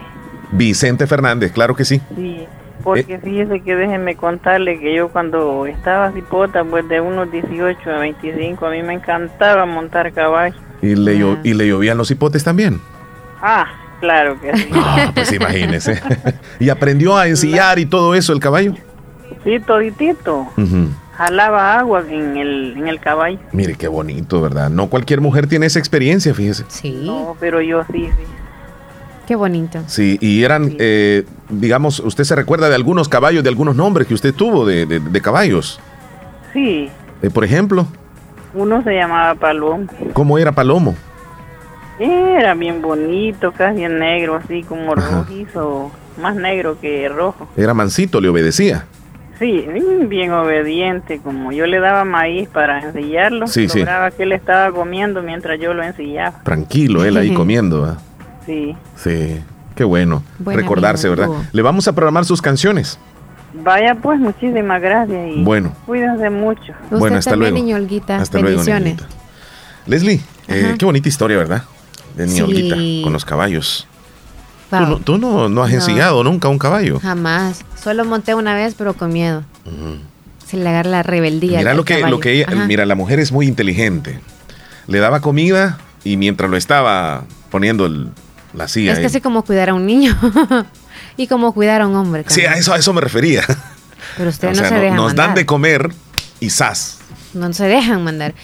Vicente Fernández, claro que sí. Sí, porque fíjese que déjeme contarle que yo cuando estaba cipota, pues de unos 18 a 25, a mí me encantaba montar caballo. Y le, llo- y le llovían los hipotes también. Ah, Claro que sí. Ah, pues imagínese. *laughs* ¿Y aprendió a ensillar y todo eso el caballo? Sí, toditito. Ujú. Jalaba agua en el, en el caballo. Mire qué bonito, ¿verdad? No cualquier mujer tiene esa experiencia, fíjese. Sí. No, pero yo sí, sí. Qué bonito. Sí, y eran, eh, digamos, ¿usted se recuerda de algunos caballos, de algunos nombres que usted tuvo de, de- de caballos? Sí, Eh, por ejemplo, uno se llamaba Palomo. ¿cómo era Palomo? Era bien bonito, casi en negro, así como rojizo, más negro que rojo. Era mansito, le obedecía. Sí, bien obediente, como yo le daba maíz para ensillarlo, Sí, sí. lograba que él estaba comiendo mientras yo lo ensillaba. Tranquilo, él ahí comiendo. Sí. Sí, qué bueno. Buen Recordarse, amigo, ¿verdad? Le vamos a programar sus canciones. Vaya pues, muchísimas gracias y Bueno. cuídense mucho. Usted Bueno, hasta también, luego. niño Olguita. Hasta luego, Bendiciones. Leslie, eh, qué bonita historia, ¿verdad? De Sí. Niña Olguita con los caballos. Tú, no, tú no, no has No. ensillado nunca un caballo. Jamás. Solo monté una vez, pero con miedo. Se le agarra la rebeldía. Mira lo que, caballo. lo que ella, Ajá. mira, la mujer es muy inteligente. Le daba comida y mientras lo estaba poniendo el- la silla. Es casi como cuidar a un niño. *laughs* y como cuidar a un hombre. Sí, también. a eso, a eso me refería. Pero usted *laughs* O no sea, se no- deja nos mandar. dan de comer y sas. No se dejan mandar.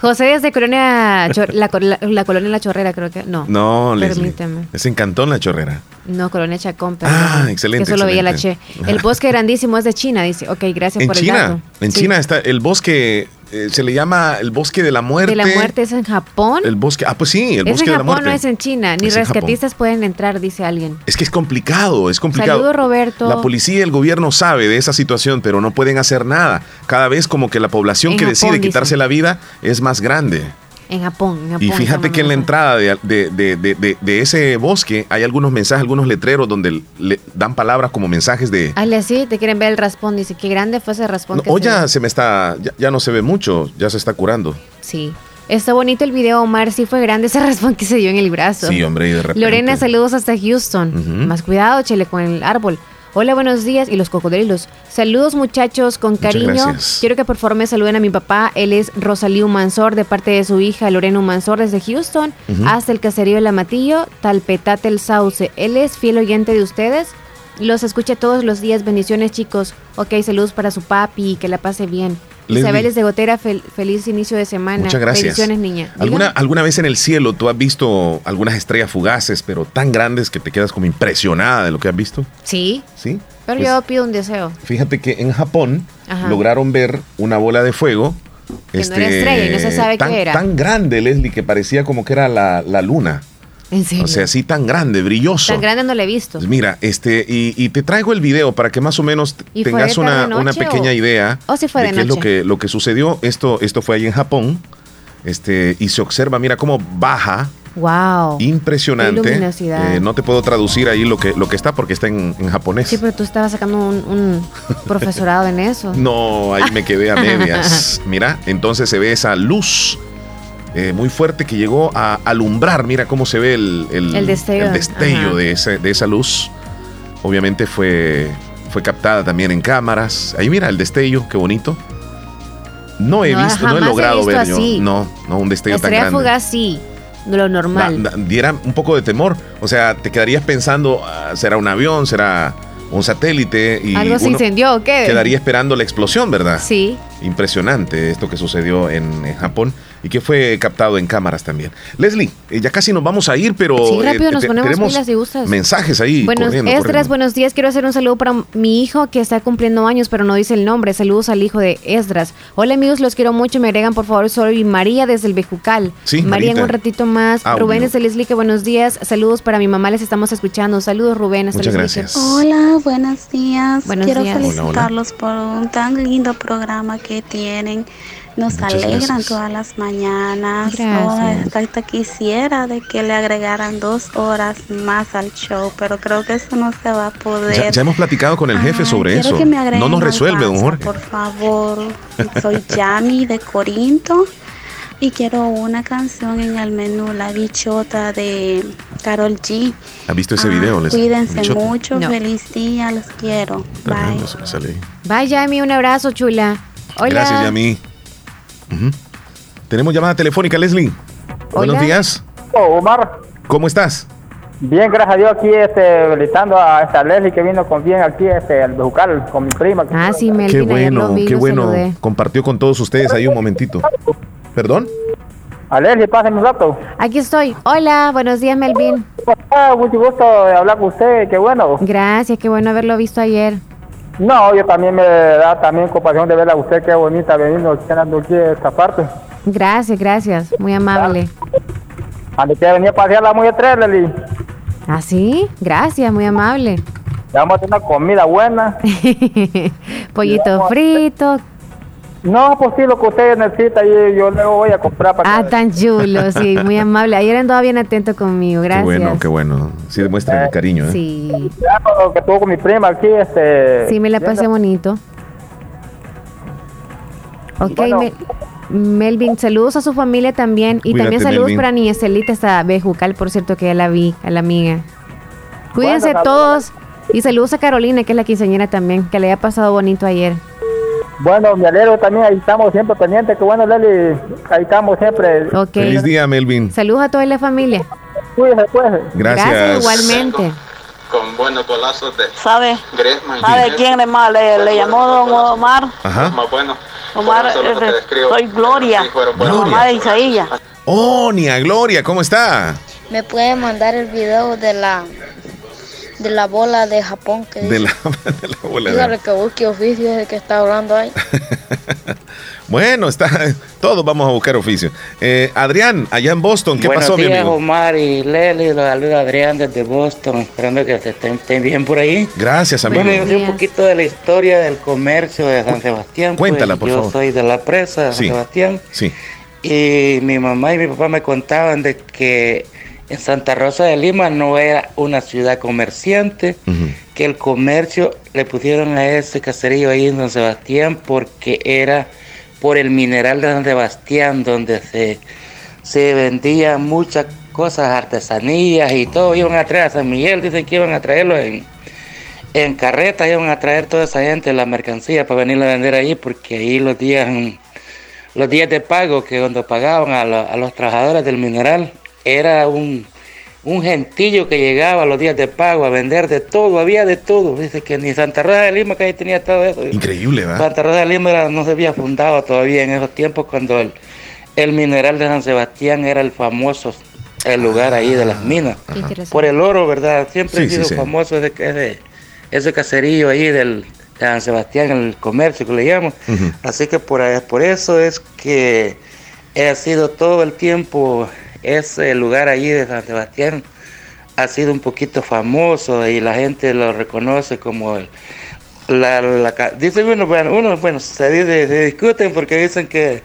José desde Colonia, la, la- la Colonia La Chorrera, creo que. No. No, Leslie. Permíteme. Es en Cantón La Chorrera. No, Colonia Chacón, perdón. Ah, excelente, Que solo veía la Che. El bosque grandísimo es de China, dice. Ok, gracias En por el China, dato. en Sí. China está el bosque, eh, se le llama el bosque de la muerte. De la muerte es en Japón. El bosque, ah, pues sí, el es bosque en de la Japón, muerte. no es en China. Ni Es en Japón. rescatistas pueden entrar, dice alguien. Es que es complicado, es complicado. Saludos, Roberto. La policía y el gobierno sabe de esa situación, pero no pueden hacer nada. Cada vez como que la población En que Japón, decide dice. quitarse la vida es más grande. En Japón. En Japón Y fíjate que en la entrada de, de- de- de- ese bosque hay algunos mensajes, algunos letreros donde le dan palabras como mensajes de... Hazle así, te quieren ver el raspón. Dice, qué grande fue ese raspón. No, que o se ya ve". se me está, ya, ya no se ve mucho, ya se está curando. Sí. Está bonito el video, Omar. Sí fue grande ese *laughs* raspón que se dio en el brazo. Sí, hombre, y de repente. Lorena, saludos hasta Houston. Más cuidado, Chele, con el árbol. Hola, buenos días. Y los cocodrilos. Saludos, muchachos, con Muchas cariño. gracias. Quiero que por favor me saluden a mi papá. Él es Rosalío Mansor, de parte de su hija Lorena Mansor, desde Houston, hasta el caserío de Lamatillo, Talpetate el Sauce. Él es fiel oyente de ustedes. Los escucha todos los días. Bendiciones, chicos. Ok, saludos para su papi. Que la pase bien. Leslie. Isabel es de Gotera, fel- feliz inicio de semana. Muchas gracias. Bendiciones, niña. ¿Alguna, Dígame. ¿Alguna vez en el cielo tú has visto algunas estrellas fugaces, pero tan grandes que te quedas como impresionada de lo que has visto? Sí, Sí. pero Pues, yo pido un deseo. Fíjate que en Japón Ajá. lograron ver una bola de fuego. este, Que no era estrella y no se sabe tan, qué era. Tan grande, Leslie, que parecía como que era la, la luna. En serio. O sea, así tan grande, brilloso. Tan grande no lo he visto. Pues mira, este, y, y te traigo el video para que más o menos t- ¿Y fue tengas de una, pequeña o- idea o si fue de qué es lo que, lo que sucedió. Esto, esto fue ahí en Japón. Este, y se observa, mira cómo baja. Wow. Impresionante. Eh, no te puedo traducir ahí lo que, lo que está porque está en, en japonés. Sí, pero tú estabas sacando un, un *laughs* profesorado en eso. No, ahí me quedé a medias. *laughs* Mira, entonces se ve esa luz eh, muy fuerte que llegó a alumbrar. Mira cómo se ve el, El destello, el destello de, ese- de esa luz. Obviamente fue, fue captada también en cámaras. Ahí mira el destello, qué bonito. No he No, visto, no he logrado ver yo. No, no, un destello tan grande. fugaz, sí. Lo normal. Da- da- diera un poco de temor. O sea, te quedarías pensando, ah, ¿será un avión? ¿Será un satélite? Y ¿Algo se incendió o qué? Quedaría esperando la explosión, ¿verdad? Sí. Impresionante esto que sucedió en, en Japón y que fue captado en cámaras también. Leslie, eh, ya casi nos vamos a ir, pero Sí, rápido eh, nos te- ponemos tenemos pilas si gustas. mensajes ahí. Buenos, corriendo, Esdras, corriendo. buenos días. Quiero hacer un saludo para mi hijo que está cumpliendo años, pero no dice el nombre. Saludos al hijo de Esdras. Hola amigos, los quiero mucho. Me agregan, por favor, soy María desde el Bejucal. Sí, María en un ratito más. Audio. Rubén desde Leslie, que buenos días. Saludos para mi mamá, les estamos escuchando. Saludos, Rubén. hasta Muchas Leslie, gracias. Hola, buenos días. Buenos Quiero días. Hola, hola. felicitarlos por un tan lindo programa que tienen. Nos Muchas alegran gracias. todas las mañanas. Gracias. Oh, hasta quisiera de que le agregaran dos horas más al show, pero creo que eso no se va a poder. Ya, ya hemos platicado con el jefe Ay, sobre eso. que me agreguen No nos resuelve, don Jorge. Por favor, soy *laughs* Yami de Corinto y quiero una canción en el menú, La Bichota de Carol G. ¿Has visto ese Ah, video? Leslie? Cuídense Bichota. mucho, No. feliz día, los quiero. Tremendo, ahí. Bye, Yami. Un abrazo, chula. Hola. Gracias, Yami. Tenemos llamada telefónica, Leslie. Buenos Hola. días. Omar, ¿Cómo estás? Bien, gracias a Dios aquí este, felicitando a esta Leslie que vino con bien aquí este, al Bejucal con mi prima. Ah, sí, Qué Melvin, lo bueno, vi, qué bueno. saludé. Compartió con todos ustedes ahí un momentito. ¿Perdón? A Leslie, pásenme un rato. Aquí estoy. Hola, buenos días, Melvin. Ah, mucho gusto de hablar con usted, qué bueno. Gracias, qué bueno haberlo visto ayer. No, yo también me da también compasión de verla a usted, qué bonita veniendo cenando aquí a esta parte. Gracias, gracias. Muy amable. Ande que venía a pasear la muy tres, Leslie. ¿Ah, sí? Gracias, muy amable. Le vamos a hacer una comida buena. *laughs* Pollito frito. No, pues sí, lo que usted necesita, yo, yo luego voy a comprar para Ah, tan chulo, *laughs* sí, muy amable. Ayer andaba bien atento conmigo, Qué gracias. bueno, qué bueno. Sí demuestran el cariño, ¿eh? Sí, Ya, con lo que tuvo con mi prima aquí, este... sí, me la pasé bonito. Ok, Bueno. Melvin, saludos a su familia también. Y Cuídate, también saludos Melvin. para Niña Estelita, hasta Bejucal, por cierto, que ya la vi, a la amiga. Cuídense Bueno, todos. Y saludos a Carolina, que es la quinceañera también, que le haya pasado bonito ayer. Bueno, mi alegro también, ahí estamos siempre pendientes, que bueno, Leli, ahí estamos siempre. Feliz día, Melvin. Saludos a toda la familia. Cuídense, pues. Gracias. igualmente. Con buenos golazos de ¿Sabe? Griezmann. ¿Sabe quién le, ma- le, le llamó don Omar? Ajá. Más bueno. Omar, eh, describo. soy Gloria, la mamá de Isaías. Oh, Nia Gloria, ¿cómo está? ¿Me puede mandar el video de la de la bola de Japón que De dice? la, *laughs* de la bola de- Dígale que busque oficio de que está hablando ahí. *laughs* Bueno, está, todos vamos a buscar oficio. Eh, Adrián, allá en Boston, ¿qué Buenos pasó, mi días, amigo? Omar y Leli, los saluda Adrián desde Boston, esperando que estén, estén bien por ahí. Gracias, amigo. Bueno, yo un poquito de la historia del comercio de San Sebastián. pues, Cuéntala, por yo favor. soy de la presa de Sí. San Sebastián Sí. y mi mamá y mi papá me contaban de que en Santa Rosa de Lima no era una ciudad comerciante, que el comercio le pusieron a ese caserío ahí en San Sebastián porque era por el mineral de San Sebastián donde se, se vendían muchas cosas, artesanías y todo, iban a traer a San Miguel, dicen que iban a traerlo en, en carretas, iban a traer toda esa gente la mercancía para venirla a vender ahí porque ahí los días los días de pago que cuando pagaban a, la- a los trabajadores del mineral era un, un gentillo que llegaba a los días de pago a vender de todo, había de todo. Dice que ni Santa Rosa de Lima que ahí tenía todo eso. Increíble, ¿verdad? Santa Rosa de Lima era- no se había fundado todavía en esos tiempos cuando el, el mineral de San Sebastián era el famoso el lugar ahí de las minas. Por el oro, ¿verdad? Siempre Sí, ha sido sí, sí. famoso ese, ese, ese caserío ahí del, de San Sebastián, el comercio que le llaman. Así que por, ahí- por eso es que ha sido todo el tiempo ese lugar allí de San Sebastián ha sido un poquito famoso y la gente lo reconoce como el, la, la dicen uno bueno, uno bueno se, dice- se discuten porque dicen que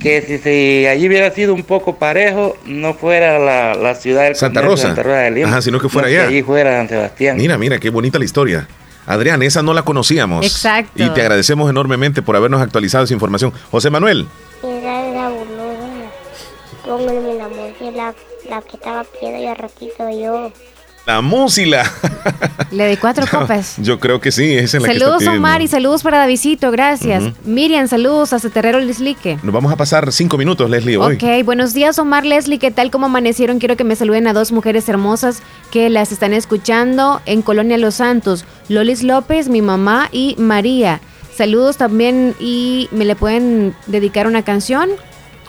que si, si allí hubiera sido un poco parejo no fuera la, la ciudad del Santa comercio Rosa. de Santa Rosa de Lima, Ajá, sino que fuera no allá. allí fuera San Sebastián Mira, mira, qué bonita la historia. Adrián, esa no la conocíamos. Exacto. Y te agradecemos enormemente por habernos actualizado esa información. José Manuel. La música, la, que estaba piedra y al ratito yo. la músila. *laughs* Le di cuatro copas. Yo creo que sí, esa es la que está Saludos, pidiendo. Omar, y saludos para Davidito, gracias. Miriam, saludos a Terrero Lislique. Nos vamos a pasar cinco minutos, Leslie, hoy. Ok, buenos días Omar Leslie, ¿qué tal? ¿Cómo amanecieron? Quiero que me saluden a dos mujeres hermosas que las están escuchando en Colonia Los Santos. Lolis López, mi mamá y María. Saludos también y me le pueden dedicar una canción.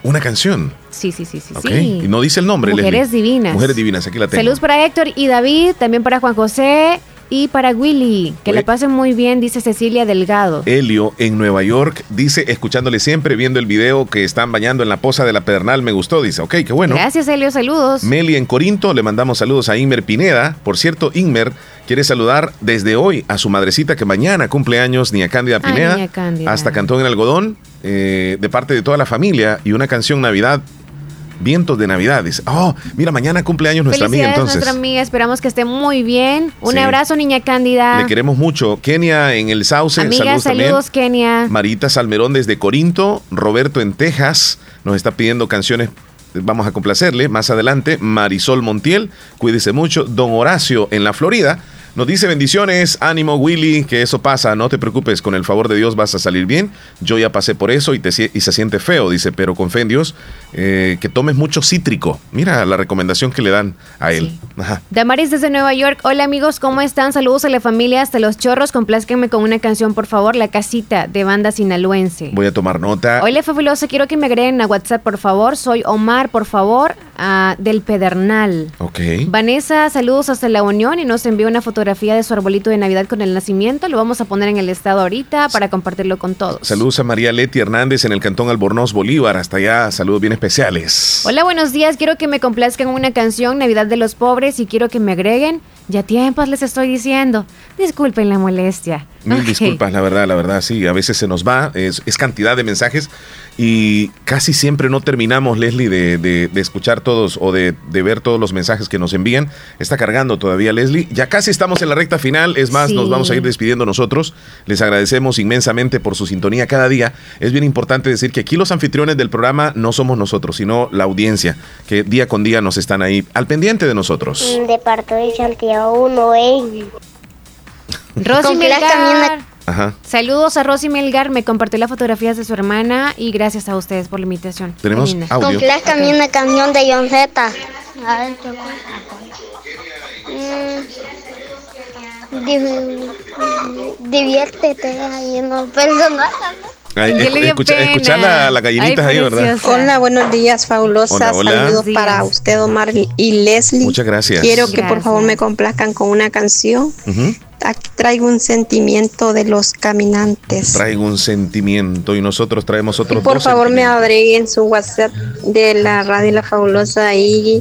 Una canción. Sí, sí, sí, sí. Ok. sí. Y no dice el nombre, Mujeres Leslie. divinas. Mujeres divinas, aquí la tengo. Saludos para Héctor y David, también para Juan José y para Willy. Que la pasen muy bien, dice Cecilia Delgado. Elio en Nueva York dice, escuchándole siempre, viendo el video que están bañando en la poza de la Pedernal, me gustó, dice, ok, qué bueno. Gracias, Elio, saludos. Meli en Corinto, le mandamos saludos a Inmer Pineda. Por cierto, Inmer quiere saludar desde hoy a su madrecita que mañana cumple años, Nia Cándida Ay, Pineda. Nia Cándida. Hasta Cantón en Algodón, eh, de parte de toda la familia y una canción Navidad, Vientos de Navidad. Dice, oh, mira, mañana cumpleaños nuestra amiga entonces. nuestra amiga. Esperamos que esté muy bien. Un Sí. abrazo, niña Cándida. Le queremos mucho. Kenia en el Sauce, Amiga, saludos, saludos, también. Kenia. Marita Salmerón desde Corinto, Roberto en Texas, nos está pidiendo canciones, vamos a complacerle más adelante, Marisol Montiel, cuídese mucho, Don Horacio en la Florida, nos dice bendiciones, ánimo Willy, que eso pasa, no te preocupes, con el favor de Dios vas a salir bien, yo ya pasé por eso y, te, se siente feo, dice, pero con fe en Dios, eh, que tomes mucho cítrico. Mira la recomendación que le dan a él. Ajá. Damaris desde Nueva York. Hola amigos, ¿cómo están? Saludos a la familia hasta los chorros. Complázquenme con una canción, por favor. La casita de banda sinaloense. Voy a tomar nota. Hola fabulosa, quiero que me agreguen a WhatsApp, por favor. Soy Omar, por favor, ah, del Pedernal. Ok. Vanessa, saludos hasta la Unión y nos envió una fotografía de su arbolito de Navidad con el nacimiento. Lo vamos a poner en el estado ahorita para compartirlo con todos. Saludos a María Leti Hernández en el cantón Albornoz, Bolívar. Hasta allá, saludos bien especiales. Hola, buenos días. Quiero que me complazcan una canción Navidad de los Pobres y quiero que me agreguen. Ya tiempos les estoy diciendo. Disculpen la molestia. Mil disculpas, la verdad, la verdad, sí, a veces se nos va, es, es cantidad de mensajes y casi siempre no terminamos, Leslie, de, de- de escuchar todos o de, de ver todos los mensajes que nos envían. Está cargando todavía, Leslie. Ya casi estamos en la recta final, es más, Sí. nos vamos a ir despidiendo nosotros. Les agradecemos inmensamente por su sintonía cada día. Es bien importante decir que aquí los anfitriones del programa no somos nosotros, sino la audiencia, que día con día nos están ahí al pendiente de nosotros. De parte de Santiago 1, eh. Rosy Melgar. Ajá. Saludos a Rosy Melgar. Me compartió las fotografías de su hermana y gracias a ustedes por la invitación. Tenemos audio. Complázcame una canción de John Z. A ver, ¿qué Mm, div- diviértete ahí, no personas. Ay, escucha, pena. escucha la, la gallinitas Ay, ahí, ¿verdad? Hola, buenos días, fabulosa. Hola, hola. Saludos días. para usted, Omar y Leslie. Muchas gracias. Quiero que por Gracias. favor me complazcan con una canción. Ujú. Aquí traigo un sentimiento de los caminantes. Traigo un sentimiento y nosotros traemos Y otros por dos favor me agreguen su WhatsApp de la radio La Fabulosa y,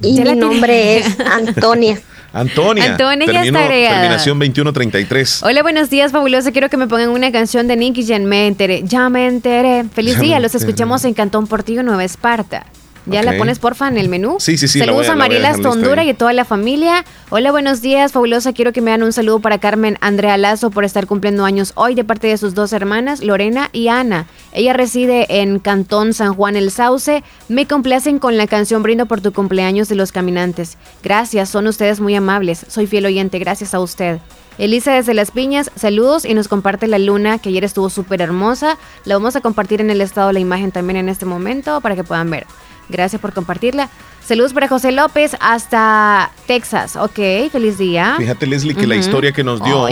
y Ya la mi nombre es *laughs* Antonia. Antonia. Antonia ya está agregada. Terminación 2133. Hola, buenos días, fabuloso. Quiero que me pongan una canción de Nicky Jam. Me enteré. Ya me enteré. Feliz Ya día. Los enteré. escuchamos en Cantón Portillo, Nueva Esparta. ¿Ya la pones, porfa, en el menú? Sí, sí, sí, Saludos a- a, Mariela y a toda la familia. Hola, buenos días, fabulosa. Quiero que me hagan un saludo para Carmen Andrea Lazo por estar cumpliendo años hoy de parte de sus dos hermanas, Lorena y Ana. Ella reside en Cantón San Juan el Sauce. Me complacen con la canción Brindo por tu cumpleaños de los caminantes. Gracias, son ustedes muy amables. Soy fiel oyente, gracias a usted. Elisa desde Las Piñas, saludos y nos comparte la luna que ayer estuvo súper hermosa. La vamos a compartir en el estado de la imagen también en este momento para que puedan ver. Gracias por compartirla. Saludos para José López hasta Texas. Ok, feliz día. Fíjate, Leslie, que la historia que nos dio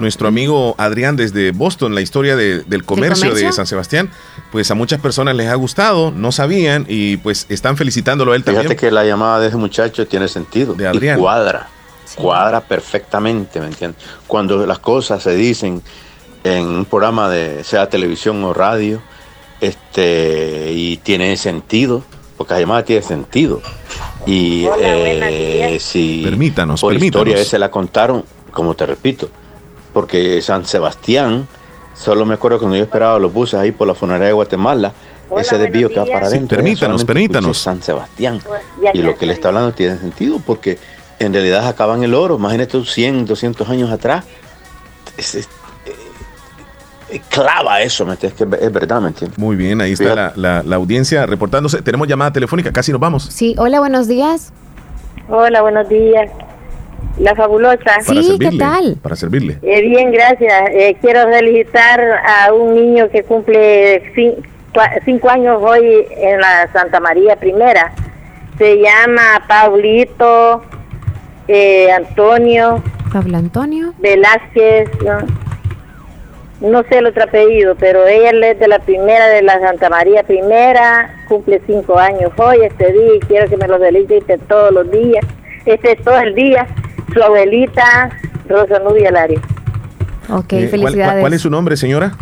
nuestro amigo Adrián desde Boston, la historia de- del comercio, comercio? de San Sebastián, pues a muchas personas les ha gustado, no sabían y pues están felicitándolo a él Fíjate también. que la llamada de ese muchacho tiene sentido. De Adrián. Y cuadra. Cuadra perfectamente, ¿me entiendes? Cuando las cosas se dicen en un programa de sea televisión o radio, este, y tiene sentido, porque llamada tiene sentido. Y eh, si Permítanos, por permítanos. historia se la contaron, como te repito, porque San Sebastián, solo me acuerdo cuando yo esperaba los buses ahí por la funeraria de Guatemala, ese desvío que va para Sí, adentro. permítanos, solamente permítanos. escuché San Sebastián. Y lo que le está hablando tiene sentido porque en realidad acaban el oro. Imagínate tú 100, 200 años atrás. Es, es- clava eso, ¿me entiendes? Que es, verdad, ¿me entiendes? Muy bien, ahí está la, la- la audiencia reportándose. Tenemos llamada telefónica, casi nos vamos. Sí, hola, buenos días. Hola, buenos días. La fabulosa. Para servirle, Para servirle. Eh, bien, gracias. Eh, quiero felicitar a un niño que cumple cinco años hoy en la Santa María Primera. Se llama Paulito eh, Antonio Pablo Antonio. Velázquez. No, no sé el otro apellido, pero ella es de la primera de la Santa María Primera. Cumple cinco años hoy, este día, y quiero que me lo felicite todos los días. Este todo el día. Su abuelita, Rosa Nubia Larios. Ok, Eh, ¿cuál- felicidades. ¿cuál, cuál es su nombre, señora?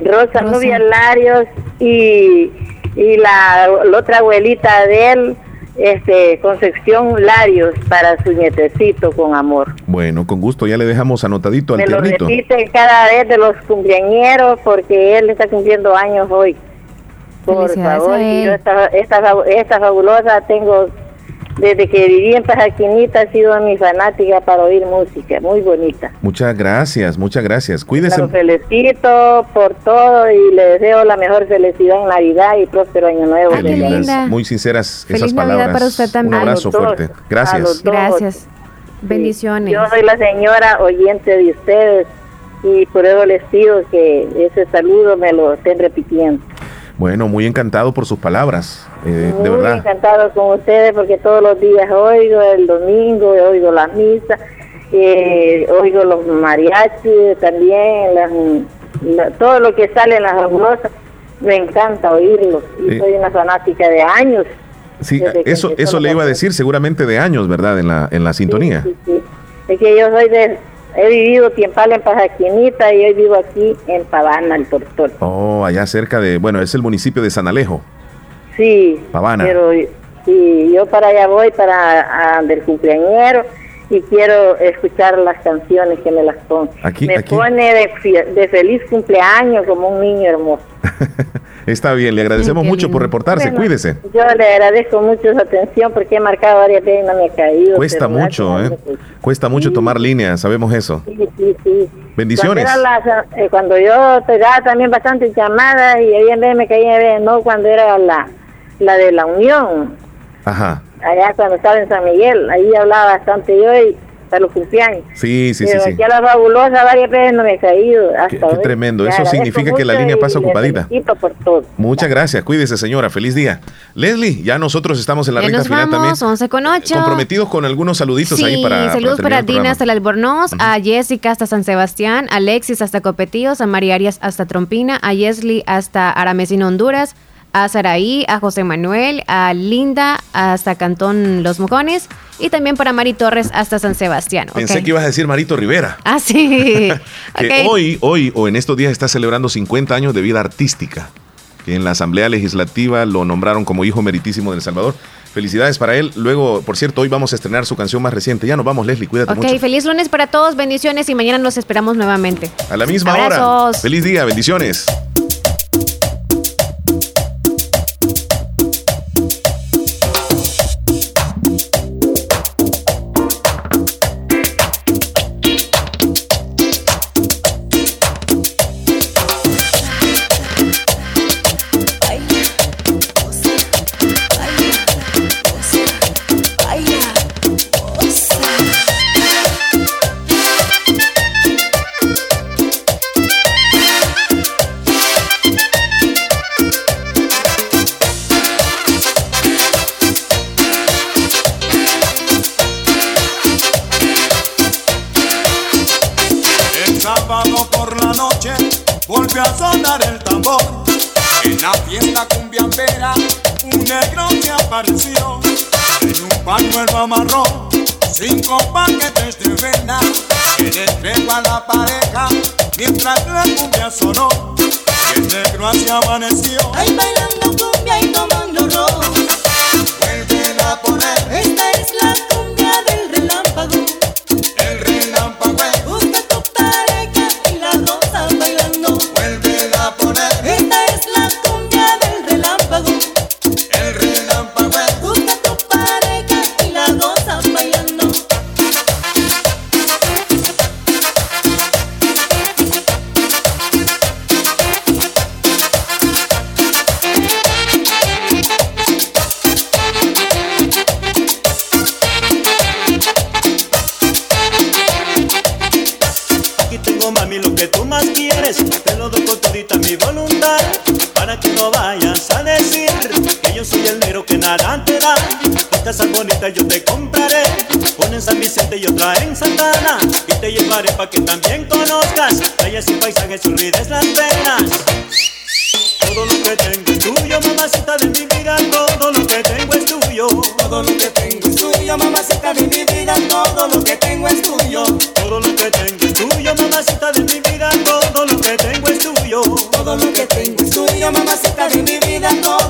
Rosa, Nubia Larios y, y la, la otra abuelita de él, este, Concepción Larios, para su nietecito con amor. Bueno, con gusto, ya le dejamos anotadito al Me lo tiernito. repite cada vez de los cumpleañeros porque él está cumpliendo años hoy. Por favor, yo esta, esta fabulosa tengo, desde que viví en Pajaquinita, ha sido mi fanática para oír música, muy bonita. Muchas gracias, muchas gracias. Cuídese. Lo felicito por todo y le deseo la mejor felicidad en Navidad y próspero año nuevo. Qué lindas, muy sinceras Feliz esas Navidad palabras. para usted también. Un abrazo los dos, fuerte. los Gracias. Gracias. Bendiciones. Yo soy la señora oyente de ustedes y por eso les pido que ese saludo me lo estén repitiendo. Bueno, muy encantado por sus palabras, eh, de Muy verdad. encantado con ustedes porque todos los días oigo, el domingo oigo las misas, eh, oigo los mariachis también, las- la- todo lo que sale en las famosas, me encanta oírlo. Y soy una fanática de años. Sí, eso, eso le iba a decir seguramente de años, ¿verdad? En la, en la sintonía. Sí, sí. Es que yo soy de, he vivido tiempal en Pajaquinita y hoy vivo aquí en Pavana, el Tortol. Oh, allá cerca de, bueno, es el municipio de San Alejo. Sí. Pavana. Pero sí, yo para allá voy para a, del cumpleañero y quiero escuchar las canciones que me las ponen. Aquí- me aquí. pone de, feliz cumpleaños como un niño hermoso. *laughs* Está bien, le agradecemos mucho por reportarse, Bueno, cuídese. Yo le agradezco mucho su atención porque he marcado varias veces y no me ha caído. Cuesta mucho, ¿eh? pues, Cuesta mucho tomar línea, sabemos eso. Sí, sí, sí. Bendiciones. Cuando, la- eh, cuando yo pegaba también bastantes llamadas y ahí en vez me caía, en vez, no cuando era la, la de la Unión, Ajá. allá cuando estaba en San Miguel, ahí hablaba bastante yo y para los cumpleaños. Sí, sí, sí, Pero sí. aquí a la fabulosa varias veces no me he caído. Hasta Qué, qué tremendo. Eso significa que la línea pasa ocupadita. por todo. Muchas gracias. Cuídese, señora. Feliz día. Leslie, ya nosotros estamos en la Ya recta nos final también. vamos, 11 con 8. Comprometidos con algunos saluditos Sí, ahí para. saludos para el Dina hasta el Albornoz, a Jessica hasta San Sebastián, a Alexis hasta Copetíos, a María Arias hasta Trompina, a Yesli hasta Aramesino, Honduras, a Saraí, a José Manuel, a Linda hasta Cantón Los Mojones y también para Mari Torres hasta San Sebastián. Pensé ok. que ibas a decir Marito Rivera. Ah, sí. *laughs* que Ok. hoy, hoy o en estos días está celebrando 50 años de vida artística. Que en la Asamblea Legislativa lo nombraron como hijo meritísimo de El Salvador. Felicidades para él. Luego, por cierto, hoy vamos a estrenar su canción más reciente. Ya nos vamos, Leslie. Cuídate Ok, mucho. feliz lunes para todos, bendiciones y mañana los esperamos nuevamente. A la misma hora. Abrazos. Feliz día, bendiciones. Marrón, cinco paquetes de vena. Que le entregó a la pareja mientras la cumbia sonó. Y el negro así amaneció. Ay, bailando cumbia y tomando ron. Vuelve a poner. Esta en Santana y te llevaré para que también conozcas calles y paisajes unidas las venas. Todo lo que tengo es tuyo, mamacita de mi vida, todo lo que tengo es tuyo. Todo lo que tengo es tuyo, mamacita de mi vida, todo lo que tengo es tuyo. Todo lo que tengo es tuyo, mamacita de mi vida, todo lo que tengo es tuyo. Todo lo que tengo es tuyo, mamacita de mi vida, todo